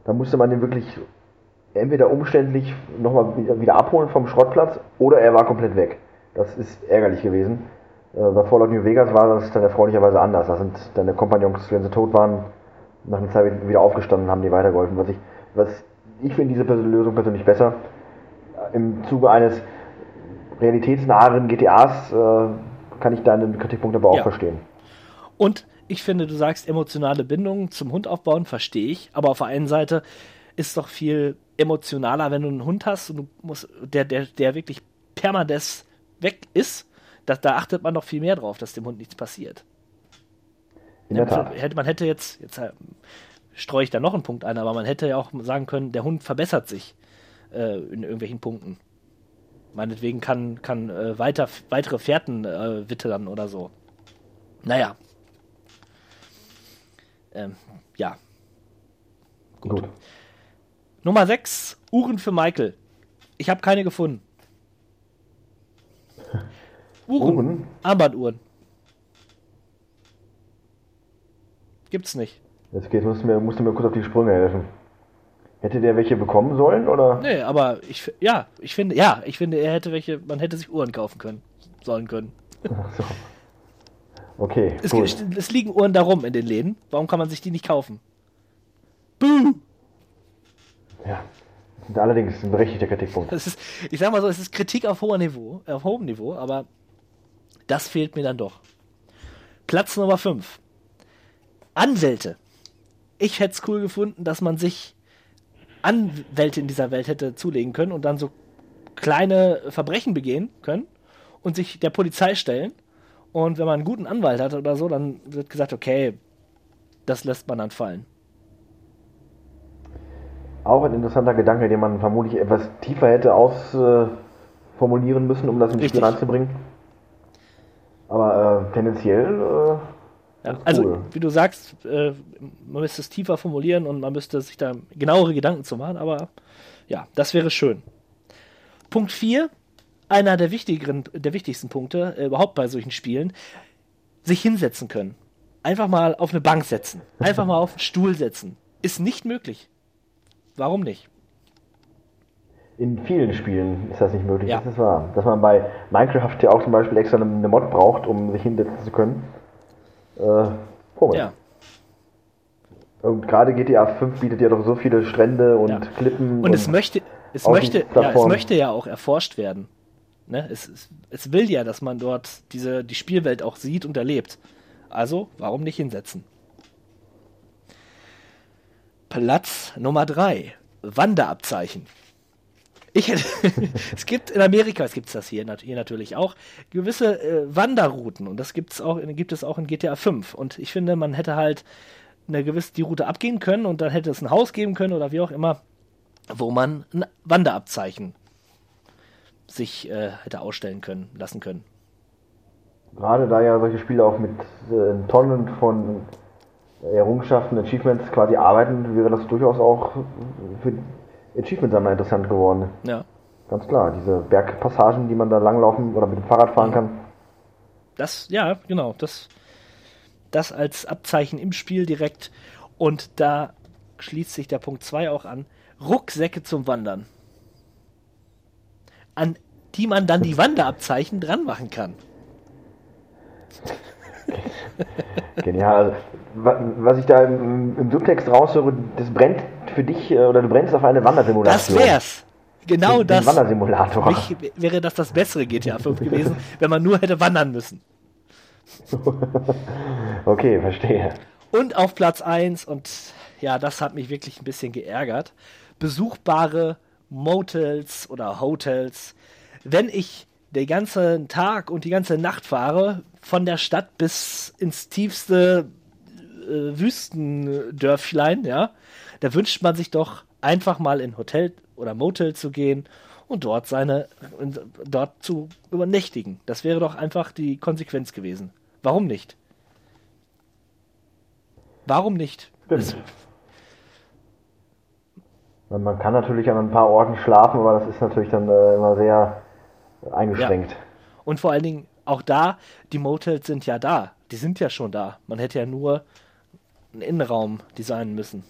dann musste man den wirklich entweder umständlich nochmal wieder abholen vom Schrottplatz oder er war komplett weg. Das ist ärgerlich gewesen. Äh, Bei Fallout New Vegas war das dann erfreulicherweise anders. Da sind deine Kompagnons, wenn sie tot waren, nach einer Zeit wieder aufgestanden und haben dir weitergeholfen. Was ich, was ich finde diese Lösung persönlich besser. Im Zuge eines realitätsnaheren GTAs äh, kann ich deinen Kritikpunkt aber auch Ja. verstehen. Und ich finde, du sagst, emotionale Bindungen zum Hund aufbauen, verstehe ich. Aber auf der einen Seite ist es doch viel emotionaler, wenn du einen Hund hast und du musst, der, der, der wirklich permanent weg ist, da, da achtet man noch viel mehr drauf, dass dem Hund nichts passiert. In der Tat. Man hätte jetzt, jetzt äh, streue ich da noch einen Punkt ein, aber man hätte ja auch sagen können, der Hund verbessert sich äh, in irgendwelchen Punkten. Meinetwegen kann, kann äh, weiter, weitere Fährten äh, wittern oder so. Naja. Ähm, ja. Gut. Nummer 6, Uhren für Michael. Ich habe keine gefunden. Uhren. Uhren? Armbanduhren. Gibt's nicht. Jetzt geht, musst du, mir, musst du mir kurz auf die Sprünge helfen. Hätte der welche bekommen sollen, oder? Nee, aber ich ja, ich finde, ja, ich finde, er hätte welche, man hätte sich Uhren kaufen können, sollen können. Ach so. Okay, Es, gut. gibt- es liegen Uhren darum in den Läden. Warum kann man sich die nicht kaufen? Buh! Ja. Allerdings ein berechtigter Kritikpunkt. Das ist, ich sag mal so, es ist Kritik auf hohem Niveau, auf hohem Niveau, aber das fehlt mir dann doch. Platz Nummer 5. Anwälte. Ich hätte es cool gefunden, dass man sich Anwälte in dieser Welt hätte zulegen können und dann so kleine Verbrechen begehen können und sich der Polizei stellen. Und wenn man einen guten Anwalt hat oder so, dann wird gesagt, okay, das lässt man dann fallen. Auch ein interessanter Gedanke, den man vermutlich etwas tiefer hätte ausformulieren müssen, um das ins. Spiel reinzubringen. Aber äh, tendenziell, äh, Ja, also, cool. wie du sagst, äh, man müsste es tiefer formulieren und man müsste sich da genauere Gedanken zu machen, aber ja, das wäre schön. Punkt 4, einer der wichtigeren, der wichtigsten Punkte äh, überhaupt bei solchen Spielen, sich hinsetzen können. Einfach mal auf eine Bank setzen. Einfach mal auf einen Stuhl setzen. Ist nicht möglich. Warum nicht? in vielen Spielen ist das nicht möglich, Ja. das ist wahr. Dass man bei Minecraft ja auch zum Beispiel extra eine Mod braucht, um sich hinsetzen zu können. Äh, komisch. Ja, Und gerade GTA 5 bietet ja doch so viele Strände und Ja. Klippen. Und es möchte, es möchte, ja, es möchte ja auch erforscht werden. Ne? Es, es, es will ja, dass man dort diese, die Spielwelt auch sieht und erlebt. Also, warum nicht hinsetzen? Platz Nummer drei. Wanderabzeichen. Ich hätte, es gibt in Amerika, es gibt das hier, hier natürlich auch, gewisse äh, Wanderrouten und das gibt's auch, gibt es auch in GTA 5. Und ich finde, man hätte halt eine gewisse die Route abgehen können und dann hätte es ein Haus geben können oder wie auch immer, wo man ein Wanderabzeichen sich äh, hätte ausstellen können, lassen können. Gerade da ja solche Spiele auch mit äh, Tonnen von Errungenschaften, Achievements quasi arbeiten, wäre das durchaus auch für Achievement-Sammler interessant geworden. Ja. Ganz klar, diese Bergpassagen, die man da langlaufen oder mit dem Fahrrad fahren kann. Das, ja, genau, das, das als Abzeichen im Spiel direkt. Und da schließt sich der Punkt 2 auch an. Rucksäcke zum Wandern. An die man dann die Wanderabzeichen dran machen kann. Genial. Wa- was ich da im, im Subtext raushöre, das brennt für dich äh, oder du brennst auf eine Das Wandersimulation. wär's. Genau Den das. Wandersimulator. Für mich wäre das das bessere GTA 5 gewesen, wenn man nur hätte wandern müssen. Okay, verstehe. Und auf Platz 1, und ja, das hat mich wirklich ein bisschen geärgert, besuchbare Motels oder Hotels. Wenn ich den ganzen Tag und die ganze Nacht fahre, von der Stadt bis ins tiefste äh, Wüstendörflein, ja, da wünscht man sich doch einfach mal in Hotel oder Motel zu gehen und dort seine, dort zu übernächtigen. Das wäre doch einfach die Konsequenz gewesen. Warum nicht? Warum nicht? Stimmt. Man kann natürlich an ein paar Orten schlafen, aber das ist natürlich dann äh, immer sehr eingeschränkt. Und vor allen Dingen auch da, die Motels sind ja da. Die sind ja schon da. Man hätte ja nur einen Innenraum designen müssen.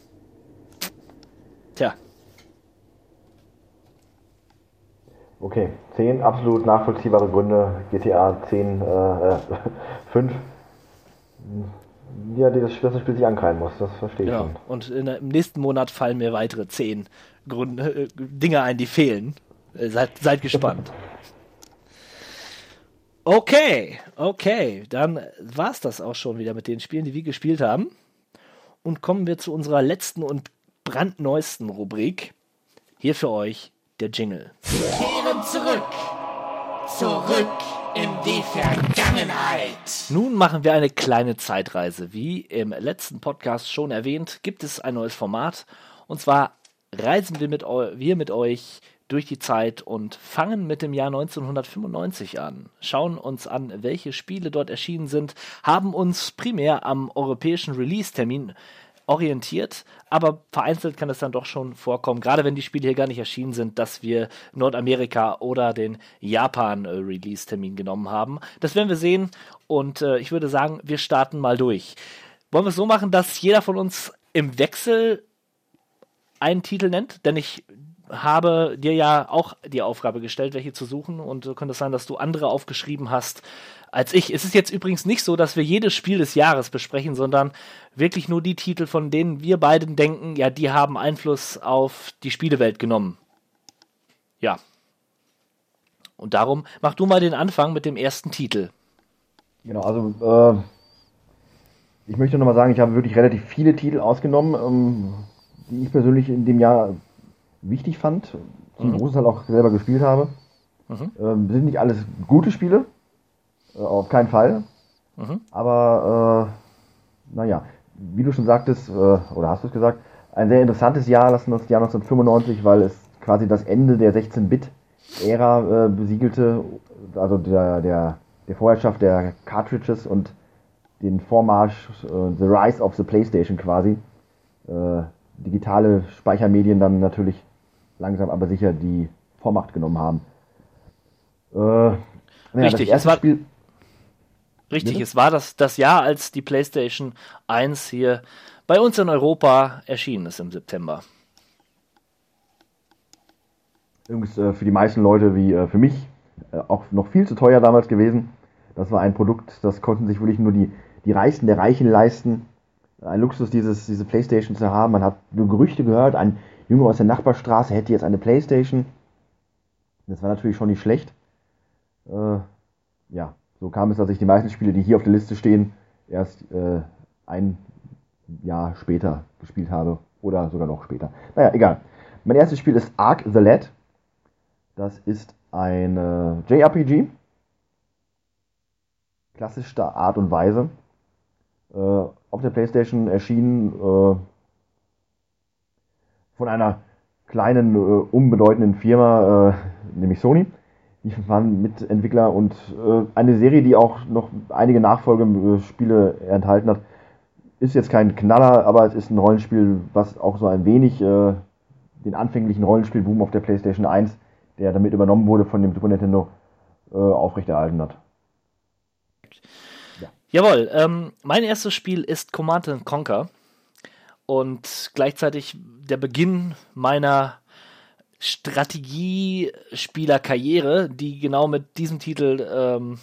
Tja, Okay, 10 absolut nachvollziehbare Gründe, GTA 10, äh, äh, 5. Ja, die das, dass das Spiel sich ankreien muss, das verstehe ich genau. schon. Und in, im nächsten Monat fallen mir weitere zehn Gründe, äh, Dinge ein, die fehlen. Äh, seid, seid gespannt. Okay, okay. Dann war's das auch schon wieder mit den Spielen, die wir gespielt haben. Und kommen wir zu unserer letzten und brandneuesten Rubrik. Hier für euch der Jingle. Kehren zurück. Zurück in die Vergangenheit. Nun machen wir eine kleine Zeitreise. Wie im letzten Podcast schon erwähnt, gibt es ein neues Format. Und zwar reisen wir mit, wir mit euch durch die Zeit und fangen mit dem Jahr 1995 an. Schauen uns an, welche Spiele dort erschienen sind, haben uns primär am europäischen Release-Termin orientiert, aber vereinzelt kann es dann doch schon vorkommen, gerade wenn die Spiele hier gar nicht erschienen sind, dass wir Nordamerika oder den Japan-Release-Termin genommen haben. Das werden wir sehen und äh, ich würde sagen, wir starten mal durch. Wollen wir es so machen, dass jeder von uns im Wechsel einen Titel nennt? Denn ich habe dir ja auch die Aufgabe gestellt, welche zu suchen und so könnte es sein, dass du andere aufgeschrieben hast als ich. Es ist jetzt übrigens nicht so, dass wir jedes Spiel des Jahres besprechen, sondern wirklich nur die Titel, von denen wir beiden denken, ja, die haben Einfluss auf die Spielewelt genommen. Ja. Und darum mach du mal den Anfang mit dem ersten Titel. Genau, also äh, ich möchte nochmal sagen, ich habe wirklich relativ viele Titel ausgenommen, ähm, die ich persönlich in dem Jahr wichtig fand, zum mhm. Großteil auch selber gespielt habe. Mhm. Ähm, sind nicht alles gute Spiele, äh, auf keinen Fall. Mhm. Aber äh, naja, wie du schon sagtest, äh, oder hast du es gesagt, ein sehr interessantes Jahr, lassen uns Jahr 1995, weil es quasi das Ende der 16-Bit-Ära äh, besiegelte, also der, der, der Vorherrschaft der Cartridges und den Vormarsch, äh, The Rise of the PlayStation quasi. Äh, digitale Speichermedien dann natürlich langsam aber sicher die Vormacht genommen haben. Äh, ja, Richtig, es war, Spiel, Richtig, Bitte? es war das, das Jahr, als die PlayStation 1 hier bei uns in Europa erschienen ist im September. Übrigens äh, für die meisten Leute wie äh, für mich äh, auch noch viel zu teuer damals gewesen. Das war ein Produkt, das konnten sich wirklich nur die, die Reichsten der Reichen leisten. Ein Luxus, dieses, diese Playstation zu haben. Man hat nur Gerüchte gehört, ein Junge aus der Nachbarstraße hätte jetzt eine Playstation. Das war natürlich schon nicht schlecht. Äh, ja, so kam es, dass ich die meisten Spiele, die hier auf der Liste stehen, erst äh, ein Jahr später gespielt habe. Oder sogar noch später. Naja, egal. Mein erstes Spiel ist Ark the Lad. Das ist ein äh, JRPG. Klassischer Art und Weise. Äh, auf der Playstation erschienen äh, von einer kleinen, äh, unbedeutenden Firma, äh, nämlich Sony. Die waren Mitentwickler und äh, eine Serie, die auch noch einige Nachfolgespiele enthalten hat. Ist jetzt kein Knaller, aber es ist ein Rollenspiel, was auch so ein wenig äh, den anfänglichen Rollenspielboom auf der PlayStation 1, der damit übernommen wurde von dem Super Nintendo, äh, aufrechterhalten hat. Ja. Jawohl, ähm, mein erstes Spiel ist Command Conquer und gleichzeitig der Beginn meiner Strategiespielerkarriere, die genau mit diesem Titel ähm,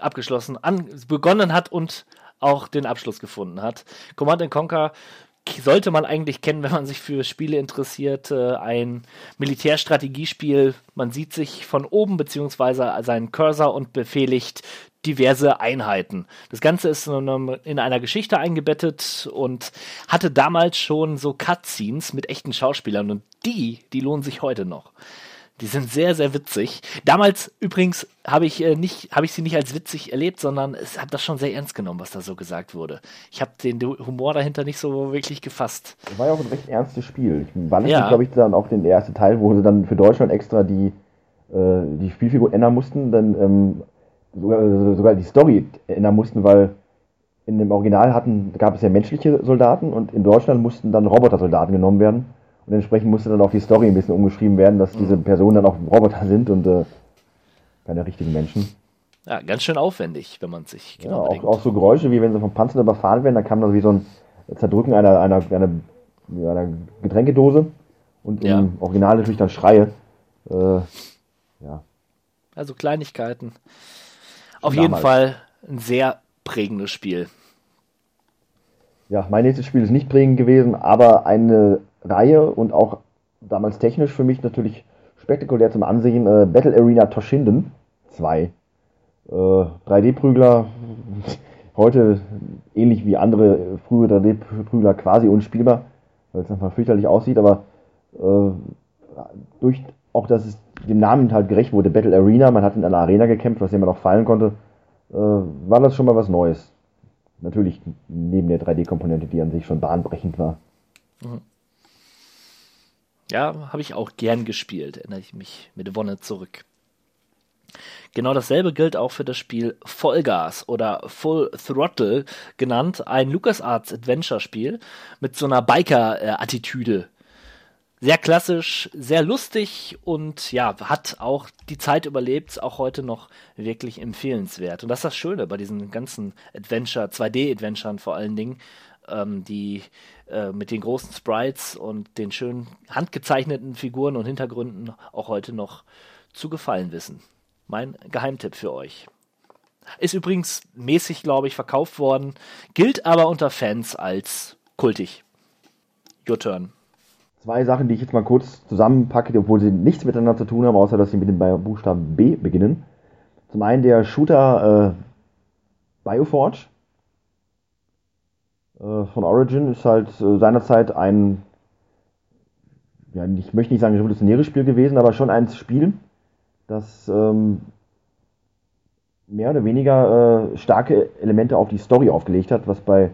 abgeschlossen, an, begonnen hat und auch den Abschluss gefunden hat. Command Conquer sollte man eigentlich kennen, wenn man sich für Spiele interessiert. Äh, ein Militärstrategiespiel. Man sieht sich von oben beziehungsweise seinen Cursor und befehligt diverse Einheiten. Das Ganze ist in einer Geschichte eingebettet und hatte damals schon so Cutscenes mit echten Schauspielern und die, die lohnen sich heute noch. Die sind sehr, sehr witzig. Damals übrigens habe ich äh, nicht, habe ich sie nicht als witzig erlebt, sondern es hat das schon sehr ernst genommen, was da so gesagt wurde. Ich habe den Humor dahinter nicht so wirklich gefasst. Das war ja auch ein recht ernstes Spiel. Ich war ja. glaube ich, dann auch den ersten Teil, wo sie dann für Deutschland extra die, äh, die Spielfigur ändern mussten. Dann ähm, sogar, sogar die Story ändern mussten, weil in dem Original hatten, gab es ja menschliche Soldaten und in Deutschland mussten dann Robotersoldaten genommen werden. Und entsprechend musste dann auch die Story ein bisschen umgeschrieben werden, dass diese mhm. Personen dann auch Roboter sind und äh, keine richtigen Menschen. Ja, ganz schön aufwendig, wenn man sich genau ja, auch, auch, so Geräusche, wie wenn sie vom Panzer überfahren werden, da kam dann wie so ein Zerdrücken einer, einer, einer, einer Getränkedose und ja. im Original natürlich dann Schreie. Äh, ja. Also Kleinigkeiten. Auf jeden Fall ein sehr prägendes Spiel. Ja, mein nächstes Spiel ist nicht prägend gewesen, aber eine Reihe und auch damals technisch für mich natürlich spektakulär zum Ansehen. Äh, Battle Arena Toshinden 2. Äh, 3D-Prügler, heute ähnlich wie andere frühe 3D-Prügler quasi unspielbar, weil es einfach fürchterlich aussieht, aber äh, durch auch, dass es dem Namen halt gerecht wurde, Battle Arena, man hat in einer Arena gekämpft, was immer noch fallen konnte, äh, war das schon mal was Neues. Natürlich neben der 3D-Komponente, die an sich schon bahnbrechend war. Ja, habe ich auch gern gespielt, erinnere ich mich mit Wonne zurück. Genau dasselbe gilt auch für das Spiel Vollgas oder Full Throttle genannt, ein LucasArts Adventure-Spiel mit so einer Biker-Attitüde. Sehr klassisch, sehr lustig und ja, hat auch die Zeit überlebt, auch heute noch wirklich empfehlenswert. Und das ist das Schöne bei diesen ganzen Adventure, 2D-Adventuren vor allen Dingen, ähm, die äh, mit den großen Sprites und den schön handgezeichneten Figuren und Hintergründen auch heute noch zu gefallen wissen. Mein Geheimtipp für euch. Ist übrigens mäßig, glaube ich, verkauft worden, gilt aber unter Fans als kultig. Your turn. Zwei Sachen, die ich jetzt mal kurz zusammenpacke, obwohl sie nichts miteinander zu tun haben, außer dass sie mit dem Buchstaben B beginnen. Zum einen der Shooter äh, Bioforge äh, von Origin ist halt äh, seinerzeit ein, ja, ich möchte nicht sagen revolutionäres Spiel gewesen, aber schon ein Spiel, das ähm, mehr oder weniger äh, starke Elemente auf die Story aufgelegt hat, was bei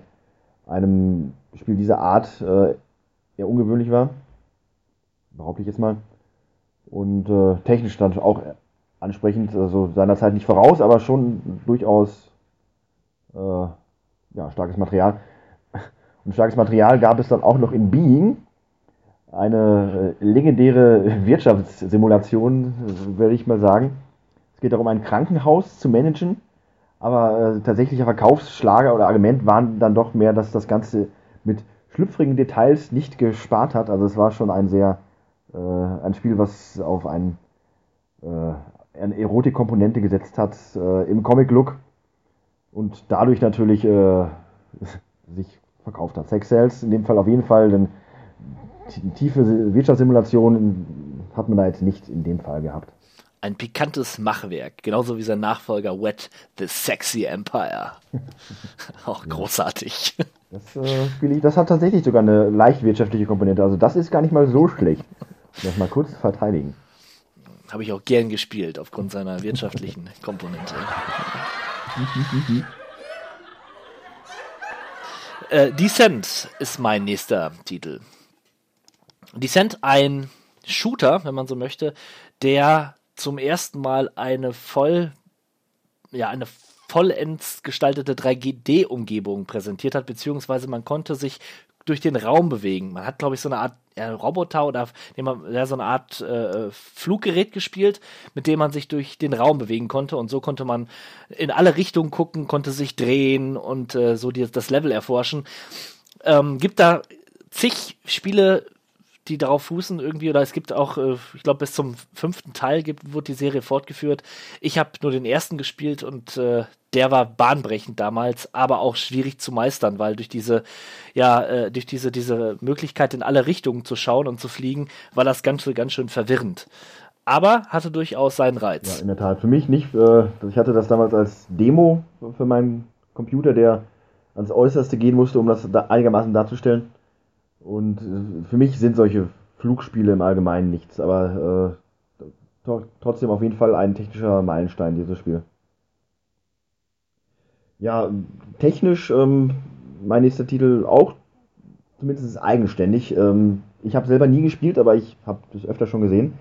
einem Spiel dieser Art äh, eher ungewöhnlich war. Behaupte ich jetzt mal. Und äh, technisch dann auch ansprechend, also seinerzeit nicht voraus, aber schon durchaus äh, ja, starkes Material. Und starkes Material gab es dann auch noch in Being, eine äh, legendäre Wirtschaftssimulation, würde ich mal sagen. Es geht darum, ein Krankenhaus zu managen, aber äh, tatsächlicher Verkaufsschlager oder Argument waren dann doch mehr, dass das Ganze mit schlüpfrigen Details nicht gespart hat. Also es war schon ein sehr äh, ein Spiel, was auf ein, äh, eine Erotikkomponente gesetzt hat äh, im Comic-Look und dadurch natürlich äh, sich verkauft hat. Sex Sales in dem Fall auf jeden Fall, denn tiefe Wirtschaftssimulation hat man da jetzt nicht in dem Fall gehabt. Ein pikantes Machwerk, genauso wie sein Nachfolger Wet the Sexy Empire. Auch großartig. Das, äh, das hat tatsächlich sogar eine leicht wirtschaftliche Komponente. Also das ist gar nicht mal so schlecht. Das mal kurz verteidigen. Habe ich auch gern gespielt, aufgrund seiner wirtschaftlichen Komponente. äh, Descent ist mein nächster Titel. Descent ein Shooter, wenn man so möchte, der zum ersten Mal eine voll, ja, eine vollends gestaltete 3D-Umgebung präsentiert hat, beziehungsweise man konnte sich durch den Raum bewegen. Man hat, glaube ich, so eine Art ja, Roboter oder ja, so eine Art äh, Fluggerät gespielt, mit dem man sich durch den Raum bewegen konnte und so konnte man in alle Richtungen gucken, konnte sich drehen und äh, so die, das Level erforschen. Ähm, gibt da zig Spiele, die darauf fußen irgendwie, oder es gibt auch, äh, ich glaube, bis zum fünften Teil gibt, wurde die Serie fortgeführt. Ich habe nur den ersten gespielt und äh, der war bahnbrechend damals, aber auch schwierig zu meistern, weil durch diese, ja, äh, durch diese, diese Möglichkeit in alle Richtungen zu schauen und zu fliegen, war das Ganze ganz schön verwirrend. Aber hatte durchaus seinen Reiz. Ja, in der Tat. Für mich nicht. Äh, ich hatte das damals als Demo für meinen Computer, der ans Äußerste gehen musste, um das da einigermaßen darzustellen. Und äh, für mich sind solche Flugspiele im Allgemeinen nichts, aber äh, trotzdem auf jeden Fall ein technischer Meilenstein, dieses Spiel. Ja, technisch, ähm, mein nächster Titel auch zumindest eigenständig. Ähm, ich habe selber nie gespielt, aber ich habe das öfter schon gesehen.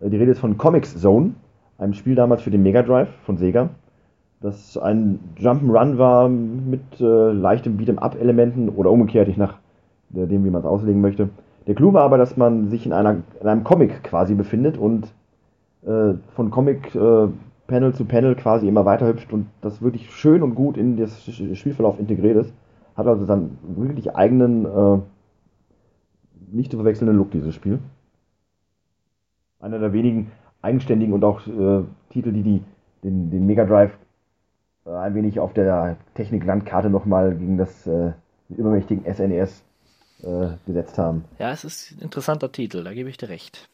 Äh, die Rede ist von Comics Zone, einem Spiel damals für den Mega Drive von Sega, das ein Jump'n'Run war mit äh, leichtem Beat'em-up-Elementen oder umgekehrt, je nach dem, wie man es auslegen möchte. Der Clou war aber, dass man sich in, einer, in einem Comic quasi befindet und äh, von Comic äh, Panel zu Panel quasi immer weiter hübscht und das wirklich schön und gut in das Spielverlauf integriert ist. Hat also dann wirklich eigenen, äh, nicht zu verwechselnden Look, dieses Spiel. Einer der wenigen eigenständigen und auch äh, Titel, die, die den, den Mega Drive äh, ein wenig auf der Technik-Landkarte nochmal gegen das äh, übermächtigen SNES äh, gesetzt haben. Ja, es ist ein interessanter Titel, da gebe ich dir recht.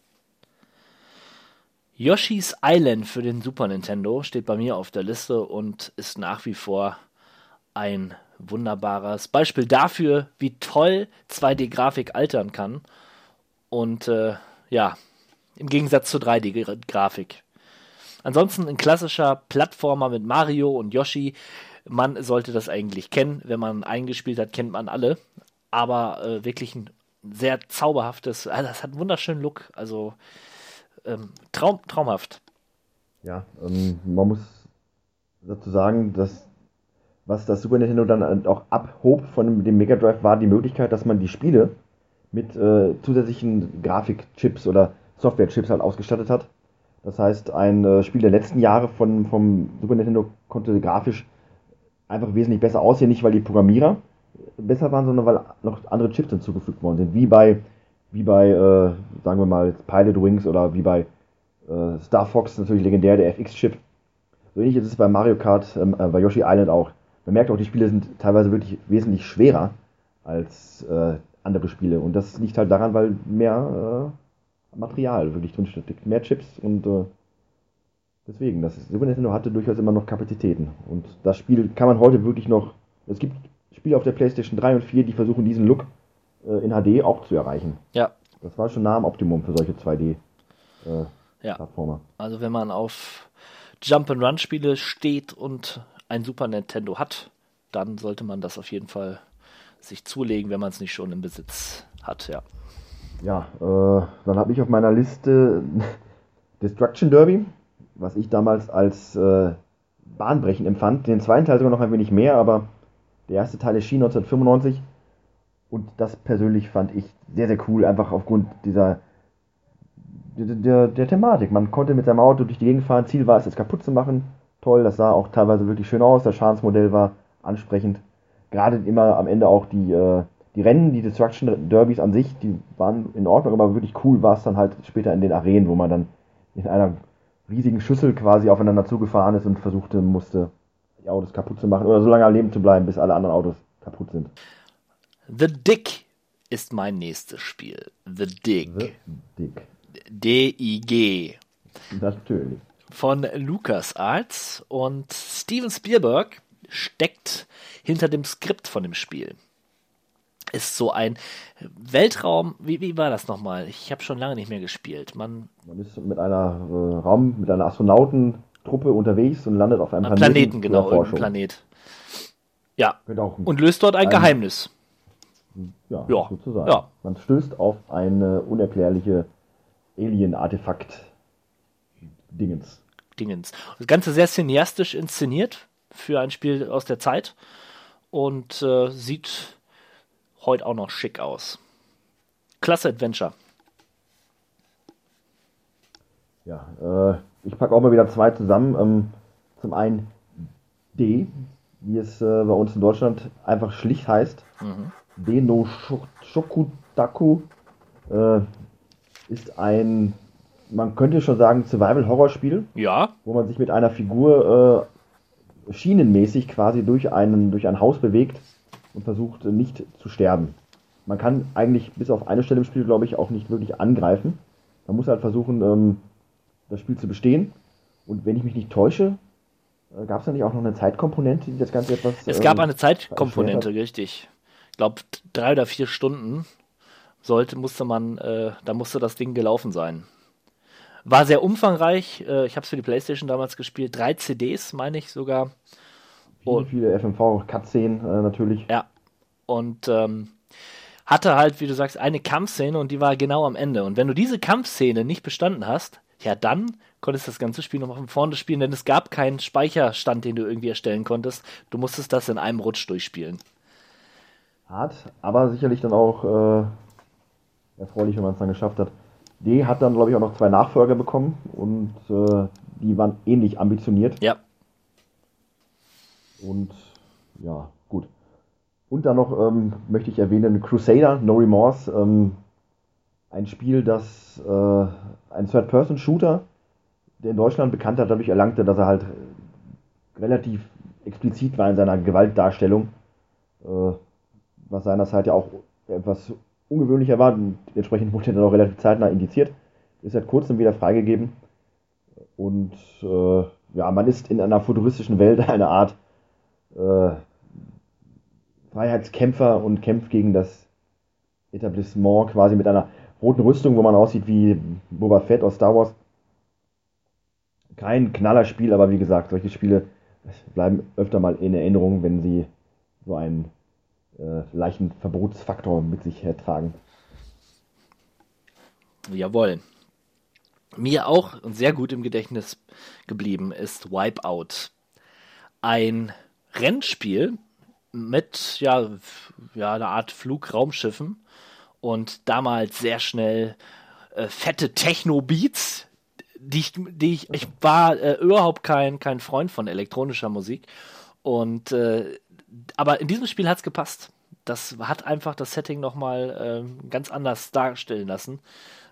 Yoshi's Island für den Super Nintendo steht bei mir auf der Liste und ist nach wie vor ein wunderbares Beispiel dafür, wie toll 2D-Grafik altern kann. Und äh, ja, Im Gegensatz zur 3D-Grafik. Ansonsten ein klassischer Plattformer mit Mario und Yoshi. Man sollte das eigentlich kennen. Wenn man eingespielt hat, kennt man alle. Aber äh, wirklich ein sehr zauberhaftes, also das hat einen wunderschönen Look. Also ähm, traum, traumhaft. Ja, ähm, man muss dazu sagen, dass was das Super Nintendo dann auch abhob von dem Mega Drive war die Möglichkeit, dass man die Spiele mit äh, zusätzlichen Grafikchips oder Softwarechips halt ausgestattet hat. Das heißt, ein äh, Spiel der letzten Jahre von, vom Super Nintendo konnte grafisch einfach wesentlich besser aussehen, nicht weil die Programmierer besser waren, sondern weil noch andere Chips hinzugefügt worden sind, wie bei, wie bei äh, sagen wir mal, Pilot Wings oder wie bei äh, Star Fox, natürlich legendär, der FX-Chip. So ähnlich ist es bei Mario Kart, ähm, äh, bei Yoshi Island auch. Man merkt auch, die Spiele sind teilweise wirklich wesentlich schwerer als äh, andere Spiele. Und das liegt halt daran, weil mehr äh, Material wirklich drin steckt, mehr Chips und äh, deswegen, das Super Nintendo hatte durchaus immer noch Kapazitäten. Und das Spiel kann man heute wirklich noch. Es gibt Spiele auf der PlayStation 3 und 4, die versuchen diesen Look äh, in HD auch zu erreichen. Ja. Das war schon nah am Optimum für solche 2D-Plattformer. Ja. Also wenn man auf Jump-and-Run-Spiele steht und ein Super Nintendo hat, dann sollte man das auf jeden Fall sich zulegen, wenn man es nicht schon im Besitz hat, ja. Ja, äh, dann habe ich auf meiner Liste Destruction Derby, was ich damals als äh, bahnbrechend empfand. Den zweiten Teil sogar noch ein wenig mehr, aber der erste Teil erschien 1995 und das persönlich fand ich sehr, sehr cool, einfach aufgrund dieser der, der, der Thematik. Man konnte mit seinem Auto durch die Gegend fahren, Ziel war es, es kaputt zu machen. Toll, das sah auch teilweise wirklich schön aus, das Schadensmodell war ansprechend. Gerade immer am Ende auch die, äh, die Rennen, die Destruction Derbys an sich, die waren in Ordnung, aber wirklich cool war es dann halt später in den Arenen, wo man dann in einer riesigen Schüssel quasi aufeinander zugefahren ist und versuchte, musste die Autos kaputt zu machen oder so lange am Leben zu bleiben, bis alle anderen Autos kaputt sind. The Dick ist mein nächstes Spiel. The Dig. The Dick. D-I-G. Natürlich. Von LucasArts und Steven Spielberg steckt hinter dem Skript von dem Spiel. Ist so ein Weltraum, wie, wie war das nochmal? Ich habe schon lange nicht mehr gespielt. Man, Man ist mit einer äh, Raum, mit einer Astronautentruppe unterwegs und landet auf einem Planeten. Planeten, genau, Erforschung. Planet. Ja, ein- und löst dort ein ein- Geheimnis. ja, ja, sozusagen. ja. Man stößt auf eine unerklärliche Alien-Artefakt-Dingens. Dingens. Das Ganze sehr cineastisch inszeniert für ein Spiel aus der Zeit und äh, sieht heute auch noch schick aus. Klasse Adventure. Ja, äh, ich packe auch mal wieder zwei zusammen. Ähm, zum einen D, wie es äh, bei uns in Deutschland einfach schlicht heißt. D no Shok- Shokutaku äh, ist ein, man könnte schon sagen, Survival-Horror-Spiel, Ja, wo man sich mit einer Figur äh, schienenmäßig quasi durch, einen, durch ein Haus bewegt und versucht äh, nicht zu sterben. Man kann eigentlich bis auf eine Stelle im Spiel, glaube ich, auch nicht wirklich angreifen. Man muss halt versuchen, ähm, das Spiel zu bestehen. Und wenn ich mich nicht täusche, äh, gab es da nicht auch noch eine Zeitkomponente, die das Ganze etwas. es gab ähm, eine Zeitkomponente, richtig. Ich glaube, drei oder vier Stunden sollte, musste man, äh, da musste das Ding gelaufen sein. War sehr umfangreich. Äh, ich habe es für die Playstation damals gespielt. Drei CDs, meine ich sogar. Viele, viele FMV-Cutscenen äh, natürlich. Ja. Und ähm, hatte halt, wie du sagst, eine Kampfszene und die war genau am Ende. Und wenn du diese Kampfszene nicht bestanden hast, ja, dann konntest du das ganze Spiel nochmal von vorne spielen, denn es gab keinen Speicherstand, den du irgendwie erstellen konntest. Du musstest das in einem Rutsch durchspielen. Hart, aber sicherlich dann auch äh, erfreulich, wenn man es dann geschafft hat. D hat dann, glaube ich, auch noch zwei Nachfolger bekommen und äh, die waren ähnlich ambitioniert. Ja. Und ja, gut. Und dann noch ähm, möchte ich erwähnen Crusader, No Remorse. Ähm, ein Spiel, das äh, ein Third-Person-Shooter, der in Deutschland bekannt hat, dadurch erlangte, dass er halt relativ explizit war in seiner Gewaltdarstellung. Äh, was seinerzeit ja auch etwas ungewöhnlicher war. Und Entsprechend wurde er dann auch relativ zeitnah indiziert. Ist seit kurzem wieder freigegeben. Und äh, ja, man ist in einer futuristischen Welt eine Art äh, Freiheitskämpfer und kämpft gegen das Etablissement quasi mit einer roten Rüstung, wo man aussieht wie Boba Fett aus Star Wars. Kein Knallerspiel, aber wie gesagt, solche Spiele bleiben öfter mal in Erinnerung, wenn sie so einen äh, leichten Verbotsfaktor mit sich hertragen. Jawohl. Mir auch sehr gut im Gedächtnis geblieben ist Wipeout. Ein Rennspiel mit ja, ja einer Art Flugraumschiffen und damals sehr schnell äh, fette Techno-Beats, die ich, die ich, ich war äh, überhaupt kein, kein Freund von elektronischer Musik. Und äh, aber in diesem Spiel hat es gepasst. Das hat einfach das Setting nochmal äh, ganz anders darstellen lassen.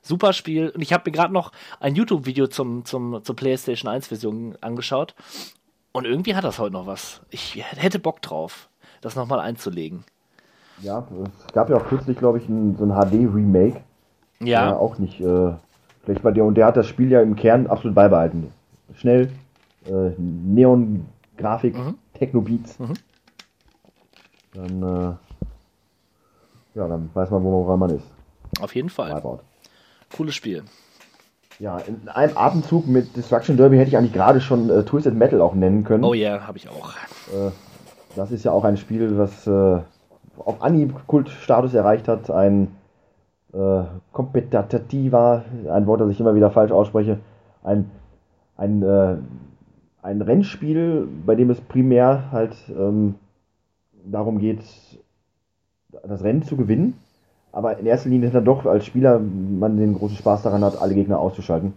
Super Spiel. Und ich habe mir gerade noch ein YouTube-Video zum, zum, zur PlayStation 1-Version angeschaut. Und irgendwie hat das heute noch was. Ich hätte Bock drauf, das nochmal einzulegen. Ja, es gab ja auch kürzlich, glaube ich, ein, so ein HD-Remake. Ja. Äh, auch nicht äh, schlecht bei dir. Und der hat das Spiel ja im Kern absolut beibehalten. Schnell, äh, Neon-Grafik, Mhm. Techno-Beats. Mhm. Dann, äh, ja, dann weiß man, woran man ist. Auf jeden Fall. Wipeout. Cooles Spiel. Ja, in einem Atemzug mit Destruction Derby hätte ich eigentlich gerade schon äh, Twisted Metal auch nennen können. Oh ja, yeah, habe ich auch. Äh, das ist ja auch ein Spiel, was äh, auf Anhieb Kultstatus erreicht hat. Ein äh, kompetitiver, ein Wort, das ich immer wieder falsch ausspreche, ein, ein, äh, ein Rennspiel, bei dem es primär halt ähm, darum geht, das Rennen zu gewinnen. Aber in erster Linie dann doch als Spieler man den großen Spaß daran hat, alle Gegner auszuschalten.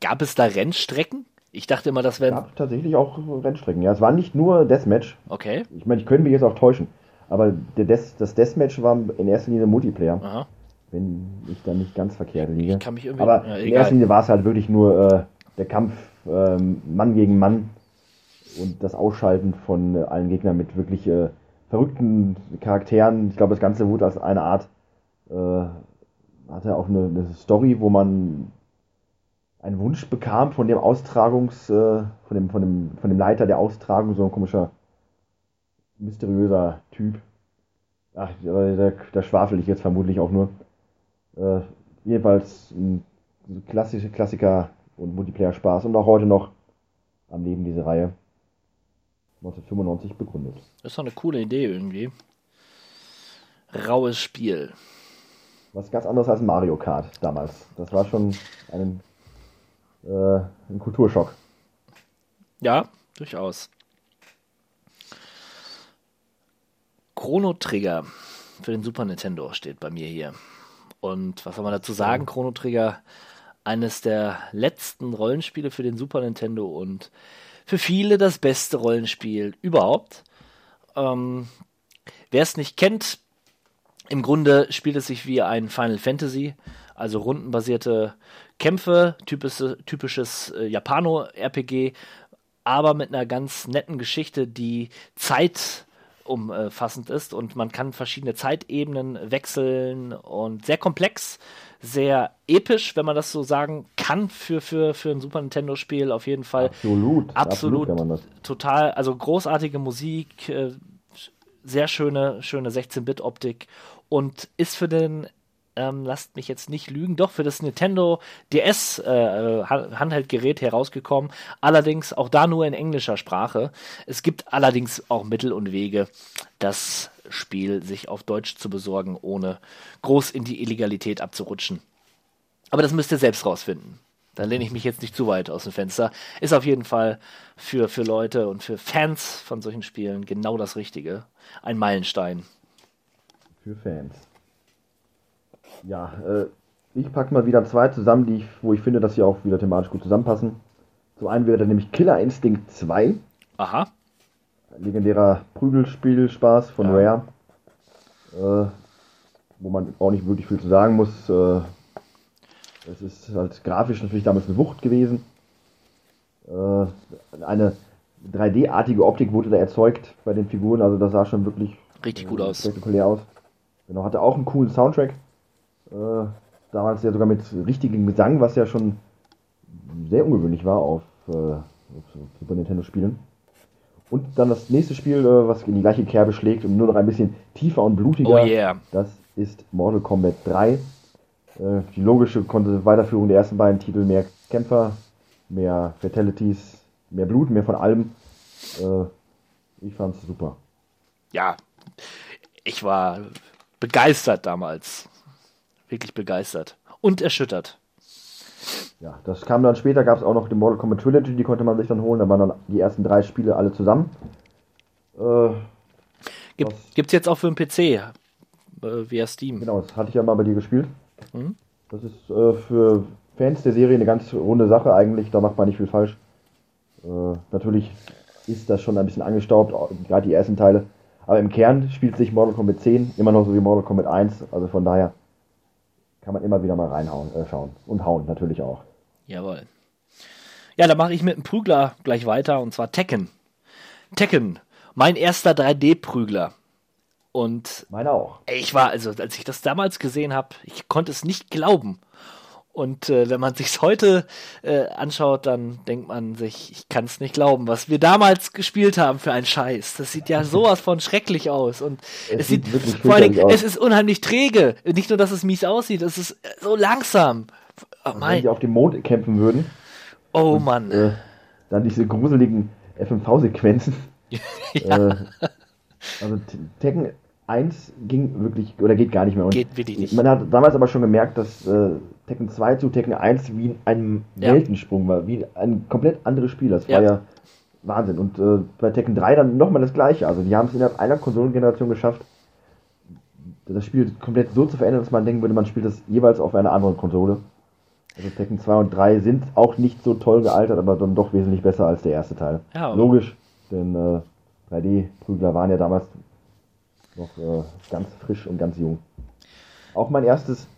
Gab es da Rennstrecken? Ich dachte immer, das wären. Es gab tatsächlich auch Rennstrecken. Ja, es war nicht nur Deathmatch. Okay. Ich meine, ich könnte mich jetzt auch täuschen. Aber Des, das Deathmatch war in erster Linie Multiplayer. Aha. Wenn ich da nicht ganz verkehrt liege. Ich kann mich irgendwie. Aber ja, in erster Linie war es halt wirklich nur äh, der Kampf ähm, Mann gegen Mann und das Ausschalten von äh, allen Gegnern mit wirklich äh, verrückten Charakteren. Ich glaube, das Ganze wurde als eine Art, äh, hatte auch eine, eine Story, wo man einen Wunsch bekam von dem Austragungs, äh, von dem, von dem, von dem Leiter der Austragung, so ein komischer, mysteriöser Typ. Ach, da, da schwafel ich jetzt vermutlich auch nur. Äh, jedenfalls ein klassischer Klassiker und Multiplayer-Spaß und auch heute noch am Leben diese Reihe. 1995 begründet. Das ist doch eine coole Idee irgendwie. Raues Spiel. Was ganz anderes als Mario Kart damals. Das war schon ein, äh, ein Kulturschock. Ja, durchaus. Chrono Trigger für den Super Nintendo steht bei mir hier. Und was soll man dazu sagen? Chrono Trigger, eines der letzten Rollenspiele für den Super Nintendo und für viele das beste Rollenspiel überhaupt. Ähm, Wer es nicht kennt, im Grunde spielt es sich wie ein Final Fantasy, also rundenbasierte Kämpfe, typische, typisches äh, Japano-RPG, aber mit einer ganz netten Geschichte, die zeitumfassend ist und man kann verschiedene Zeitebenen wechseln und sehr komplex, sehr episch, wenn man das so sagen kann für, für, für ein Super Nintendo-Spiel auf jeden Fall. Absolut. Absolut, das. total, also großartige Musik, äh, sehr schöne, schöne 16-Bit-Optik und ist für den, ähm, lasst mich jetzt nicht lügen, doch für das Nintendo DS äh, Han- Handheldgerät herausgekommen, allerdings auch da nur in englischer Sprache. Es gibt allerdings auch Mittel und Wege, das Spiel sich auf Deutsch zu besorgen, ohne groß in die Illegalität abzurutschen. Aber das müsst ihr selbst rausfinden. Da lehne ich mich jetzt nicht zu weit aus dem Fenster. Ist auf jeden Fall für, für Leute und für Fans von solchen Spielen genau das Richtige. Ein Meilenstein. Für Fans. Ja, äh, ich packe mal wieder zwei zusammen, die ich, wo ich finde, dass sie auch wieder thematisch gut zusammenpassen. Zum einen wäre da nämlich Killer Instinct 2, Aha. ein legendärer Prügelspielspaß von Ja. Rare, äh, wo man auch nicht wirklich viel zu sagen muss. Äh, es ist halt grafisch natürlich damals eine Wucht gewesen. Äh, eine 3D-artige Optik wurde da erzeugt bei den Figuren, also das sah schon wirklich Richtig gut aus. spektakulär aus. Genau, hatte auch einen coolen Soundtrack. Äh, damals ja sogar mit richtigem Gesang, was ja schon sehr ungewöhnlich war auf, äh, auf Super Nintendo-Spielen. Und dann das nächste Spiel, äh, was in die gleiche Kerbe schlägt und nur noch ein bisschen tiefer und blutiger. Oh yeah. Das ist Mortal Kombat 3. Äh, die logische Weiterführung der ersten beiden Titel mehr Kämpfer, mehr Fatalities, mehr Blut, mehr von allem. Ich fand's super. Ja, ich war begeistert damals. Wirklich begeistert. Und erschüttert. Ja, das kam dann später, gab es auch noch die Mortal Kombat Trilogy, die konnte man sich dann holen. Da waren dann die ersten drei Spiele alle zusammen. Äh, Gibt, gibt's jetzt auch für den PC äh, via Steam. Genau, das hatte ich ja mal bei dir gespielt. Mhm. Das ist äh, für Fans der Serie eine ganz runde Sache eigentlich. Da macht man nicht viel falsch. Äh, natürlich ist das schon ein bisschen angestaubt, gerade die ersten Teile. Aber im Kern spielt sich Mortal Kombat 10 immer noch so wie Mortal Kombat 1. Also von daher kann man immer wieder mal reinhauen, äh, schauen. Und hauen natürlich auch. Jawohl. Ja, da mache ich mit einem Prügler gleich weiter und zwar Tekken. Tekken, mein erster 3D-Prügler. Und Meine auch. Ich war, also als ich das damals gesehen habe, ich konnte es nicht glauben. Und äh, wenn man sich's heute äh, anschaut, dann denkt man sich, ich kann es nicht glauben, was wir damals gespielt haben für einen Scheiß. Das sieht ja sowas von schrecklich aus. Und es, es sieht, sieht vor allen Dingen, es ist unheimlich träge. Nicht nur, dass es mies aussieht, es ist so langsam. Oh, wenn die auf dem Mond kämpfen würden. Oh und, Mann. Äh, dann diese gruseligen FMV-Sequenzen. ja. äh, also Tekken 1 ging wirklich, oder geht gar nicht mehr. Und geht wirklich nicht. Man hat damals aber schon gemerkt, dass äh, Tekken 2 zu Tekken 1 wie ein ja. Weltensprung war, wie ein komplett anderes Spiel. Das ja. war ja Wahnsinn. Und äh, bei Tekken 3 dann nochmal das gleiche. Also die haben es innerhalb einer Konsolengeneration geschafft, das Spiel komplett so zu verändern, dass man denken würde, man spielt das jeweils auf einer anderen Konsole. Also Tekken 2 und 3 sind auch nicht so toll gealtert, aber dann doch wesentlich besser als der erste Teil. Ja, Logisch, denn äh, 3D-Prügler waren ja damals noch äh, ganz frisch und ganz jung. Auch mein erstes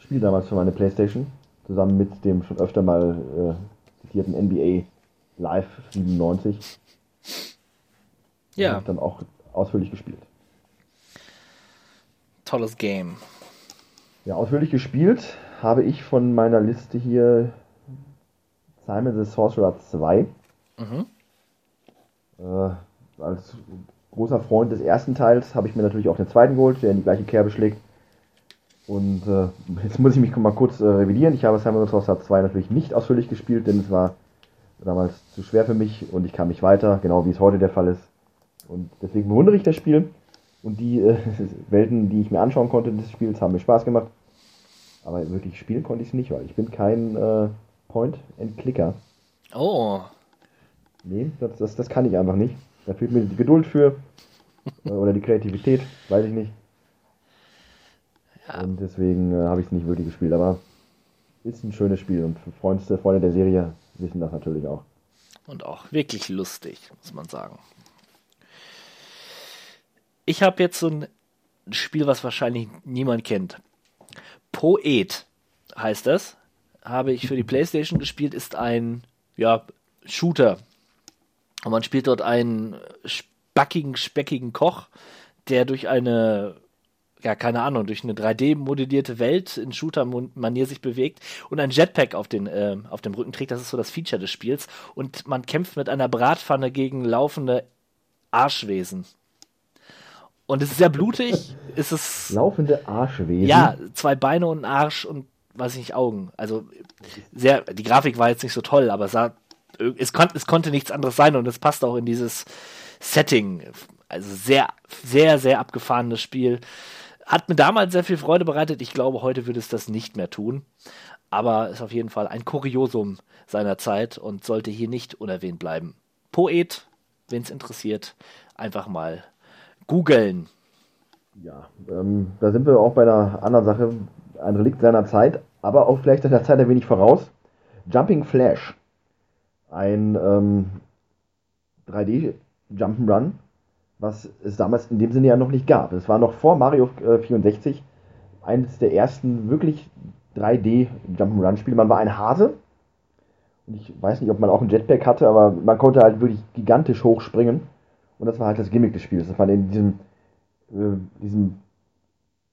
Spiel damals für meine Playstation, zusammen mit dem schon öfter mal äh, zitierten NBA Live 97. Ja. Ich dann auch ausführlich gespielt. Tolles Game. Ja, ausführlich gespielt habe ich von meiner Liste hier Simon the Sorcerer 2. Mhm. Äh, als großer Freund des ersten Teils habe ich mir natürlich auch den zweiten geholt, der in die gleiche Kerbe schlägt. Und äh, jetzt muss ich mich mal kurz äh, revidieren. Ich habe Simon Sorcerer 2 natürlich nicht ausführlich gespielt, denn es war damals zu schwer für mich und ich kam nicht weiter, genau wie es heute der Fall ist. Und deswegen bewundere ich das Spiel. Und die äh, Welten, die ich mir anschauen konnte des Spiels, haben mir Spaß gemacht. Aber wirklich spielen konnte ich es nicht, weil ich bin kein äh, Point-and-Clicker. Oh. Nee, das, das, das kann ich einfach nicht. Da fehlt mir die Geduld für. Äh, oder die Kreativität, weiß ich nicht. Ja. Und deswegen äh, habe ich es nicht wirklich gespielt. Aber ist ein schönes Spiel und Freunde, Freunde der Serie wissen das natürlich auch. Und auch wirklich lustig, muss man sagen. Ich habe jetzt so ein Spiel, was wahrscheinlich niemand kennt. Poet heißt das. Habe ich für die PlayStation gespielt, ist ein ja, Shooter. Und man spielt dort einen spackigen, speckigen Koch, der durch eine, ja, keine Ahnung, durch eine 3D-modellierte Welt in Shooter-Manier sich bewegt und ein Jetpack auf, den, äh, auf dem Rücken trägt. Das ist so das Feature des Spiels. Und man kämpft mit einer Bratpfanne gegen laufende Arschwesen. Und es ist sehr blutig. Es ist. Laufende Arschwesen. Ja, zwei Beine und ein Arsch und weiß ich nicht, Augen. Also sehr, die Grafik war jetzt nicht so toll, aber es sah es, kon es konnte nichts anderes sein und es passt auch in dieses Setting. Also sehr, sehr, sehr abgefahrenes Spiel. Hat mir damals sehr viel Freude bereitet. Ich glaube, heute würde es das nicht mehr tun. Aber ist auf jeden Fall ein Kuriosum seiner Zeit und sollte hier nicht unerwähnt bleiben. Poet, wen es interessiert, einfach mal googeln. Ja, ähm, da sind wir auch bei einer anderen Sache. Ein Relikt seiner Zeit, aber auch vielleicht seiner Zeit ein wenig voraus. Jumping Flash ein ähm, 3D Jump'n'Run, was es damals in dem Sinne ja noch nicht gab. Es war noch vor Mario äh, 64 eines der ersten wirklich 3D Jump'n'Run Spiele. Man war ein Hase. Und ich weiß nicht, ob man auch ein Jetpack hatte, aber man konnte halt wirklich gigantisch hoch springen. Und das war halt das Gimmick des Spiels, dass man in diesem, äh, diesem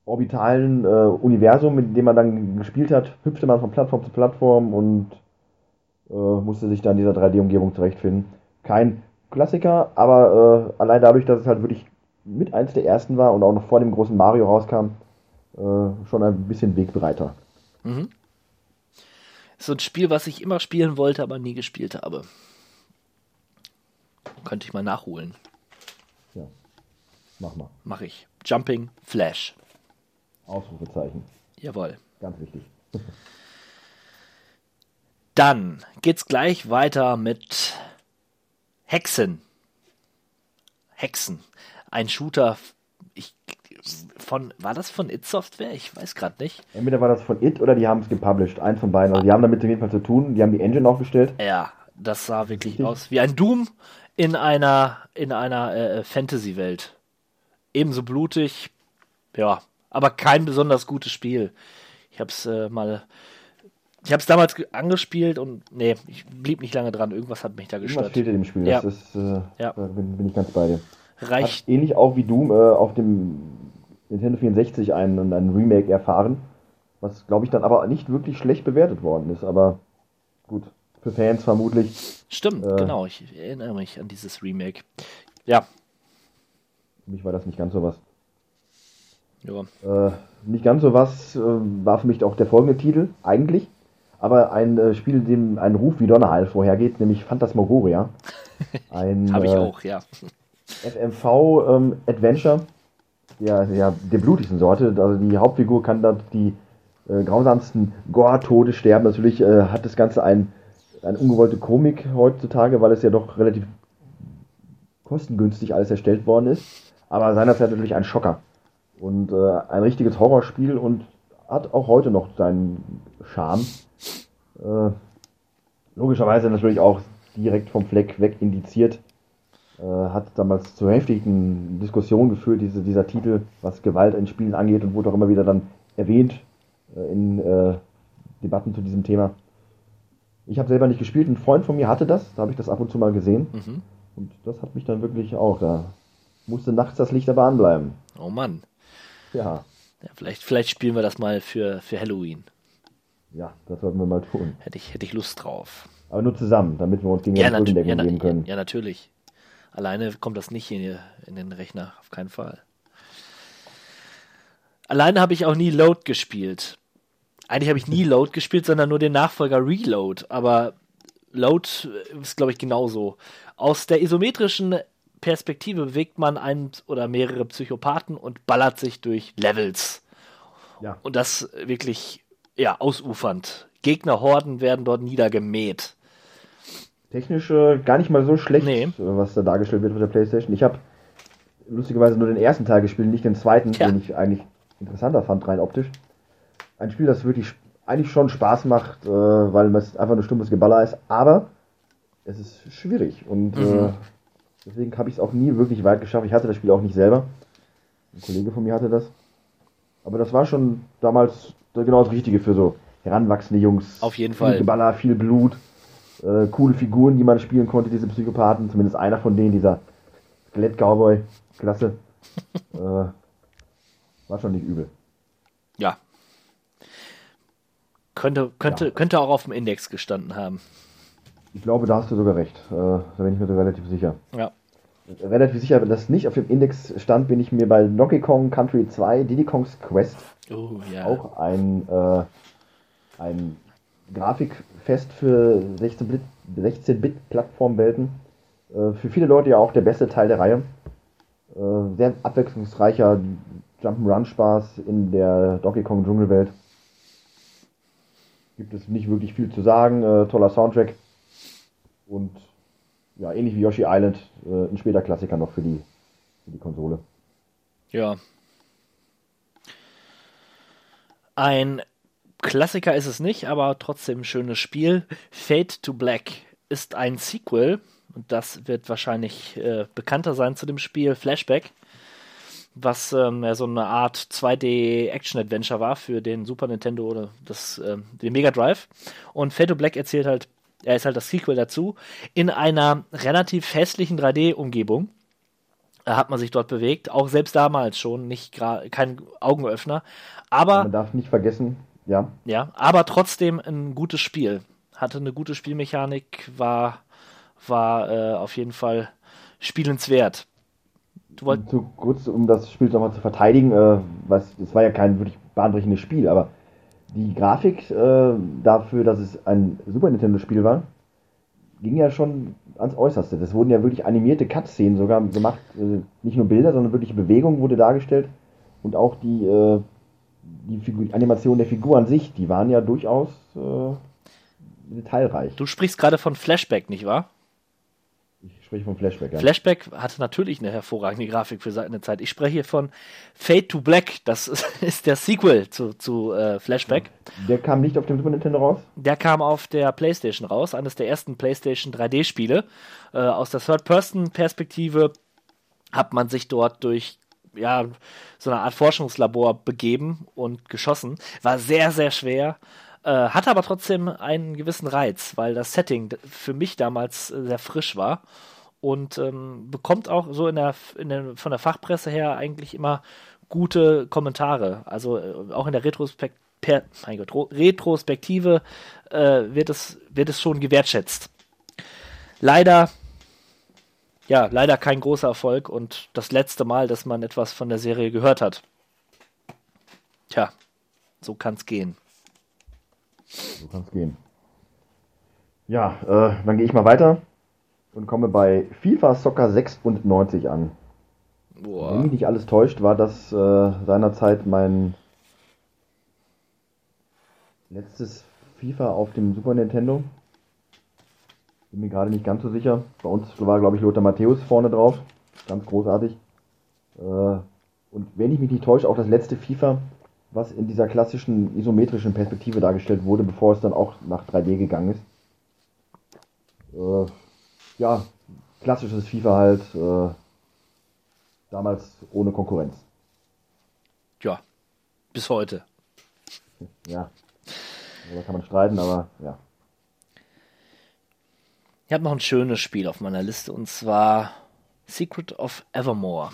orbitalen äh, Universum, mit dem man dann gespielt hat, hüpfte man von Plattform zu Plattform und äh, musste sich da in dieser 3D-Umgebung zurechtfinden. Kein Klassiker, aber äh, allein dadurch, dass es halt wirklich mit eins der ersten war und auch noch vor dem großen Mario rauskam, äh, schon ein bisschen Wegbereiter. So ein Spiel, was ich immer spielen wollte, aber nie gespielt habe. Könnte ich mal nachholen. Ja. Mach mal. Mache ich. Jumping Flash. Ausrufezeichen. Jawohl. Ganz wichtig. Dann geht's gleich weiter mit Hexen. Hexen. Ein Shooter. Ich, von, war das von It Software? Ich weiß gerade nicht. Entweder war das von It oder die haben es gepublished. Eins von beiden. Also die haben damit auf jeden Fall zu tun. Die haben die Engine aufgestellt. Ja, das sah wirklich Richtig. aus wie ein Doom in einer, in einer äh, Fantasy-Welt. Ebenso blutig, ja, aber kein besonders gutes Spiel. Ich hab's äh, mal. Ich hab's damals ge- angespielt und nee, ich blieb nicht lange dran. Irgendwas hat mich da Irgendwas gestört. fehlt in dem Spiel. Ja. Das ist, äh, Ja. da bin, bin ich ganz bei dir. Reicht. Hat ähnlich auch wie Doom äh, auf dem Nintendo 64 ein, ein Remake erfahren, was glaube ich dann aber nicht wirklich schlecht bewertet worden ist. Aber gut, für Fans vermutlich. Stimmt, äh, genau. Ich erinnere mich an dieses Remake. Ja, Für mich war das nicht ganz so was. ja. Äh, nicht ganz so was äh, war für mich auch der folgende Titel, eigentlich. Aber ein äh, Spiel, dem ein Ruf wie Donnerhall vorhergeht, nämlich Phantasmagoria. Ein Habe ich äh, auch, ja. FMV ähm, Adventure der, der, der blutigsten Sorte. Also die Hauptfigur kann dort die äh, grausamsten Gore-Tode sterben. Natürlich äh, hat das Ganze ein, eine ungewollte Komik heutzutage, weil es ja doch relativ kostengünstig alles erstellt worden ist. Aber seinerzeit natürlich ein Schocker. Und äh, ein richtiges Horrorspiel und hat auch heute noch seinen Charme. Äh, logischerweise natürlich auch direkt vom Fleck weg indiziert äh, hat damals zu heftigen Diskussionen geführt, diese, dieser Titel, was Gewalt in Spielen angeht und wurde auch immer wieder dann erwähnt äh, in äh, Debatten zu diesem Thema. Ich habe selber nicht gespielt, ein Freund von mir hatte das, da habe ich das ab und zu mal gesehen Mhm. und das hat mich dann wirklich auch, da musste nachts das Licht aber anbleiben. Oh Mann. Ja, Ja, vielleicht, vielleicht spielen wir das mal für, für Halloween. ja, das sollten wir mal tun. Hätte ich, hätte ich Lust drauf. Aber nur zusammen, damit wir uns gegen Ja, die ja, geben können. ja, natürlich. Alleine kommt das nicht in, in den Rechner, auf keinen Fall. Alleine habe ich auch nie Load gespielt. Eigentlich habe ich nie Load gespielt, sondern nur den Nachfolger Reload. Aber Load ist, glaube ich, genauso. Aus der isometrischen Perspektive bewegt man einen oder mehrere Psychopathen und ballert sich durch Levels. Ja. Und das wirklich, ja, ausufernd. Gegnerhorden werden dort niedergemäht. Technisch äh, gar nicht mal so schlecht, Nee. äh, was da dargestellt wird auf der Playstation. Ich habe lustigerweise nur den ersten Teil gespielt, nicht den zweiten, Tja. den ich eigentlich interessanter fand, rein optisch. Ein Spiel, das wirklich eigentlich schon Spaß macht, äh, weil es einfach nur stumpfes Geballer ist, aber es ist schwierig und äh, Mhm. Deswegen habe ich es auch nie wirklich weit geschafft. Ich hatte das Spiel auch nicht selber. Ein Kollege von mir hatte das. Aber das war schon damals genau das Richtige für so heranwachsende Jungs. Auf jeden viel Fall. Geballer, viel Blut, äh, coole Figuren, die man spielen konnte, diese Psychopathen. Zumindest einer von denen, dieser Skelett-Cowboy. Klasse. äh, war schon nicht übel. Ja. Könnte, könnte, Ja. könnte auch auf dem Index gestanden haben. Ich glaube, da hast du sogar recht. Äh, da bin ich mir sogar relativ sicher. Ja. Relativ sicher, dass das nicht auf dem Index stand, bin ich mir bei Donkey Kong Country 2, Diddy Kong's Quest, Oh, ja. auch ein, äh, ein Grafikfest für 16-Bit 16-Bit-Plattformwelten. Äh, für viele Leute ja auch der beste Teil der Reihe. Äh, sehr abwechslungsreicher Jump'n'Run-Spaß in der Donkey Kong Dschungelwelt. Gibt es nicht wirklich viel zu sagen. Äh, toller Soundtrack. Und ja, ähnlich wie Yoshi Island, äh, ein später Klassiker noch für die, für die Konsole. Ja. Ein Klassiker ist es nicht, aber trotzdem ein schönes Spiel. Fade to Black ist ein Sequel und das wird wahrscheinlich äh, bekannter sein zu dem Spiel Flashback, was ähm, ja so eine Art 2D Action Adventure war für den Super Nintendo oder das ähm, den Mega Drive. Und Fade to Black erzählt halt, er ist halt das Sequel dazu in einer relativ hässlichen 3D-Umgebung äh, hat man sich dort bewegt, auch selbst damals schon nicht kein Augenöffner, aber Man darf nicht vergessen, ja, ja, aber trotzdem ein gutes Spiel. Hatte eine gute Spielmechanik, war war äh, auf jeden Fall spielenswert. Du wolltest zu kurz, um das Spiel nochmal zu verteidigen, äh, was, es war ja kein wirklich bahnbrechendes Spiel, aber die Grafik äh, dafür, dass es ein Super Nintendo-Spiel war, ging ja schon ans Äußerste. Das wurden ja wirklich animierte Cut-Szenen sogar gemacht. Äh, nicht nur Bilder, sondern wirklich Bewegung wurde dargestellt. Und auch die, äh, die Figur, Animation der Figur an sich, die waren ja durchaus äh, detailreich. Du sprichst gerade von Flashback, nicht wahr? Ich spreche von Flashback. Ja. Flashback hatte natürlich eine hervorragende Grafik für seine Zeit. Ich spreche hier von Fade to Black. Das ist der Sequel zu, zu äh, Flashback. Der kam nicht auf dem Super Nintendo raus? Der kam auf der PlayStation raus, eines der ersten PlayStation 3D-Spiele. Äh, aus der Third-Person-Perspektive hat man sich dort durch ja, so eine Art Forschungslabor begeben und geschossen. War sehr, sehr schwer. Äh, hatte aber trotzdem einen gewissen Reiz, weil das Setting für mich damals äh, sehr frisch war und ähm, bekommt auch so in der, in der, von der Fachpresse her eigentlich immer gute Kommentare. Also äh, auch in der Retrospekt per, Gott, Retrospektive äh, wird, es, wird es schon gewertschätzt. Leider, ja, leider kein großer Erfolg und das letzte Mal, dass man etwas von der Serie gehört hat. Tja, so kann es gehen. So kann es gehen. Ja, äh, dann gehe ich mal weiter und komme bei FIFA Soccer 96 an. Boah. Wenn mich nicht alles täuscht, war das äh, seinerzeit mein letztes FIFA auf dem Super Nintendo. Bin mir gerade nicht ganz so sicher. Bei uns war, glaube ich, Lothar Matthäus vorne drauf. Ganz großartig. Äh, und wenn ich mich nicht täusche, auch das letzte FIFA, was in dieser klassischen isometrischen Perspektive dargestellt wurde, bevor es dann auch nach 3D gegangen ist. Äh, ja, klassisches FIFA halt, äh, damals ohne Konkurrenz. Ja, bis heute. Ja, da kann man streiten, aber ja. Ich habe noch ein schönes Spiel auf meiner Liste und zwar Secret of Evermore.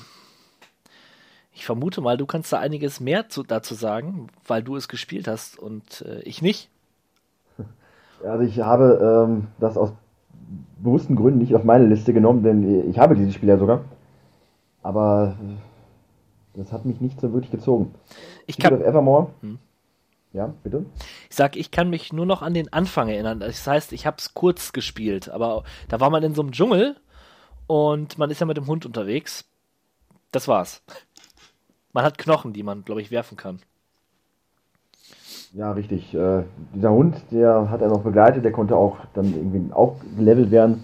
Ich vermute mal, du kannst da einiges mehr zu, dazu sagen, weil du es gespielt hast und äh, ich nicht. Also ich habe ähm, das aus bewussten Gründen nicht auf meine Liste genommen, denn ich habe dieses Spiel ja sogar. Aber das hat mich nicht so wirklich gezogen. Ich kann. Evermore. Hm. Ja, bitte. Ich sag, ich kann mich nur noch an den Anfang erinnern. Das heißt, ich habe es kurz gespielt, aber da war man in so einem Dschungel und man ist ja mit dem Hund unterwegs. Das war's. Man hat Knochen, die man, glaube ich, werfen kann. Ja, richtig. Äh, dieser Hund, der hat er noch begleitet, der konnte auch dann irgendwie auch gelevelt werden.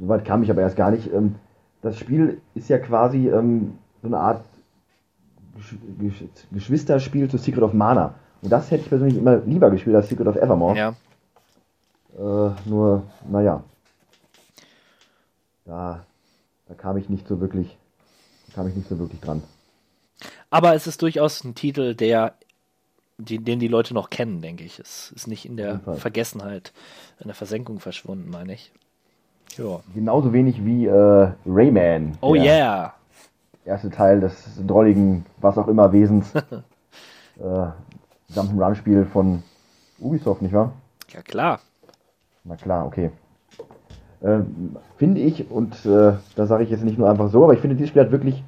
Soweit kam ich aber erst gar nicht. Ähm, das Spiel ist ja quasi ähm, so eine Art Gesch Gesch Geschwisterspiel zu Secret of Mana. Und das hätte ich persönlich immer lieber gespielt als Secret of Evermore. Ja. Äh, nur, naja. Da, da kam ich nicht so wirklich, kam ich nicht so wirklich dran. Aber es ist durchaus ein Titel, der, die, den die Leute noch kennen, denke ich. Es ist nicht in der Vergessenheit, in der Versenkung verschwunden, meine ich. Ja. Genauso wenig wie äh, Rayman. Oh yeah. Erste Teil des drolligen, was auch immer Wesens. äh, Jump'n'Run-Spiel von Ubisoft, nicht wahr? Ja, klar. Na klar, okay. Äh, finde ich, und äh, da sage ich jetzt nicht nur einfach so, aber ich finde, dieses Spiel hat wirklich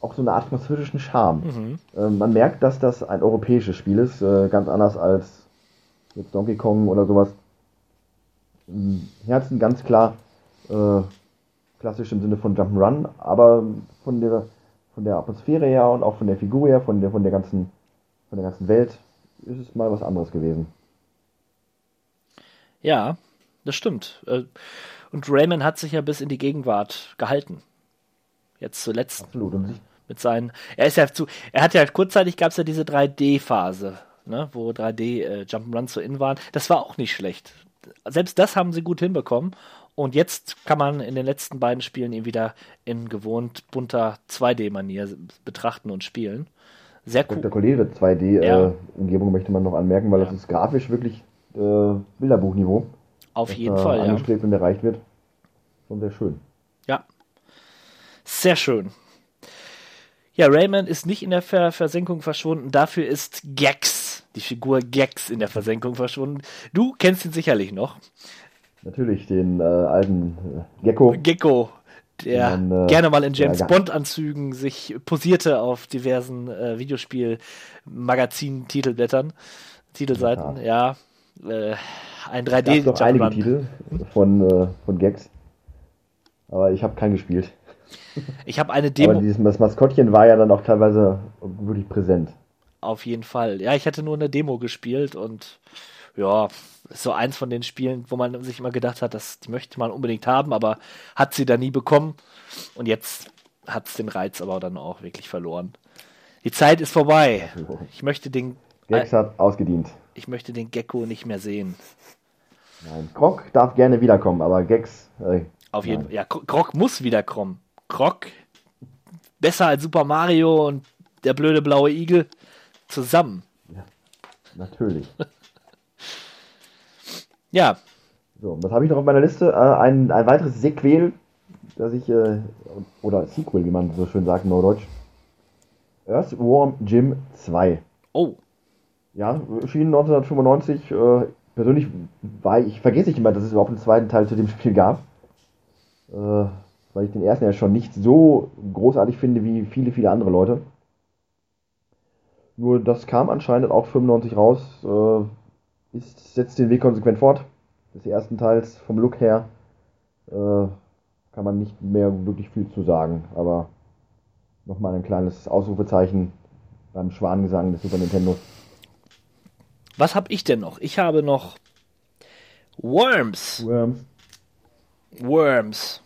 auch so eine Art französischen Charme. Mhm. Äh, man merkt, dass das ein europäisches Spiel ist, äh, ganz anders als jetzt Donkey Kong oder sowas. Im Herzen ganz klar äh, klassisch im Sinne von Jump'n'Run, aber von der, von der Atmosphäre her und auch von der Figur her, von der, von der ganzen, von der ganzen Welt ist es mal was anderes gewesen. Ja, das stimmt. Äh, und Rayman hat sich ja bis in die Gegenwart gehalten. Jetzt zuletzt. Absolut. Und mit seinen. Er ist ja zu. Er hat ja kurzzeitig gab es ja diese 3D-Phase, ne, wo 3D äh, Jump'n'Run zu in waren. Das war auch nicht schlecht. Selbst das haben sie gut hinbekommen. Und jetzt kann man in den letzten beiden Spielen ihn wieder in gewohnt bunter 2D-Manier betrachten und spielen. Sehr cool. Spektakuläre 2D-Umgebung ja. äh, möchte man noch anmerken, weil ja. das ist grafisch wirklich äh, Bilderbuchniveau. Auf jeden Fall, ja. Angestrebt und erreicht wird. Schon sehr schön. Ja. Sehr schön. Ja, Rayman ist nicht in der Ver Versenkung verschwunden, dafür ist Gex, die Figur Gex in der Versenkung verschwunden. Du kennst ihn sicherlich noch. Natürlich, den äh, alten äh, Gecko. Gecko, der man, äh, gerne mal in James ja, Bond-Anzügen sich posierte auf diversen äh, Videospiel-Magazin-Titelblättern. Titelseiten, ja. Äh, ein Es gab 3D doch einige. Titel von, äh, von Gags. Aber ich habe keinen gespielt. Ich habe eine Aber Demo dieses, das Maskottchen war ja dann auch teilweise wirklich präsent. auf jeden Fall. Ja, ich hatte nur eine Demo gespielt und ja, ist so eins von den Spielen, wo man sich immer gedacht hat, das möchte man unbedingt haben, aber hat sie da nie bekommen. Und jetzt hat es den Reiz aber dann auch wirklich verloren. Die Zeit ist vorbei. Ich möchte den, Gags hat ausgedient. ich möchte den Gecko nicht mehr sehen. Nein. Krog darf gerne wiederkommen, aber Gags. Äh, Auf jeden. Fall. Ja, Kro- Krog muss wiederkommen. Krog besser als Super Mario und der blöde blaue Igel zusammen. Natürlich. Ja, So, was habe ich noch auf meiner Liste? Äh, ein, ein weiteres Sequel, das ich, äh, oder Sequel, wie man so schön sagt in Neudeutsch. Earthworm Jim 2. oh, Ja, erschien 1995. Äh, persönlich war ich, ich vergesse ich immer, dass es überhaupt einen zweiten Teil zu dem Spiel gab. Äh, weil ich den ersten ja schon nicht so großartig finde wie viele, viele andere Leute. Nur das kam anscheinend auch 95 raus. Äh, ist, setzt den Weg konsequent fort. Des ersten Teils vom Look her äh, kann man nicht mehr wirklich viel zu sagen. Aber nochmal ein kleines Ausrufezeichen beim Schwanengesang des Super Nintendo. was habe ich denn noch? Ich habe noch Worms. Worms, Worms.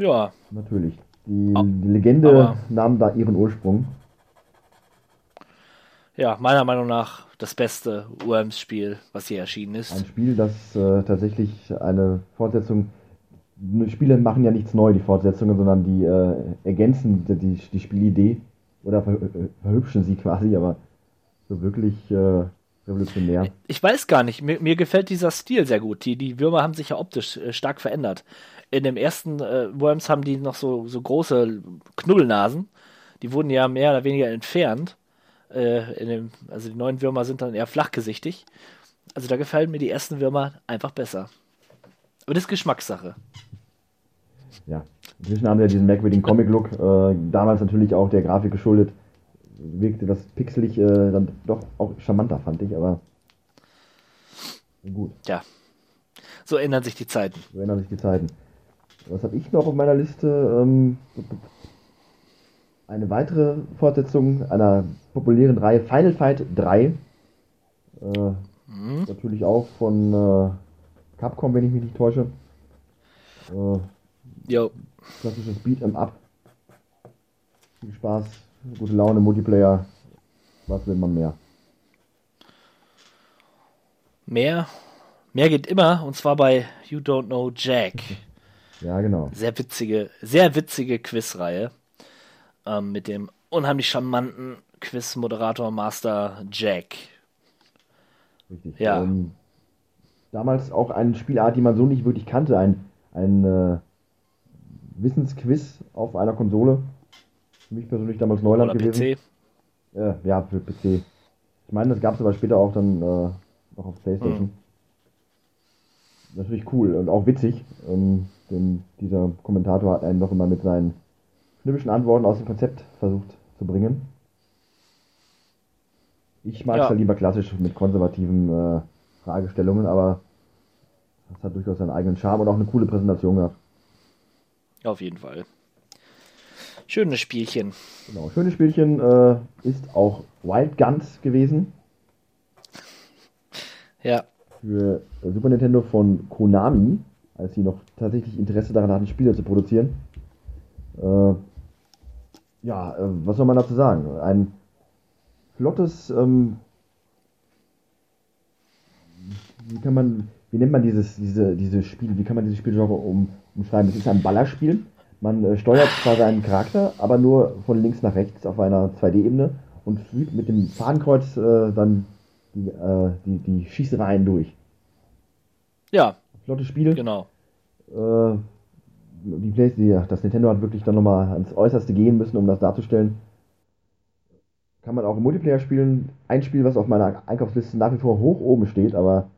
Ja, natürlich. Die, Ah, die Legende nahm da ihren Ursprung. ja, meiner Meinung nach das beste Worms-Spiel, was hier erschienen Ein ist. Spiel, das äh, tatsächlich eine Fortsetzung. Spiele machen ja nichts neu, die Fortsetzungen, sondern die äh, ergänzen die, die, die Spielidee oder ver, äh, verhübschen sie quasi, aber so wirklich äh, revolutionär. Ich weiß gar nicht, mir, mir gefällt dieser Stil sehr gut. Die, die Würmer haben sich ja optisch äh, stark verändert. In dem ersten äh, Worms haben die noch so, so große Knubbelnasen. Die wurden ja mehr oder weniger entfernt. Äh, in dem, also die neuen Würmer sind dann eher flachgesichtig. Also da gefallen mir die ersten Würmer einfach besser. Aber das ist Geschmackssache. Ja. Inzwischen haben sie ja diesen merkwürdigen Comic-Look, äh, damals natürlich auch der Grafik geschuldet. Wirkte das pixelig äh, dann doch auch charmanter, fand ich, aber gut. Ja. So ändern sich die Zeiten. So ändern sich die Zeiten. Was habe ich noch auf meiner Liste? Ähm, eine weitere Fortsetzung einer populären Reihe Final Fight 3. Äh, Natürlich auch von äh, Capcom, wenn ich mich nicht täusche. Äh, Jo. klassisches Beat'em Up. Viel Spaß, gute Laune, Multiplayer. Was will man mehr? Mehr, mehr geht immer, und zwar bei You Don't Know Jack. Ja, genau. Sehr witzige, sehr witzige Quizreihe. Ähm, mit dem unheimlich charmanten Quiz-Moderator Master Jack. Richtig. Ja. Ähm, damals auch eine Spielart, die man so nicht wirklich kannte. Ein, ein äh, Wissensquiz auf einer Konsole. Für mich persönlich damals Neuland Oder gewesen. PC. Äh, ja, für PC. Ich meine, das gab es aber später auch dann äh, noch auf Playstation. Hm. Natürlich cool und auch witzig. Ähm, denn dieser Kommentator hat einen doch immer mit seinen schnippischen Antworten aus dem Konzept versucht zu bringen. Ich mag es Ja. ja lieber klassisch mit konservativen äh, Fragestellungen, aber das hat durchaus seinen eigenen Charme und auch eine coole Präsentation gehabt. Auf jeden Fall. Schönes Spielchen. Genau, schönes Spielchen äh, ist auch Wild Guns gewesen. Ja. Für Super Nintendo von Konami, als sie noch tatsächlich Interesse daran hatten, Spiele zu produzieren. Äh, ja, äh, was soll man dazu sagen? Ein flottes, ähm, wie kann man, wie nennt man dieses, diese, diese Spiel, wie kann man dieses Spielgenre um, umschreiben? Es ist ein Ballerspiel. Man äh, steuert zwar seinen Charakter, aber nur von links nach rechts auf einer 2D-Ebene und führt mit dem Fadenkreuz äh, dann die, äh, die, die Schießereien durch. Ja, Flottes Spiel. genau. Äh, die Play die, das Nintendo hat wirklich dann nochmal ans Äußerste gehen müssen, um das darzustellen. Kann man auch im Multiplayer spielen. Ein Spiel, was auf meiner Einkaufsliste nach wie vor hoch oben steht, aber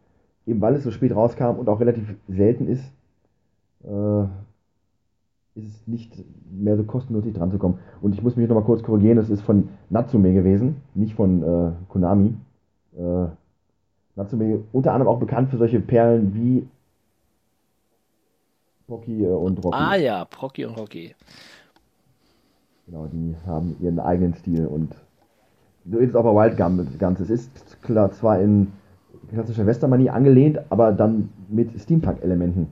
eben weil es so spät rauskam und auch relativ selten ist, äh, ist es nicht mehr so kostenlos dran zu kommen. Und ich muss mich nochmal kurz korrigieren, es ist von Natsume gewesen, nicht von äh, Konami. Äh, Natsume unter anderem auch bekannt für solche Perlen wie Pocky äh, und Rocky. Ah ja, Procky und Rocky. Genau, die haben ihren eigenen Stil und so ist es auch bei Wild Gun das Ganze. Es ist klar zwar in klassischer Westermanie angelehnt, aber dann mit Steampunk-Elementen.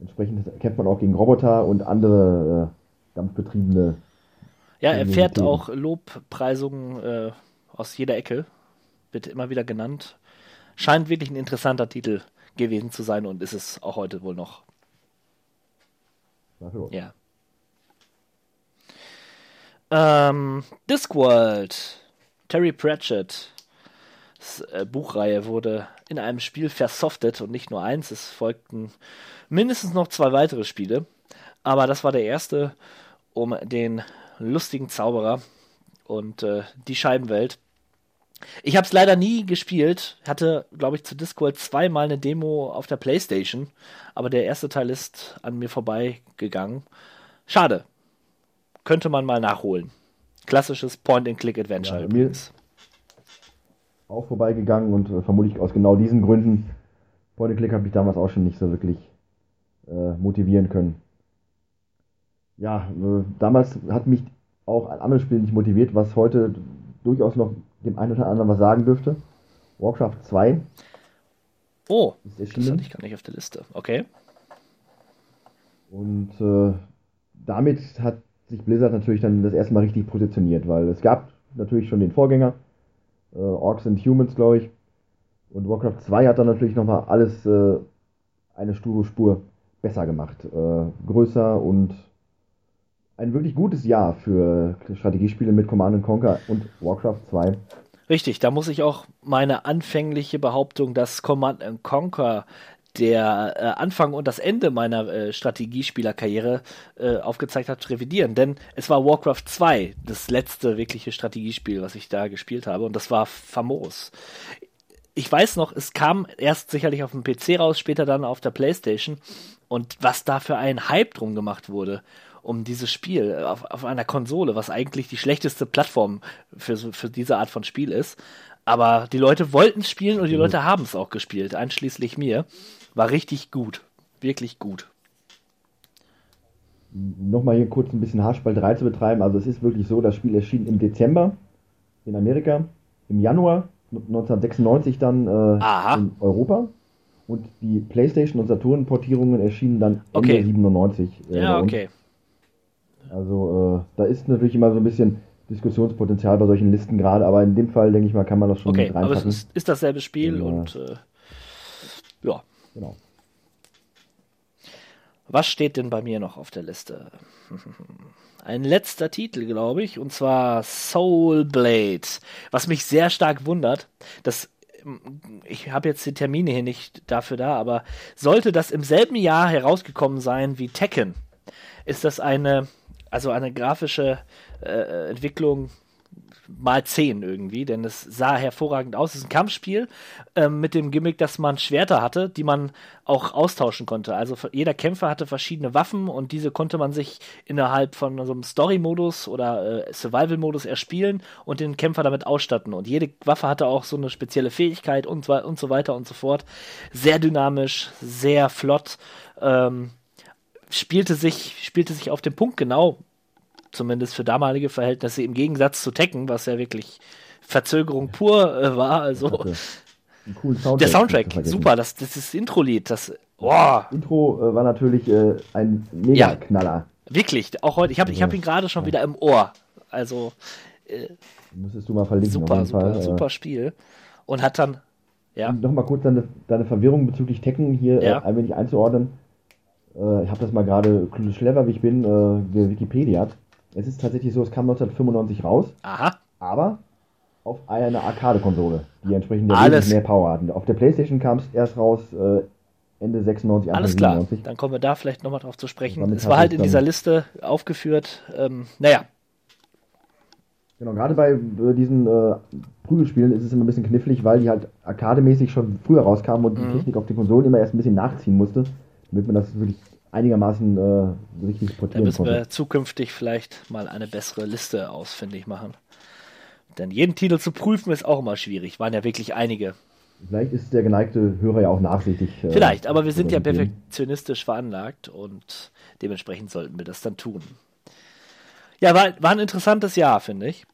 Entsprechend kämpft man auch gegen Roboter und andere äh, dampfbetriebene. Ja, er fährt auch Lobpreisungen äh, aus jeder Ecke. Wird immer wieder genannt. Scheint wirklich ein interessanter Titel gewesen zu sein und ist es auch heute wohl noch. Ja. Ähm, Discworld. Terry Pratchett. Das, äh, Buchreihe wurde in einem Spiel versoftet und nicht nur eins. Es folgten mindestens noch zwei weitere Spiele. Aber das war der erste um den lustigen Zauberer und äh, die Scheibenwelt. Ich habe es leider nie gespielt. Hatte, glaube ich, zu Discworld zweimal eine Demo auf der PlayStation. Aber der erste Teil ist an mir vorbeigegangen. Schade. Könnte man mal nachholen. Klassisches Point-and-Click-Adventure Ja, mir- übrigens. Auch vorbeigegangen und äh, vermutlich aus genau diesen Gründen. Point and Click habe ich damals auch schon nicht so wirklich äh, motivieren können. Ja, äh, damals hat mich auch ein anderes Spiel nicht motiviert, was heute durchaus noch dem einen oder anderen was sagen dürfte. Warcraft 2 Oh, das hatte ich gar nicht auf der Liste. Okay. Und äh, damit hat sich Blizzard natürlich dann das erste Mal richtig positioniert, weil es gab natürlich schon den Vorgänger, äh, Orcs and Humans, glaube ich. Und Warcraft 2 hat dann natürlich nochmal alles äh, eine Spur, Spur besser gemacht. Äh, größer und ein wirklich gutes Jahr für Strategiespiele mit Command Conquer und Warcraft 2. Richtig, da muss ich auch meine anfängliche Behauptung, dass Command and Conquer der äh, Anfang und das Ende meiner äh, Strategiespielerkarriere äh, aufgezeigt hat, revidieren. Denn es war Warcraft 2, das letzte wirkliche Strategiespiel, was ich da gespielt habe. Und das war famos. Ich weiß noch, es kam erst sicherlich auf dem PC raus, später dann auf der Playstation. Und was da für ein Hype drum gemacht wurde, um dieses Spiel äh, auf, auf einer Konsole, was eigentlich die schlechteste Plattform für, für diese Art von Spiel ist. Aber die Leute wollten es spielen und die Leute haben es auch gespielt, einschließlich mir. War richtig gut. Wirklich gut. Nochmal hier kurz ein bisschen Haarspalterei zu betreiben. Also es ist wirklich so, das Spiel erschien im Dezember in Amerika, im Januar 1996 dann äh, in Europa und die PlayStation und Saturn-Portierungen erschienen dann Ende Okay. 97. äh, Ja, okay. Also äh, da ist natürlich immer so ein bisschen Diskussionspotenzial bei solchen Listen gerade, aber in dem Fall denke ich mal, kann man das schon Okay, mit aber es reinpacken. ist, ist dasselbe Spiel Ja. und äh, ja. Genau. Was steht denn bei mir noch auf der Liste? Ein letzter Titel, glaube ich, und zwar Soul Blade. Was mich sehr stark wundert, dass ich habe jetzt die Termine hier nicht dafür da, aber sollte das im selben Jahr herausgekommen sein wie Tekken, ist das eine, also eine grafische äh, Entwicklung mal 10 irgendwie, denn es sah hervorragend aus. Es ist ein Kampfspiel ähm, mit dem Gimmick, dass man Schwerter hatte, die man auch austauschen konnte. Also jeder Kämpfer hatte verschiedene Waffen und diese konnte man sich innerhalb von so einem Story-Modus oder äh, Survival-Modus erspielen und den Kämpfer damit ausstatten. Und jede Waffe hatte auch so eine spezielle Fähigkeit und, und so weiter und so fort. Sehr dynamisch, sehr flott. Ähm, spielte sich, spielte sich auf den Punkt genau, zumindest für damalige Verhältnisse, im Gegensatz zu Tekken, was ja wirklich Verzögerung pur äh, war. Also Soundtrack. der Soundtrack, super, das, das ist das Intro-Lied, das, boah, Intro äh, war natürlich äh, ein Ja. Mega-Knaller. wirklich, auch heute, ich habe ich hab ihn gerade schon wieder im Ohr. Also Müsstest du mal verlinken. super, super, Fall. Äh, super Spiel. Und hat dann, ja, Nochmal kurz deine, deine Verwirrung bezüglich Tekken hier Ja. äh, ein wenig einzuordnen. Äh, ich habe das mal gerade, clever wie ich bin, äh, Wikipedia. Es ist tatsächlich so, es kam 1995 raus, aha, aber auf einer Arcade-Konsole, die entsprechend mehr Power hatten. Auf der Playstation kam es erst raus äh, Ende 96, Anfang alles klar. 97. Dann kommen wir da vielleicht nochmal drauf zu sprechen. Es war halt in dieser Liste aufgeführt. Ähm, naja, Genau, gerade bei äh, diesen äh, Prügelspielen ist es immer ein bisschen knifflig, weil die halt arcademäßig schon früher rauskamen und Mhm. die Technik auf den Konsolen immer erst ein bisschen nachziehen musste, damit man das wirklich einigermaßen äh, richtig da portieren müssen konnte. wir zukünftig vielleicht mal eine bessere Liste ausfindig machen. Denn jeden Titel zu prüfen ist auch immer schwierig. Waren ja wirklich einige. Vielleicht ist der geneigte Hörer ja auch nachsichtig. Äh, Vielleicht, aber wir sind ja perfektionistisch veranlagt und dementsprechend sollten wir das dann tun. Ja, war, war ein interessantes Jahr, finde ich.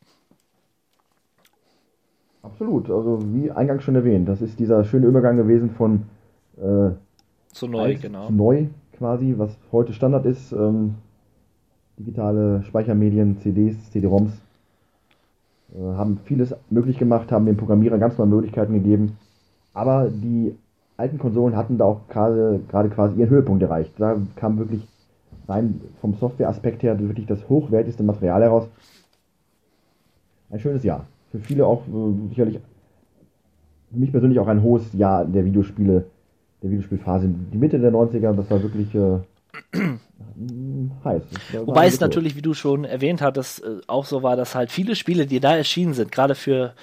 Absolut, also wie eingangs schon erwähnt, das ist dieser schöne Übergang gewesen von äh, zu neu, genau. Zu neu quasi, was heute Standard ist. Ähm, digitale Speichermedien, CDs, CD-ROMs äh, haben vieles möglich gemacht, haben den Programmierern ganz neue Möglichkeiten gegeben. Aber die alten Konsolen hatten da auch gerade gerade quasi ihren Höhepunkt erreicht. Da kam wirklich rein vom Software-Aspekt her wirklich das hochwertigste Material heraus. Ein schönes Jahr. Für viele auch äh, sicherlich, für mich persönlich auch ein hohes Jahr der Videospiele, der Videospielphase. Die Mitte der 90er, das war wirklich äh, heiß. Wobei es natürlich, wie du schon erwähnt hattest, äh, auch so war, dass halt viele Spiele, die da erschienen sind, gerade für,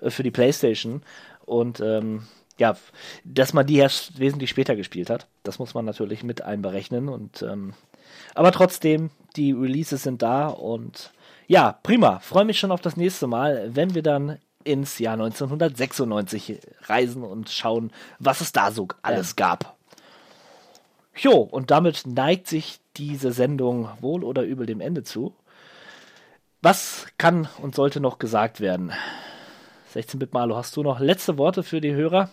äh, für die Playstation und ähm, ja, dass man die erst wesentlich später gespielt hat. Das muss man natürlich mit einberechnen. Und ähm, aber trotzdem, die Releases sind da und ja, prima. Freue mich schon auf das nächste Mal, wenn wir dann ins Jahr 1996 reisen und schauen, was es da so alles gab. Jo, und damit neigt sich diese Sendung wohl oder übel dem Ende zu. Was kann und sollte noch gesagt werden? 16-Bit Malo, hast du noch letzte Worte für die Hörer?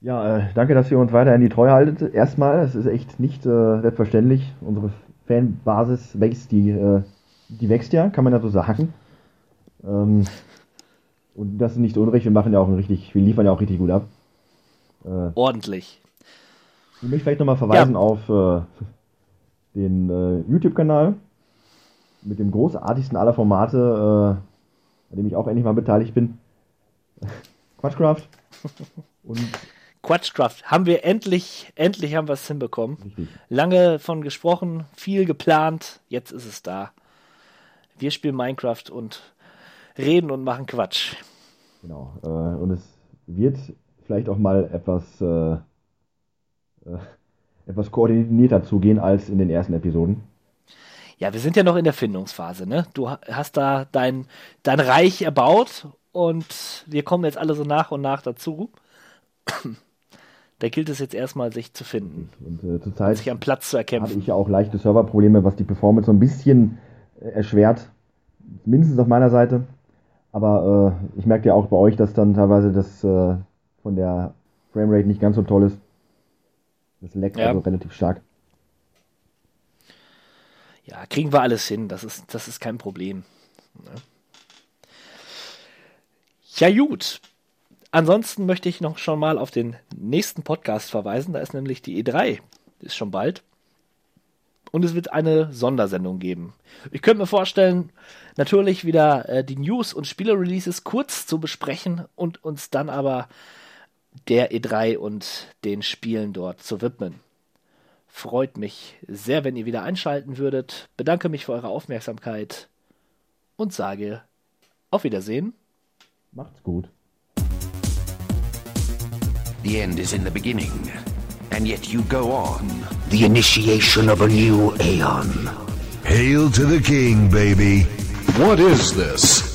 Ja, äh, danke, dass ihr uns weiterhin die Treue haltet. Erstmal, es ist echt nicht äh, selbstverständlich. Unsere Fanbasis wächst, die, äh, die wächst ja, kann man ja so sagen. Ähm, und das ist nicht unrecht, wir machen ja auch richtig, wir liefern ja auch richtig gut ab. Äh, Ordentlich. Ich möchte vielleicht nochmal verweisen ja. auf äh, den äh, YouTube-Kanal mit dem großartigsten aller Formate, an dem ich auch endlich mal beteiligt bin. Quatschcraft. Und Quatschcraft. Haben wir endlich, endlich haben wir es hinbekommen. Richtig. Lange von gesprochen, viel geplant, jetzt ist es da. Wir spielen Minecraft und reden und machen Quatsch. Genau. Äh, und es wird vielleicht auch mal etwas, äh, äh, etwas koordinierter zugehen als in den ersten Episoden. Ja, wir sind ja noch in der Findungsphase, ne? Du hast da dein, dein Reich erbaut und wir kommen jetzt alle so nach und nach dazu da gilt es jetzt erstmal, sich zu finden. Und äh, zurzeit sich am Platz zu erkämpfen. Habe ich ja auch leichte Serverprobleme, was die Performance so ein bisschen äh, erschwert. Mindestens auf meiner Seite. Aber äh, ich merke ja auch bei euch, dass dann teilweise das äh, von der Framerate nicht ganz so toll ist. Das leckt ja. also relativ stark. Ja, kriegen wir alles hin. Das ist, das ist kein Problem. Ne? Ja, gut. Ansonsten möchte ich noch schon mal auf den nächsten Podcast verweisen. Da ist nämlich die E3. Ist schon bald. Und es wird eine Sondersendung geben. Ich könnte mir vorstellen, natürlich wieder äh, die News und Spieler-Releases kurz zu besprechen und uns dann aber der E3 und den Spielen dort zu widmen. Freut mich sehr, wenn ihr wieder einschalten würdet. Bedanke mich für eure Aufmerksamkeit und sage auf Wiedersehen. Macht's gut. The end is in the beginning, and yet you go on. The initiation of a new aeon. Hail to the king, baby. What is this?